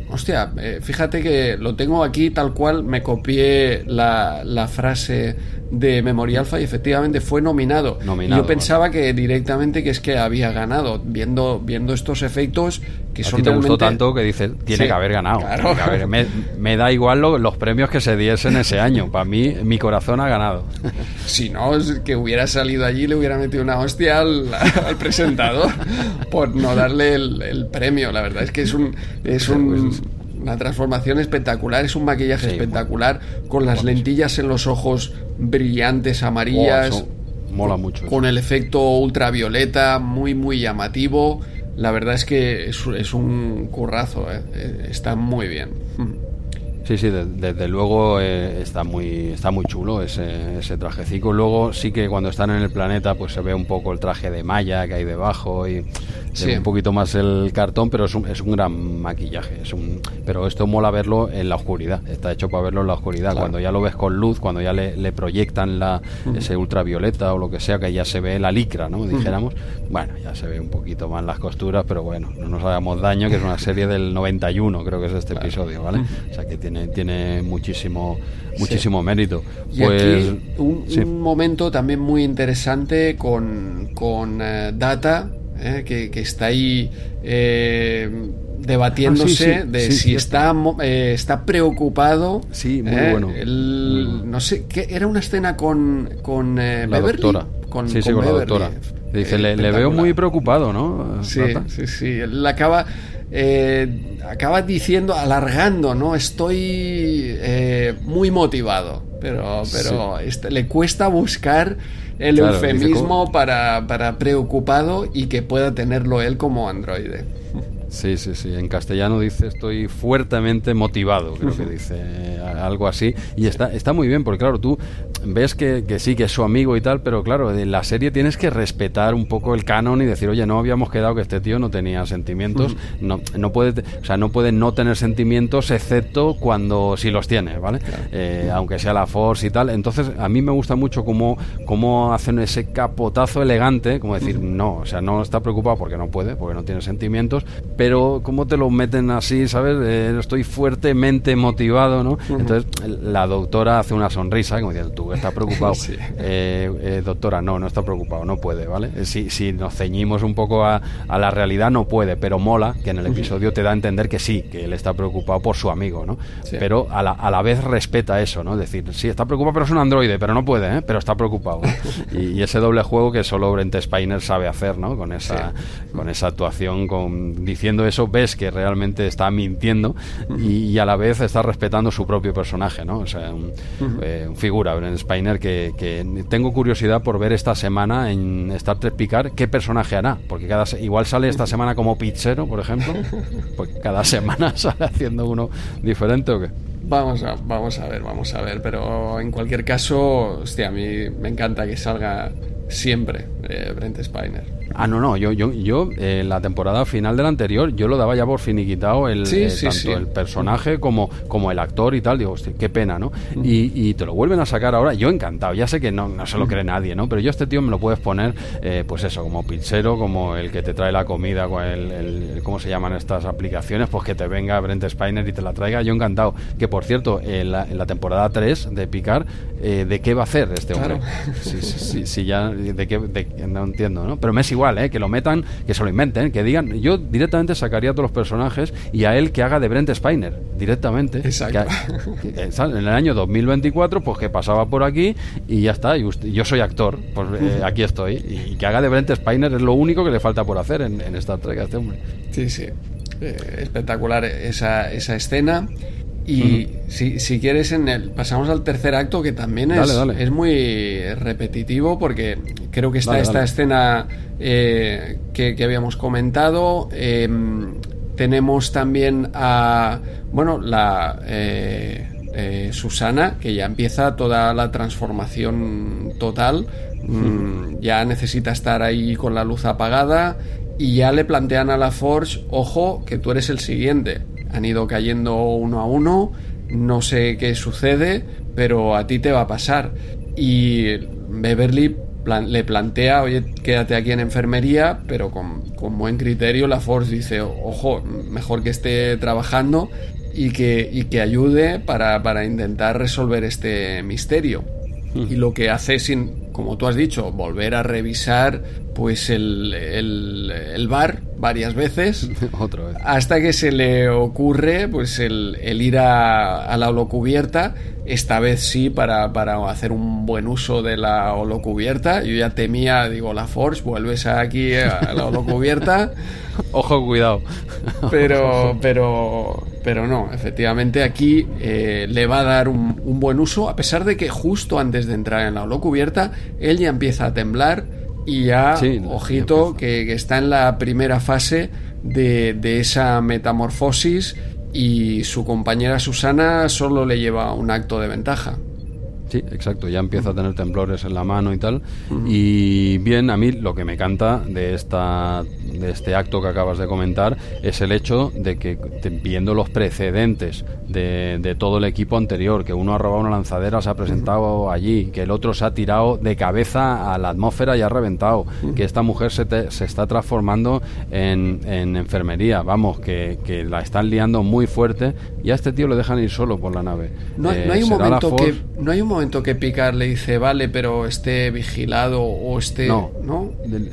Hostia, eh, fíjate que lo tengo aquí tal cual, me copié la, la frase de Memoria Alpha y efectivamente fue nominado. Yo pensaba que directamente que es que había ganado, viendo, viendo estos efectos que son ti te gustó tanto que dice tiene que haber ganado. me, da igual los premios que se diesen ese año. Para mí, mi corazón ha ganado. *laughs* Si no, que hubiera salido allí le hubiera metido una hostia al, *laughs* presentador por no darle el, premio. La verdad es que es un... Es un una transformación espectacular, es un maquillaje espectacular, con las lentillas en los ojos brillantes, amarillas. mola mucho. Con el efecto ultravioleta, muy, muy llamativo. La verdad es que es, un currazo, eh, eh, está muy bien. Sí, sí, desde luego eh, está muy está muy chulo ese, ese trajecico. Luego sí que cuando están en el planeta pues se ve un poco el traje de malla que hay debajo y un poquito más el cartón, pero es un, es un gran maquillaje. Es un, pero esto mola verlo en la oscuridad. Está hecho para verlo en la oscuridad. Cuando ya lo ves con luz, cuando ya le, proyectan la, ese ultravioleta o lo que sea, que ya se ve la licra, ¿no? Dijéramos. Bueno, ya se ve un poquito más las costuras, pero bueno, no nos hagamos daño, que es una serie del 91, creo que es este episodio, ¿vale? O sea que tiene tiene, muchísimo, muchísimo mérito. Y pues, un, momento también muy interesante con, con eh, Data, eh, que, está ahí eh, debatiéndose ah, de si está, está preocupado. Sí, muy bueno. No sé, ¿qué, era una escena con, con la doctora. Con, sí, con, la doctora. Dice, le, le, veo muy preocupado, ¿no? Sí, sí, sí. Él acaba eh, acaba diciendo, alargando, ¿no? Estoy eh, muy motivado, pero, pero este, le cuesta buscar el eufemismo para, para preocupado y que pueda tenerlo él como androide. Sí, sí, sí. En castellano dice estoy fuertemente motivado, creo que dice algo así. Y está, está muy bien, porque claro, tú ves que, que, sí, que es su amigo y tal, pero claro, en la serie tienes que respetar un poco el canon y decir, oye, no habíamos quedado que este tío no tenía sentimientos. No, no puede, o sea, no puede no tener sentimientos, excepto cuando sí los tiene, ¿vale? Eh, aunque sea la Force y tal. Entonces, a mí me gusta mucho cómo, cómo hacen ese capotazo elegante, como decir, no, o sea, no está preocupado porque no puede, porque no tiene sentimientos, pero cómo te lo meten así, ¿sabes? Eh, estoy fuertemente motivado, ¿no? Entonces la doctora hace una sonrisa, como diciendo, tú estás preocupado. *laughs* Eh, eh, doctora, no, no está preocupado, no puede, ¿vale? Si, si nos ceñimos un poco a, la realidad, no puede, pero mola que en el episodio te da a entender que sí, que él está preocupado por su amigo, ¿no? Pero a la, a la vez respeta eso, ¿no? Es decir, sí, está preocupado, pero es un androide, pero no puede, ¿eh? Pero está preocupado. *laughs* y, ese doble juego que solo Brent Spiner sabe hacer, ¿no? Con esa, con esa actuación, con diciendo eso ves que realmente está mintiendo y, a la vez está respetando su propio personaje, ¿no? O sea, un, eh, figura, Brent Spiner, que, tengo curiosidad por ver esta semana en Star Trek Picard qué personaje hará, porque cada igual sale esta semana como pizzero, por ejemplo, porque cada *laughs* semana sale haciendo uno diferente o qué. Vamos a, vamos a ver, vamos a ver, pero en cualquier caso, hostia, a mí me encanta que salga siempre eh, Brent Spiner. Ah, no, no, yo, yo, yo en la temporada final del anterior, yo lo daba ya por finiquitado el, eh, tanto el personaje como, como el actor y tal. Digo, hostia, qué pena, ¿no? y, te lo vuelven a sacar ahora, yo encantado, ya sé que no, no se lo cree nadie, ¿no? Pero yo este tío me lo puedes poner, eh, pues eso, como pizzero, como el que te trae la comida, con el, ¿cómo se llaman estas aplicaciones? Pues que te venga Brent Spiner y te la traiga, yo encantado. Que por cierto, en la, en la temporada 3 de Picar, eh, ¿de qué va a hacer este hombre? Sí, sí, sí, ya, de qué, no entiendo, ¿no? Pero me es igual ¿eh? que lo metan, que se lo inventen, que digan. Yo directamente sacaría a todos los personajes y a él que haga de Brent Spiner, directamente. Exacto. Eh, en el año 2024, pues que pasaba por aquí y ya está. Y yo soy actor, pues eh, aquí estoy. Y, que haga de Brent Spiner es lo único que le falta por hacer en, en esta entrega este hombre. Sí, sí. espectacular esa, esa escena. Y si, si, quieres, en el, pasamos al tercer acto, que también es, es muy repetitivo, porque creo que está esta escena eh, que, habíamos comentado. Em, tenemos también a, bueno, la eh, eh, Susana, que ya empieza toda la transformación total. Mm, ya necesita estar ahí con la luz apagada y ya le plantean a la Forge, ojo, que tú eres el siguiente han ido cayendo uno a uno, no sé qué sucede, pero a ti te va a pasar. Y Beverly le plantea, oye, quédate aquí en enfermería, pero con, buen criterio la Force dice, ojo, mejor que esté trabajando y que, y que ayude para, para intentar resolver este misterio. Y lo que hace sin, como tú has dicho, volver a revisar pues el, el, bar varias veces *laughs* hasta que se le ocurre pues el, ir a, la holocubierta. Esta vez sí para, para, hacer un buen uso de la holocubierta. Yo ya temía digo la Force vuelves aquí a la holocubierta. *laughs* Ojo cuidado. Pero pero pero no efectivamente aquí eh, le va a dar un, un buen uso a pesar de que justo antes de entrar en la holocubierta él ya empieza a temblar y ya, ojito, que, está en la primera fase de, esa metamorfosis y su compañera Susana solo le lleva un acto de ventaja. Sí, exacto, ya empieza a tener temblores en la mano y tal. Y bien, a mí lo que me canta de esta de este acto que acabas de comentar es el hecho de que viendo los precedentes de, de, todo el equipo anterior, que uno ha robado una lanzadera, se ha presentado allí, que el otro se ha tirado de cabeza a la atmósfera y ha reventado, que esta mujer se, se está transformando en, en enfermería, vamos, que, que, la están liando muy fuerte y a este tío le dejan ir solo por la nave. No, eh, no hay, un momento que, no hay un momento que Picard le dice, vale, pero esté vigilado o esté... No, ¿no?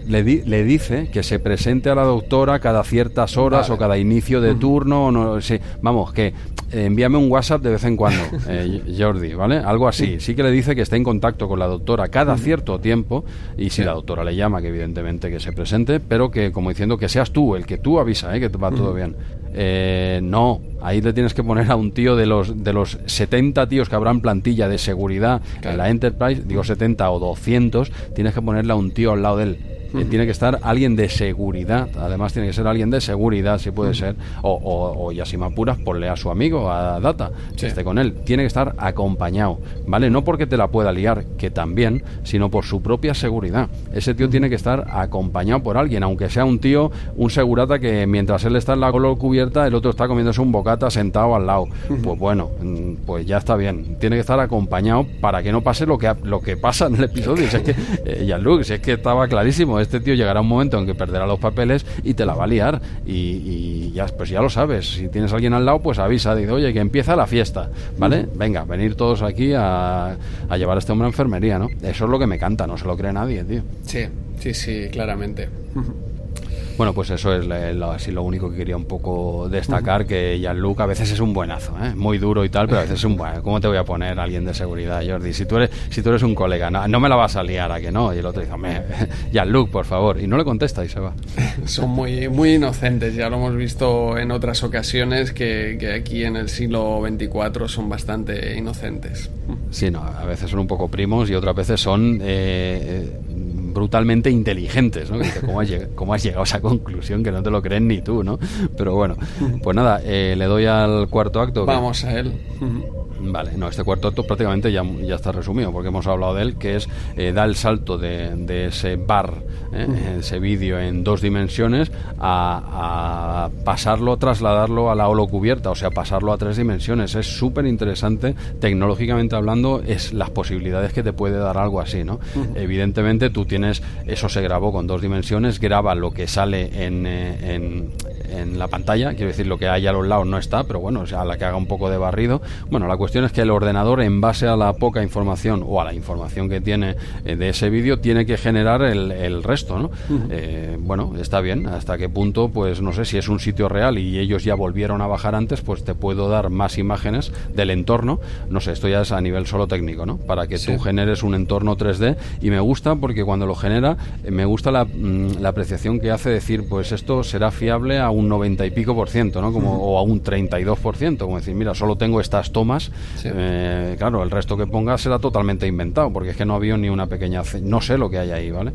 Le, di, le dice que se presente a la doctora cada ciertas horas vale. o cada inicio de turno. O no, sí, vamos, que eh, envíame un WhatsApp de vez en cuando, *laughs* eh, Jordi, ¿vale? Algo así. Sí que le dice que esté en contacto con la doctora cada cierto tiempo y si la doctora le llama, que evidentemente que se presente, pero que como diciendo que seas tú, el que tú avisa, ¿eh? que va todo bien. Eh, no, ahí le tienes que poner a un tío de los de los 70 tíos que habrán plantilla de seguridad claro. en la Enterprise, digo 70 o 200, tienes que ponerle a un tío al lado de él. -huh. Tiene que estar alguien de seguridad, además tiene que ser alguien de seguridad, si puede uh -huh. ser, o, o, o, ya si me apuras, ponle a su amigo, a Data, sí. que esté con él. Tiene que estar acompañado, ¿vale? No porque te la pueda liar, que también, sino por su propia seguridad. Ese tío uh -huh. tiene que estar acompañado por alguien, aunque sea un tío, un segurata que mientras él está en la color cubierta, el otro está comiéndose un bocata sentado al lado. Pues bueno, pues ya está bien. Tiene que estar acompañado para que no pase lo que, lo que pasa en el episodio. Si es que, eh, Jean-Luc, si es que estaba clarísimo este tío llegará un momento en que perderá los papeles y te la va a liar. Y, y, ya, pues ya lo sabes. Si tienes a alguien al lado, pues avisa. Dice, oye, que empieza la fiesta. ¿Vale? Venga, venir todos aquí a, a, llevar a este hombre a enfermería, ¿no? Eso es lo que me canta, no se lo cree nadie, tío. Sí, sí, sí, claramente. Bueno, pues eso es lo, así lo único que quería un poco destacar, uh -huh. que Jean-Luc a veces es un buenazo, ¿eh? muy duro y tal, pero a veces es un buen... ¿Cómo te voy a poner a alguien de seguridad, Jordi? Si tú eres, si tú eres un colega, no, no me la vas a liar a que no. Y el otro dice, Jean-Luc, *laughs* por favor. Y no le contesta y se va. *laughs* Son muy, muy inocentes, ya lo hemos visto en otras ocasiones, que, que aquí en el siglo XXIV son bastante inocentes. Sí, no, a veces son un poco primos y otras veces son... Eh, brutalmente inteligentes, ¿no? ¿Cómo has, llegado, ¿Cómo has, llegado a esa conclusión que no te lo creen ni tú, ¿no? Pero bueno, pues nada, eh, le doy al cuarto acto. Vamos a él. Vale, no, este cuarto acto prácticamente ya, ya está resumido, porque hemos hablado de él, que es eh, da el salto de, de ese bar, eh, uh. ese vídeo en dos dimensiones, a, a, pasarlo, trasladarlo a la holocubierta, o sea, pasarlo a tres dimensiones. Es súper interesante, tecnológicamente hablando, es las posibilidades que te puede dar algo así, ¿no? Evidentemente tú tienes, eso se grabó con dos dimensiones, graba lo que sale en, eh, en, en la pantalla, quiero decir, lo que hay a los lados no está, pero bueno, o sea, a la que haga un poco de barrido. Bueno, la cuestión es que el ordenador, en base a la poca información o a la información que tiene eh, de ese vídeo, tiene que generar el, el resto, ¿no? Uh -huh. eh, bueno, está bien. Hasta qué punto, pues no sé si es un sitio real y ellos ya volvieron a bajar antes, pues te puedo dar más imágenes del entorno. No sé, esto ya es a nivel solo técnico, ¿no? Para que sí. tú generes un entorno 3D y me gusta porque cuando lo genera, eh, me gusta la, mm, la, apreciación que hace decir, pues esto será fiable a un 90 y pico por ciento, ¿no? Como, uh -huh. O a un 32 por ciento, como decir, mira, solo tengo estas tomas. Sí. Eh, claro, el resto que pongas será totalmente inventado, porque es que no había ni una pequeña. No sé lo que hay ahí, ¿vale?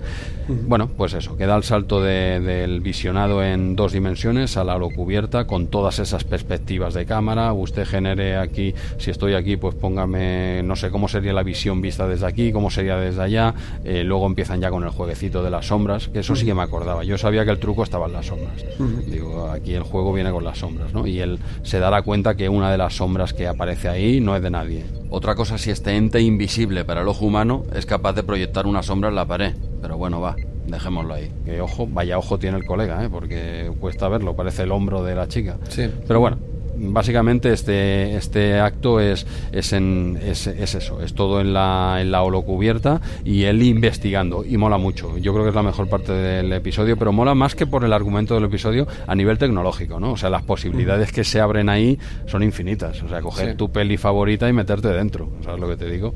Uh -huh. Bueno, pues eso, queda el salto de, del visionado en dos dimensiones a la cubierta con todas esas perspectivas de cámara. Usted genere aquí, si estoy aquí, pues póngame, no sé cómo sería la visión vista desde aquí, cómo sería desde allá. Eh, luego empiezan ya con el jueguecito de las sombras, que eso uh -huh. sí que me acordaba. Yo sabía que el truco estaba en las sombras. Digo, aquí el juego viene con las sombras, ¿no? Y él se dará cuenta que una de las sombras que aparece ahí no es de nadie. Otra cosa, si este ente invisible para el ojo humano es capaz de proyectar una sombra en la pared. Pero bueno, va, dejémoslo ahí. Que ojo, vaya ojo tiene el colega, ¿eh? porque cuesta verlo, parece el hombro de la chica. Sí. Pero bueno, básicamente este, este acto es, es, en, es, es, eso, es todo en la, en la holocubierta y él investigando y mola mucho. Yo creo que es la mejor parte del episodio, pero mola más que por el argumento del episodio a nivel tecnológico, ¿no? O sea, las posibilidades que se abren ahí son infinitas. O sea, coger sí. tu peli favorita y meterte dentro, ¿sabes lo que te digo?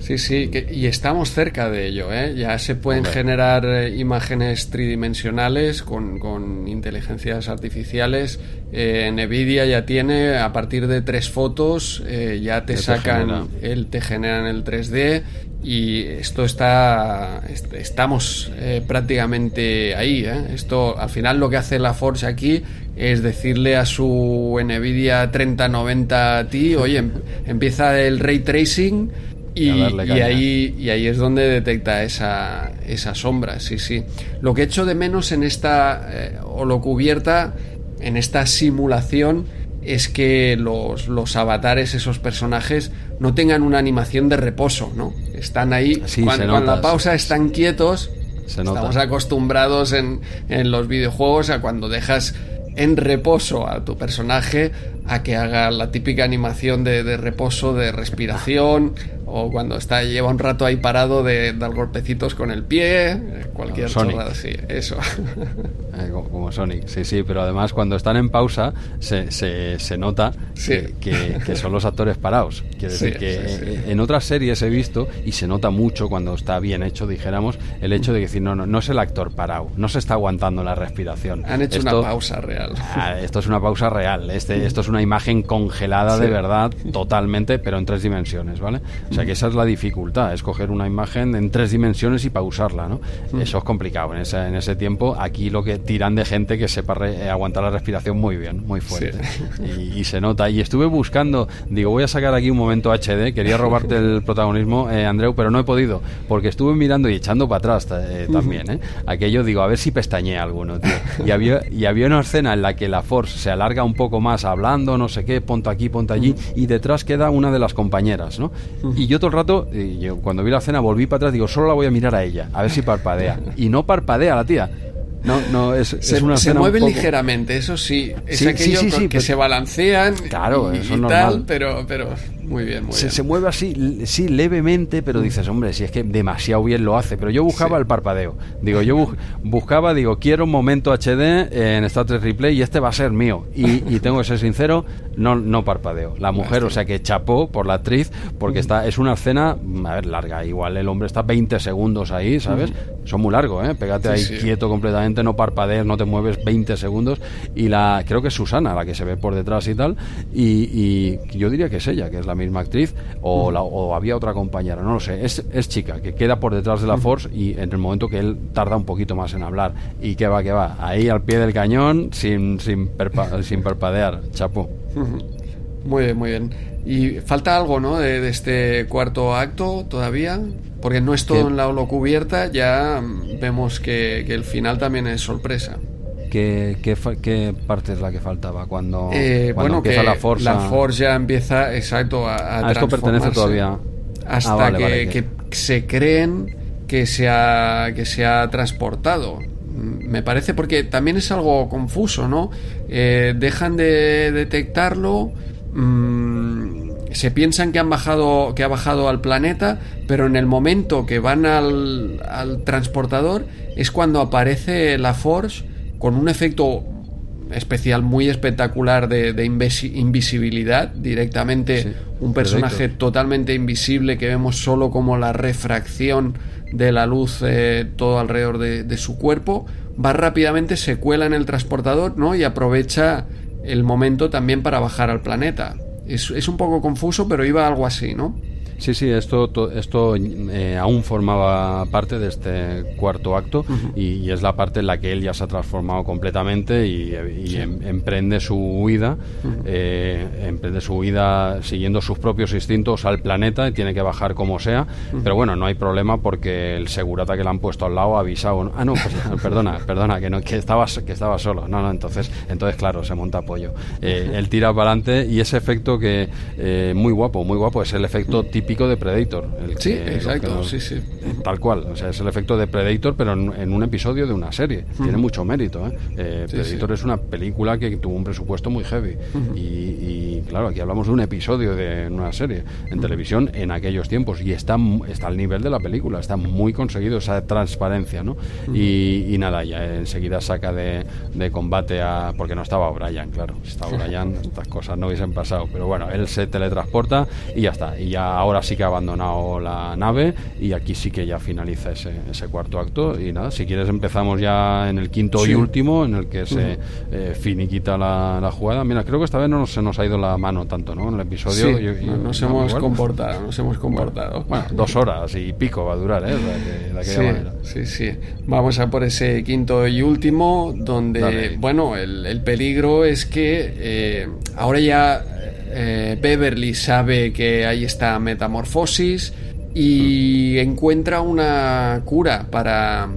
Sí, sí, que, y estamos cerca de ello, ¿eh? Ya se pueden Hombre. generar eh, imágenes tridimensionales con, con inteligencias artificiales. Eh, Nvidia ya tiene, a partir de tres fotos, eh, ya te, sacan, te el, te generan el 3D y esto está estamos eh, prácticamente ahí ¿eh? esto al final lo que hace la Forge aquí es decirle a su Nvidia 3090 Ti, oye, em, empieza el ray tracing y, ahí, y ahí es donde detecta esa, esa sombra, sí, sí. Lo que echo de menos en esta eh, holocubierta, en esta simulación, es que los, los, avatares, esos personajes, no tengan una animación de reposo, ¿no? Están ahí, cuando, la pausa están quietos, estamos acostumbrados en, en los videojuegos a cuando dejas en reposo a tu personaje a que haga la típica animación de, de reposo, de respiración, o cuando está lleva un rato ahí parado de dar golpecitos con el pie, eh, cualquier chorrada así, eso. *laughs* Eh, como, Sonic, sí, sí, pero además cuando están en pausa se, se, nota que, son los actores parados. Quiere decir que en otras series he visto, y se nota mucho cuando está bien hecho, dijéramos, el hecho de decir, no, no, no es el actor parado, no se está aguantando la respiración. Han hecho una pausa real. *laughs* Ah, esto es una pausa real, este, esto es una imagen congelada de verdad, totalmente, pero en tres dimensiones, ¿vale? O sea que esa es la dificultad, es coger una imagen en tres dimensiones y pausarla, ¿no? Eso es complicado en ese, en ese tiempo. Aquí lo que tiran de gente que sepa eh, aguantar la respiración muy bien, muy fuerte. Y, se nota. Y estuve buscando, digo, voy a sacar aquí un momento HD, quería robarte el *laughs* protagonismo, eh, Andreu, pero no he podido, porque estuve mirando y echando para atrás eh, también, ¿eh? Aquello, digo, a ver si pestañé alguno, tío. Y había, y había una escena en la que la Force se alarga un poco más hablando, no sé qué, ponte aquí, ponte allí, y detrás queda una de las compañeras, ¿no? Y yo todo el rato, yo, cuando vi la escena, volví para atrás, digo, solo la voy a mirar a ella, a ver si parpadea. Y no parpadea la tía. No, no, es, se, una se mueven ligeramente, eso sí. Es aquello que se balancean claro, y, eso y tal, pero, pero muy bien, muy se, bien. Se mueve así, sí, levemente, pero dices, hombre, si es que demasiado bien lo hace. Pero yo buscaba el parpadeo. Digo, yo buscaba, digo, quiero un momento HD en Star Trek Replay y este va a ser mío. Y, tengo que ser sincero, no, no parpadeo. La mujer, o sea que chapó por la actriz, porque está es una escena, a ver, larga. Igual el hombre está 20 segundos ahí, ¿sabes? Son muy largos, ¿eh? Pégate ahí quieto completamente, no parpadees, no te mueves 20 segundos. Y la, creo que es Susana la que se ve por detrás y tal. Y, y yo diría que es ella, que es la misma actriz o, la, o había otra compañera, no lo sé. Es, es, chica, que queda por detrás de la Force y en el momento que él tarda un poquito más en hablar. Y que va, que va, ahí al pie del cañón sin, sin, *laughs* sin parpadear, chapo. Muy bien, muy bien. Y falta algo, ¿no? De, este cuarto acto todavía, porque no es todo en la holocubierta, ya vemos que, que el final también es sorpresa. ¿Qué, qué, parte es la que faltaba cuando, eh, cuando empieza la Force? La Force ya empieza, exacto, a, a, ah, esto pertenece todavía hasta ah, que, que, se creen que se ha, que se ha transportado. Me parece porque también es algo confuso, ¿no? Eh, dejan de detectarlo. Mmm, se piensan que han bajado que ha bajado al planeta pero en el momento que van al, al transportador es cuando aparece la Force con un efecto especial muy espectacular de, invisibilidad, directamente un personaje totalmente invisible que vemos solo como la refracción de la luz eh, todo alrededor de, su cuerpo, va rápidamente, se cuela en el transportador ¿no? y aprovecha el momento también para bajar al planeta. Es, es un poco confuso, pero iba algo así, ¿no? Sí, sí, esto, esto eh, aún formaba parte de este cuarto acto y, es la parte en la que él ya se ha transformado completamente y, em, emprende su huida, eh, emprende su huida siguiendo sus propios instintos al planeta y tiene que bajar como sea, pero bueno, no hay problema porque el segurata que le han puesto al lado ha avisado, ah no, pues, *laughs* perdona, perdona, que no, que estaba, que estaba solo, no, no, entonces, entonces claro, se monta apoyo. Eh, *laughs* él tira para adelante y ese efecto que muy guapo, muy guapo, es el efecto típico de Predator. El sí, exacto, sí, sí. Tal cual, o sea, es el efecto de Predator, pero en, un episodio de una serie. Tiene mucho mérito. ¿eh? eh Predator es una película que tuvo un presupuesto muy heavy. y, claro, aquí hablamos de un episodio de una serie en televisión en aquellos tiempos y está, está al nivel de la película, está muy conseguido esa transparencia, ¿no? y, nada, ya enseguida saca de, de, combate a. porque no estaba Brian, claro. Si estaba *laughs* Brian, estas cosas no hubiesen pasado. Pero bueno, él se teletransporta y ya está. Y ya ahora ahora sí que ha abandonado la nave y aquí sí que ya finaliza ese, ese cuarto acto. Y nada, si quieres empezamos ya en el quinto y último, en el que se eh, finiquita la, la, jugada. Mira, creo que esta vez no se nos ha ido la mano tanto, ¿no? En el episodio. Sí, nos hemos comportado, nos hemos comportado. Bueno, dos horas y pico va a durar, ¿eh? De, sí, manera. sí, sí. Vamos a por ese quinto y último, donde, bueno, el, el, peligro es que eh, ahora ya eh, Beverly sabe que ahí está metamorfosis y encuentra una cura para,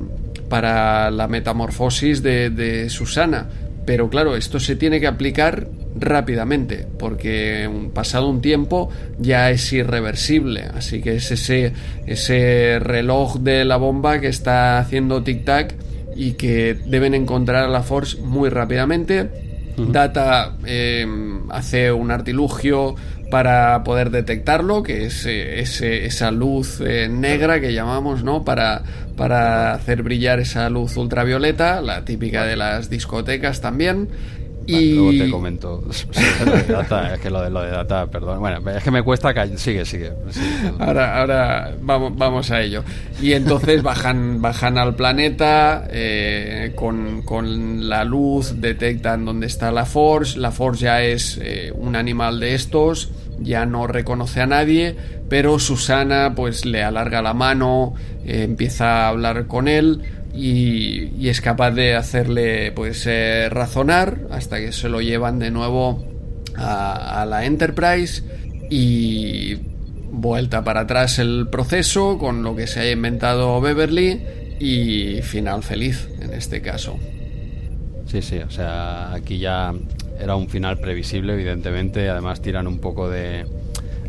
para la metamorfosis de, Susana. Pero claro, esto se tiene que aplicar rápidamente, porque pasado un tiempo ya es irreversible. Así que es ese, ese reloj de la bomba que está haciendo tic-tac y que deben encontrar a la Force muy rápidamente Data eh, hace un artilugio para poder detectarlo, que es eh, esa luz eh, negra que llamamos, ¿no? Para, para hacer brillar esa luz ultravioleta, la típica de las discotecas también. Y... Luego te comento. *laughs* es que lo de, lo de data, perdón. Bueno, es que me cuesta. Sigue, sigue. Ahora, ahora vamos, vamos a ello. Y entonces *laughs* bajan, bajan al planeta eh, con, con, la luz, detectan dónde está la Force. La Force ya es eh, un animal de estos, ya no reconoce a nadie, pero Susana pues le alarga la mano, eh, empieza a hablar con él y, es capaz de hacerle pues eh, razonar hasta que se lo llevan de nuevo a, la Enterprise y vuelta para atrás el proceso con lo que se ha inventado Beverly y final feliz en este caso. Sí, sí, o sea, aquí ya era un final previsible, evidentemente, además tiran un poco de,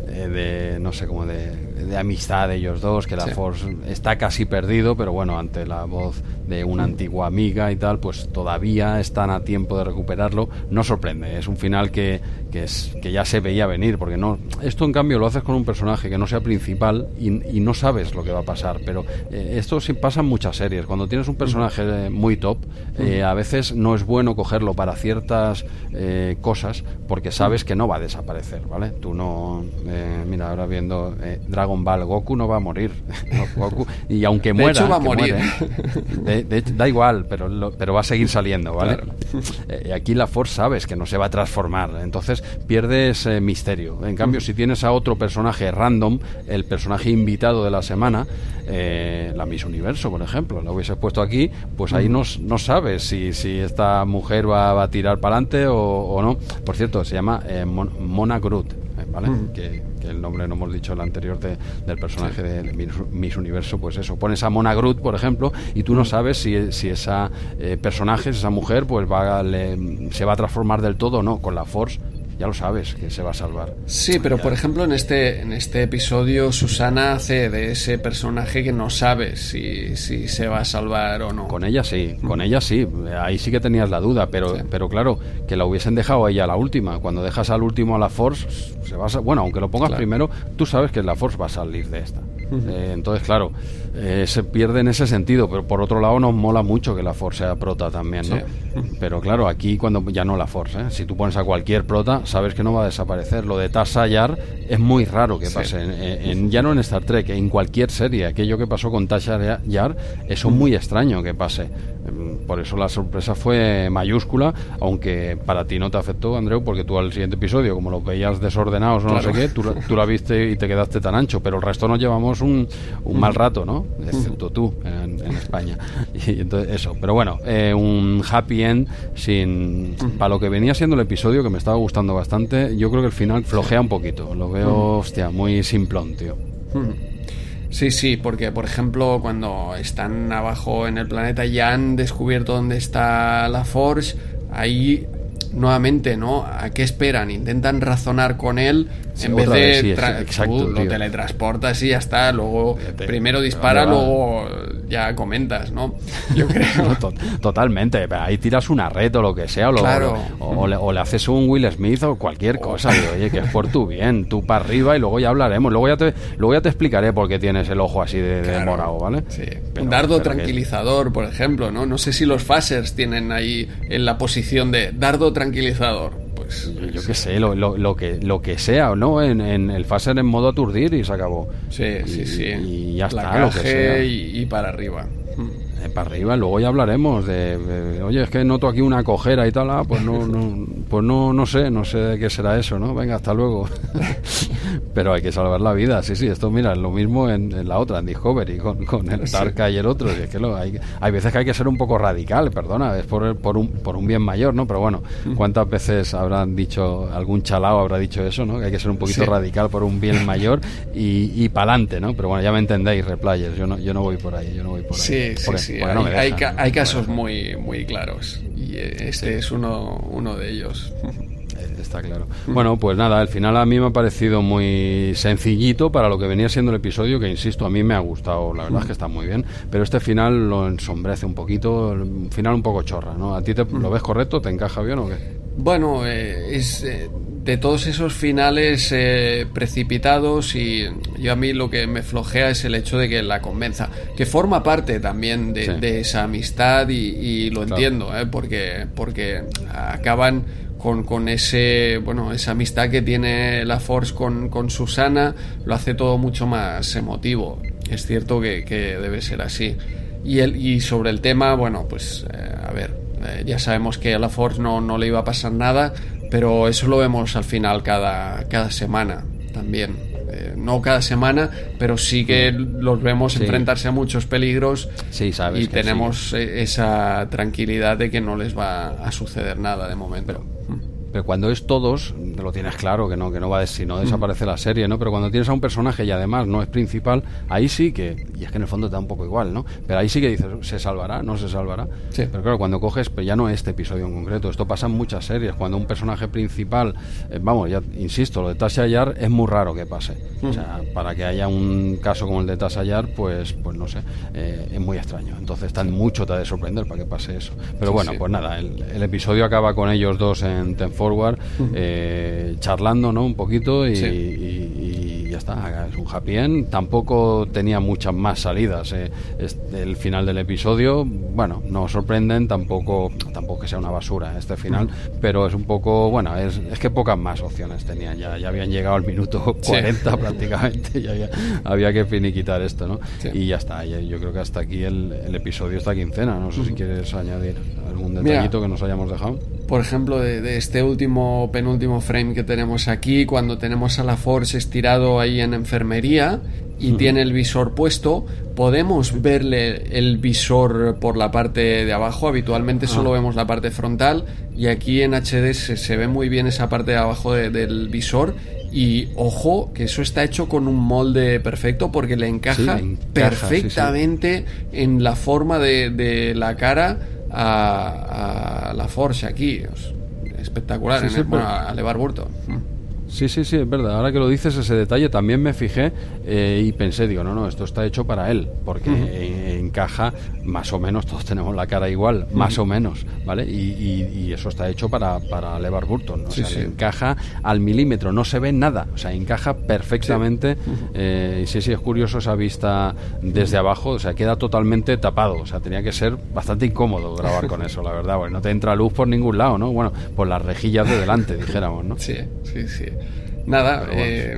de no sé, cómo de de amistad de ellos dos, que la Force está casi perdido, pero bueno, ante la voz de una antigua amiga y tal, pues todavía están a tiempo de recuperarlo. No sorprende, es un final que, que, es, que ya se veía venir, porque no esto en cambio lo haces con un personaje que no sea principal y, no sabes lo que va a pasar, pero eh, esto sí pasa en muchas series. Cuando tienes un personaje muy top, eh, a veces no es bueno cogerlo para ciertas eh, cosas porque sabes que no va a desaparecer, ¿vale? Tú no... mira, ahora viendo Dragon Ball, Goku no va a morir. *laughs* Goku, y aunque muera... va a morir. da igual, pero, pero va a seguir saliendo, ¿vale? Eh, aquí la Force sabes que no se va a transformar, entonces pierdes misterio. En cambio, si tienes a otro personaje random, el personaje invitado de la semana, eh, la Miss Universo, por ejemplo, la hubieses puesto aquí, pues ahí no, no sabes si, si esta mujer va, a tirar para adelante o, no. Por cierto, se llama eh, Mona Groot, ¿vale? que, el nombre no hemos dicho el anterior del personaje de Miss Universo, pues eso, pones a Mona Groot, por ejemplo, y tú no sabes si, si esa eh, personaje, esa mujer, pues va se va a transformar del todo o no. Con la Force ya lo sabes que se va a salvar. Sí, pero por ejemplo en este, en este episodio Susana hace de ese personaje que no sabe si, si se va a salvar o no. Con ella sí, con ella sí, ahí sí que tenías la duda, pero, pero claro, que la hubiesen dejado a ella la última. Cuando dejas al último a la Force, se va bueno, aunque lo pongas primero, tú sabes que la Force va a salir de esta. Eh, entonces, claro, eh, se pierde en ese sentido, pero por otro lado nos mola mucho que la Force sea prota también, ¿no? *laughs* Pero claro, aquí cuando ya no la Force, ¿eh? si tú pones a cualquier prota, sabes que no va a desaparecer. Lo de Tasha Yar es muy raro que pase, en, ya no en Star Trek, en cualquier serie. Aquello que pasó con Tasha Yar, eso es muy extraño que pase. Em, por eso la sorpresa fue mayúscula, aunque para ti no te afectó, Andreu, porque tú al siguiente episodio, como lo veías desordenados o no sé qué, tú, tú, la viste y te quedaste tan ancho, pero el resto nos llevamos un, un mal rato, ¿no? Excepto tú en, España. *laughs* Y entonces eso, pero bueno, eh, un happy end sin para lo que venía siendo el episodio que me estaba gustando bastante, yo creo que el final flojea un poquito, lo veo, hostia, muy simplón, tío. Sí, sí, porque por ejemplo cuando están abajo en el planeta ya han descubierto dónde está la Force, ahí nuevamente, ¿no? ¿A qué esperan? Intentan razonar con él en vez de exacto, lo teletransportas y ya está, luego primero dispara, luego ya comentas, ¿no? Yo *laughs* creo. totalmente, ahí tiras una red o lo que sea, o, le, haces un Will Smith o cualquier cosa, oye, que es por tu bien, tú para arriba y luego ya hablaremos, luego ya te, luego ya te explicaré por qué tienes el ojo así de, morado, ¿vale? Sí. un dardo tranquilizador, por ejemplo, ¿no? No sé si los phasers tienen ahí en la posición de dardo tranquilizador pues... Yo, qué sé, lo, lo, lo, que, lo que sea, ¿no? En, en el Phaser en modo aturdir y se acabó. Sí, y, sí, sí. Y ya está, lo que sea. Y, y para arriba. Eh, para arriba, luego ya hablaremos de, de, oye, es que noto aquí una cojera y tal, ah, pues no, no, pues no, no sé, no sé de qué será eso, ¿no? Venga, hasta luego. *laughs* Pero hay que salvar la vida, sí, sí, esto mira, es lo mismo en, en la otra, en Discovery, con, con el Tarka y el otro, y es que lo, hay, hay veces que hay que ser un poco radical, perdona, es por, por, un, por un bien mayor, ¿no? Pero bueno, ¿cuántas veces habrán dicho, algún chalao habrá dicho eso, ¿no? Que hay que ser un poquito Sí. radical por un bien mayor y, y para adelante, ¿no? Pero bueno, ya me entendéis, replayers, yo no, yo no voy por ahí, yo no voy por ahí. Sí, sí, Porque- sí. porque no hay, hay hay casos muy, muy claros. Y este es uno, uno de ellos. Eh, Está claro. Bueno, pues nada, al final a mí me ha parecido muy sencillito para lo que venía siendo el episodio, que insisto, a mí me ha gustado, la verdad es que está muy bien, pero este final lo ensombrece un poquito, un final un poco chorra, ¿no? ¿A ti te, lo ves correcto? ¿Te encaja bien o qué? Bueno, eh, es eh, de todos esos finales eh, precipitados y yo a mí lo que me flojea es el hecho de que la convenza, que forma parte también de, Sí. de esa amistad y, y lo Claro. entiendo, eh, porque, porque acaban con, con ese bueno esa amistad que tiene la Force con, con Susana, lo hace todo mucho más emotivo. Es cierto que, que debe ser así. Y, el, y sobre el tema, bueno, pues eh, a ver, ya sabemos que a la Force no, no le iba a pasar nada, pero eso lo vemos al final cada, cada semana también. Eh, no cada semana, pero sí que los vemos Sí. enfrentarse a muchos peligros Sí, sabes y tenemos eh, esa tranquilidad de que no les va a suceder nada de momento. Pero cuando es todos, lo tienes claro, que no, que no va a si no desaparece la serie, ¿no? Pero cuando tienes a un personaje y además no es principal, ahí sí que, y es que en el fondo te da un poco igual, ¿no? Pero ahí sí que dices, ¿se salvará? ¿No se salvará? Sí. Pero claro, cuando coges, pues ya no este episodio en concreto, esto pasa en muchas series, cuando un personaje principal, eh, vamos, ya insisto, lo de Tasha Yar es muy raro que pase. O sea, para que haya un caso como el de Tasha Yar, pues, pues no sé, eh, es muy extraño. Entonces, tan mucho te ha de sorprender para que pase eso. Pero Sí, bueno, sí. pues nada, el, el episodio acaba con ellos dos en Ten Forward, eh, charlando, ¿no? Un poquito y, Sí. y- y ya está. Es un happy end. Tampoco tenía muchas más salidas. eh. Es- el final del episodio, bueno, no sorprenden, tampoco, tampoco que sea una basura este final, pero es un poco, bueno, es, es que pocas más opciones tenían. Ya, ya habían llegado al minuto Sí. 40 prácticamente, ya, ya había que finiquitar esto, ¿no? Sí. Y ya está. ya- yo creo que hasta aquí el, el episodio, esta quincena. No sé si quieres añadir algún Mira, detallito que nos hayamos dejado. Por ejemplo, de, de este último, penúltimo frame que tenemos aquí, cuando tenemos a la Force estirado ahí en enfermería y tiene el visor puesto, podemos verle el visor por la parte de abajo. Habitualmente solo vemos la parte frontal y aquí en HD se, se ve muy bien esa parte de abajo de- del visor. Y ojo, que eso está hecho con un molde perfecto porque le encaja, le encaja, perfectamente en la forma de, de la cara a, a La Forxa aquí, os espectaculares, sí, sí, ¿no? pero... bueno, a Levar Burto. Mm. Sí, sí, sí, es verdad. Ahora que lo dices, ese detalle también me fijé eh, y pensé, digo, no, no, esto está hecho para él, porque eh, encaja más o menos, todos tenemos la cara igual, más o menos, ¿vale? Y, y- y eso está hecho para, para LeVar Burton, o Sí, sea, sí. le encaja al milímetro, no se ve nada, o sea, encaja perfectamente. eh, y sí, sí, es curioso esa vista desde abajo, o sea, queda totalmente tapado, o sea, tenía que ser bastante incómodo grabar con eso, la verdad, porque no te entra luz por ningún lado, ¿no? Bueno, por las rejillas de delante, *laughs* dijéramos, ¿no? Sí, sí, sí. Nada, eh,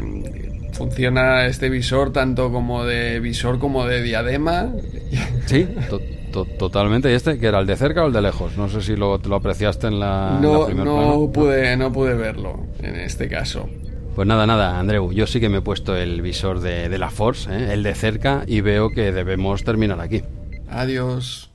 funciona este visor tanto como de visor como de diadema. *laughs* Sí, to- to- totalmente. ¿Y este que era el de cerca o el de lejos? No sé si lo, lo apreciaste en la, en la No, primer no plano. pude, no pude verlo en este caso. Pues nada, nada, Andreu. Yo sí que me he puesto el visor de, de la Force, ¿eh? el de cerca, y veo que debemos terminar aquí. Adiós.